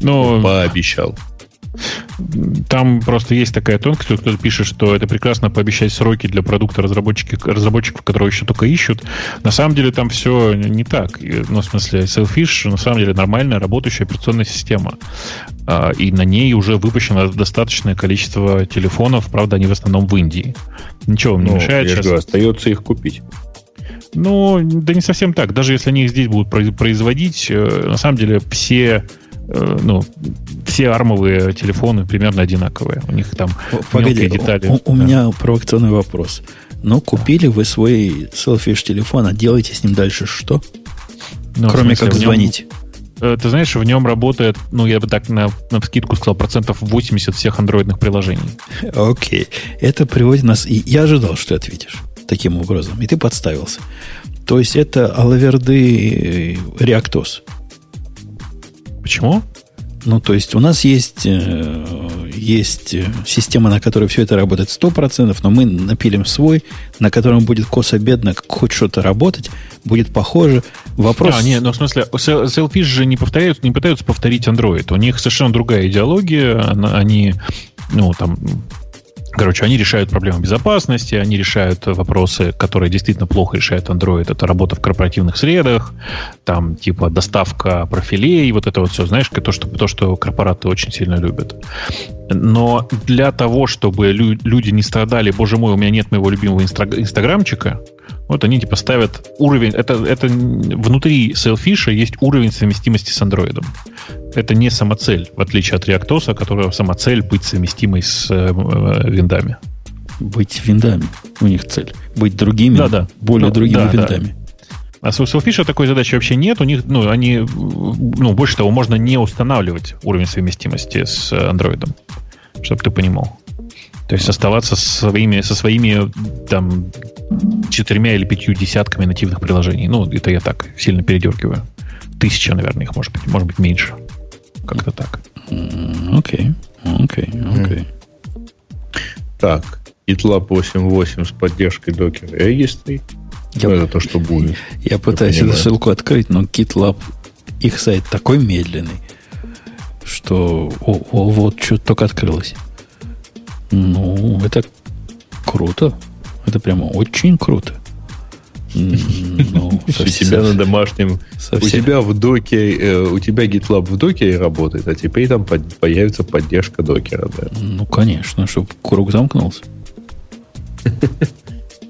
Но... Пообещал. Там просто есть такая тонкость, кто-то пишет, что это прекрасно пообещать сроки для продукта разработчики, разработчиков, которые еще только ищут. На самом деле там все не так. Ну, в смысле, Selfish на самом деле нормальная работающая операционная система. А, и на ней уже выпущено достаточное количество телефонов, правда, они в основном в Индии. Ничего вам не ну, мешает. Сейчас. Говорю, остается их купить. Ну, да не совсем так. Даже если они их здесь будут производить, э, на самом деле все ну, все армовые телефоны примерно одинаковые. У них там Погоди, детали. У, у да. меня провокационный вопрос. Ну, купили вы свой селфиш телефон, а делаете с ним дальше что? Ну, Кроме смысле, как звонить. Нем, э, ты знаешь, в нем работает, ну, я бы так на, на скидку сказал, процентов 80 всех андроидных приложений. Окей. Okay. Это приводит нас... И я ожидал, что ты ответишь таким образом. И ты подставился. То есть это Алаверды Реактос. Почему? Ну, то есть у нас есть, э, есть система, на которой все это работает 100%, но мы напилим свой, на котором будет косо-бедно хоть что-то работать, будет похоже. Вопрос... А, нет, ну в смысле, Selfish же не, повторяют, не пытаются повторить Android. У них совершенно другая идеология. Они, ну, там, Короче, они решают проблемы безопасности, они решают вопросы, которые действительно плохо решает Android. Это работа в корпоративных средах, там типа доставка профилей, вот это вот все, знаешь, то, что, то, что корпораты очень сильно любят. Но для того, чтобы люди не страдали, боже мой, у меня нет моего любимого инстаграмчика, вот они типа ставят уровень, это, это внутри Selfish есть уровень совместимости с андроидом. Это не самоцель, в отличие от ReactOS, которая самоцель быть совместимой с э, э, виндами. Быть виндами у них цель. Быть другими, да, да. более ну, другими да, виндами. Да. А с Selfish такой задачи вообще нет. У них, ну, они, ну, больше того, можно не устанавливать уровень совместимости с андроидом, чтобы ты понимал. То есть оставаться со своими, со своими там четырьмя или пятью десятками нативных приложений. Ну, это я так сильно передергиваю. Тысяча, наверное, их может быть, может быть меньше. Как-то так. Окей, окей, окей. Так, GitLab 8.8 с поддержкой Docker Registry. Я, ну, это то, что будет. Я пытаюсь эту ссылку открыть, но GitLab, их сайт такой медленный, что о, о, вот что только открылось. Ну, это круто. Это прямо очень круто. Ну, у тебя на домашнем... У тебя в доке, э, у тебя GitLab в доке работает, а теперь там появится поддержка докера. Ну, конечно, чтобы круг замкнулся.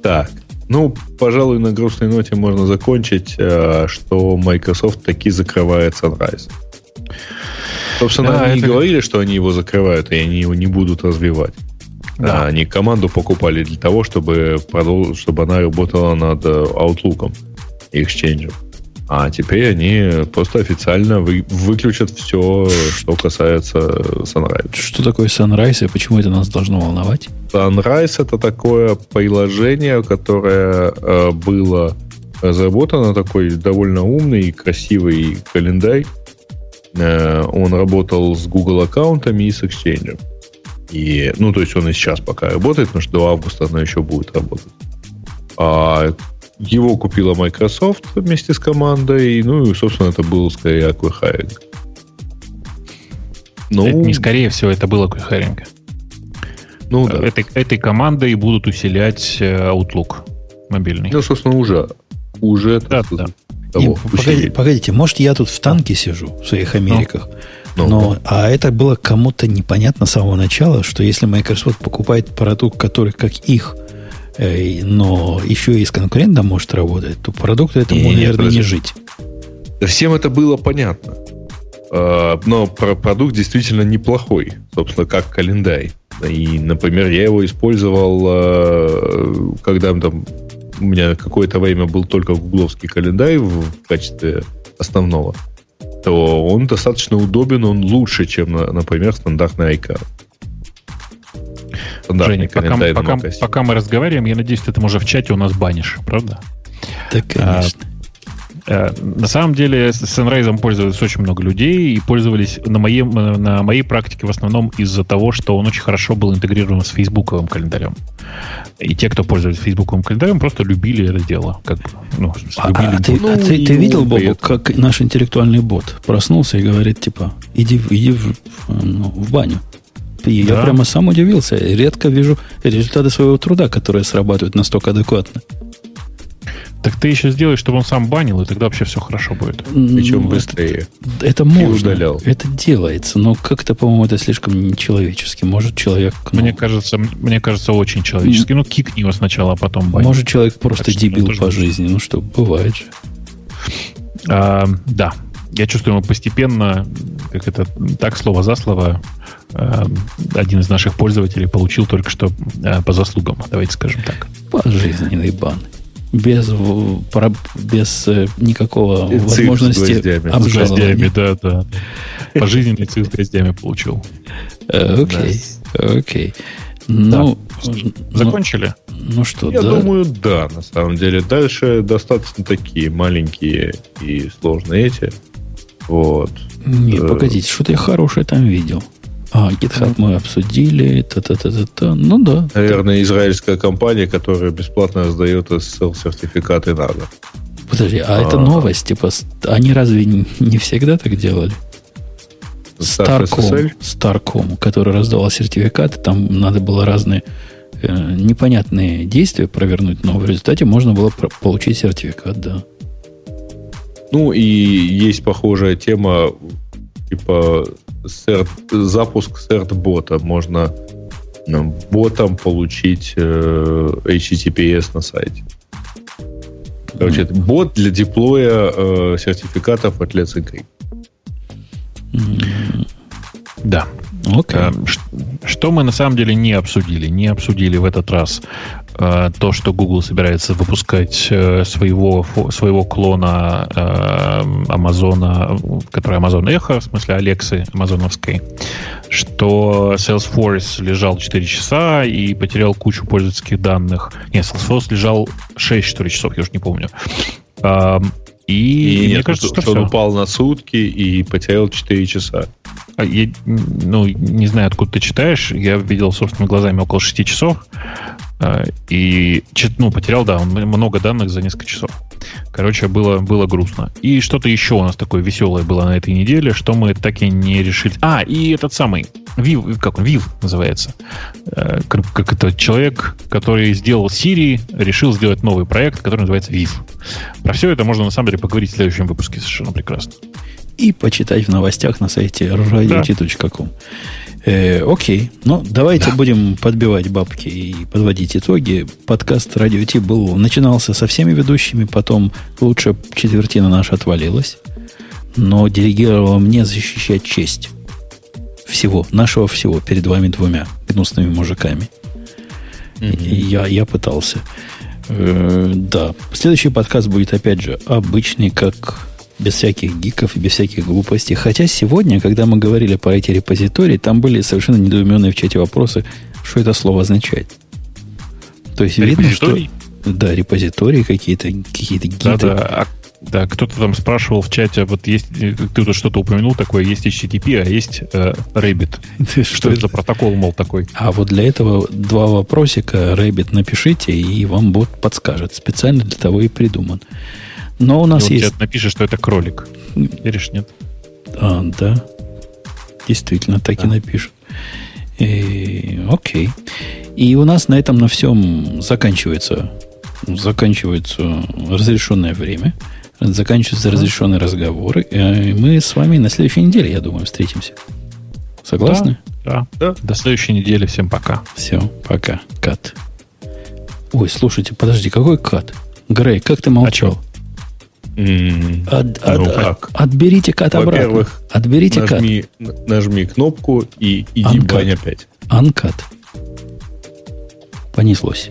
Так, ну, пожалуй, на грустной ноте можно закончить, э, что Microsoft таки закрывает Sunrise. Собственно, да, они это... говорили, что они его закрывают, и они его не будут развивать. Да. Они команду покупали для того, чтобы, чтобы она работала над э, Outlook и Exchange. А теперь они просто официально вы, выключат все, что касается Sunrise. Что такое Sunrise и почему это нас должно волновать? Sunrise это такое приложение, которое э, было разработано, такой довольно умный и красивый календарь. Э, он работал с Google аккаунтами и с Exchange. И, ну, то есть он и сейчас пока работает, потому что до августа оно еще будет работать. А его купила Microsoft вместе с командой, ну и, собственно, это был скорее аквахайринг. Ну, это не скорее всего, это был аквахайринг. Ну, да. Этой, этой командой будут усилять э, Outlook. мобильный. Ну, собственно, уже. Уже, да, да. Того, И, погодите, погодите, может, я тут в танке сижу, в своих Америках, ну, но, ну. а это было кому-то непонятно с самого начала, что если Microsoft покупает продукт, который как их, э, но еще и с конкурентом может работать, то продукту этому, не, наверное, не, не жить. Всем это было понятно. А, но продукт действительно неплохой, собственно, как календарь. И, например, я его использовал, а, когда там у меня какое-то время был только гугловский календарь в качестве основного, то он достаточно удобен, он лучше, чем, например, стандартный iCar. Стандартный Женя, пока, пока, пока мы разговариваем, я надеюсь, ты там уже в чате у нас банишь, правда? Да, конечно. А, на самом деле с Sunrise пользуются очень много людей и пользовались на, моей, на моей практике в основном из-за того, что он очень хорошо был интегрирован с фейсбуковым календарем. И те, кто пользуется фейсбуковым календарем, просто любили это дело. Как, ну, а, любили а, ты, ну, а ты, ты видел, Бобу, как наш интеллектуальный бот проснулся и говорит, типа, иди, иди в, ну, в баню. И да. я прямо сам удивился. Редко вижу результаты своего труда, которые срабатывают настолько адекватно. Так ты еще сделай, чтобы он сам банил, и тогда вообще все хорошо будет. Причем ну, быстрее. Это, это можно. Удалял. Это делается, но как-то, по-моему, это слишком нечеловечески. Может, человек... Ну, мне, кажется, мне кажется, очень человечески. Ну, кикни его сначала, а потом банил. Может, человек просто так дебил по жизни. Ну что, бывает же. А, да. Я чувствую, мы постепенно, как это, так слово за слово, а, один из наших пользователей получил только что а, по заслугам, давайте скажем так. Пожизненный бан без, без э, никакого цирк возможности обжалования. да, да. Пожизненный цирк с гвоздями получил. Э, окей, окей. Ну, закончили? Ну что, Я думаю, да, на самом деле. Дальше достаточно такие маленькие и сложные эти. Вот. Не, э, погодите, что-то я хорошее там видел. А, GitHub мы обсудили. Та-та-та-та-та. Ну да. Наверное, израильская компания, которая бесплатно раздает SSL-сертификаты на год. Подожди, а, а это новость? Типа, они разве не всегда так делали? Starcom, Starcom, который раздавал сертификаты, там надо было разные э, непонятные действия провернуть, но в результате можно было получить сертификат, да. Ну и есть похожая тема, типа серт, запуск серт-бота. Можно ну, ботом получить э, HTTPS на сайте. Короче, mm. бот для деплоя э, сертификатов от Let's Encrypt. Mm. Да. Okay. Э, что мы на самом деле не обсудили? Не обсудили в этот раз то, что Google собирается выпускать э, своего, своего клона Амазона, который Amazon Echo, в смысле Алексы амазоновской, что Salesforce лежал 4 часа и потерял кучу пользовательских данных. Нет, Salesforce лежал 6, что ли, часов, я уже не помню. И, и мне нет, кажется, что, что он упал на сутки и потерял 4 часа. А я, ну, не знаю, откуда ты читаешь. Я видел собственными глазами около 6 часов. А, и ну, потерял, да, много данных за несколько часов. Короче, было, было грустно. И что-то еще у нас такое веселое было на этой неделе, что мы так и не решили. А, и этот самый Вив, как он, Вив называется. Э, как, как это человек, который сделал Siri, решил сделать новый проект, который называется Вив. Про все это можно на самом деле поговорить в следующем выпуске совершенно прекрасно. И почитать в новостях на сайте radio.com. Да. Э, окей, ну давайте да. будем подбивать бабки и подводить итоги. Подкаст Радио Ти был, начинался со всеми ведущими, потом лучше четвертина наша отвалилась, но делегировала мне защищать честь всего, нашего всего, перед вами двумя гнусными мужиками. Mm-hmm. Я, я пытался. Э, да. Следующий подкаст будет, опять же, обычный, как без всяких гиков и без всяких глупостей. Хотя сегодня, когда мы говорили про эти репозитории, там были совершенно недоуменные в чате вопросы, что это слово означает. То есть видно, что... Да, репозитории какие-то, какие-то гиды. Да, да. А, да, кто-то там спрашивал в чате, вот есть, ты тут что-то упомянул такое, есть HTTP, а есть э, Rabbit. Что, что это за протокол, мол, такой? А вот для этого два вопросика Rabbit напишите, и вам бот подскажет. Специально для того и придуман. Но у нас и есть... напишет, что это кролик. Веришь, нет? А, да. Действительно, так да. и напишут. И, окей. И у нас на этом на всем заканчивается заканчивается разрешенное время, заканчиваются разрешенные разговоры. И мы с вами на следующей неделе, я думаю, встретимся. Согласны? Да, да. До следующей недели. Всем пока. Все, пока. Кат. Ой, слушайте, подожди, какой кат? Грей, как ты молчал? А от, ну от, как? Отберите кат обратно. Во-первых, отберите нажми, кат. Нажми кнопку и иди в бань опять. Анкат. Понеслось.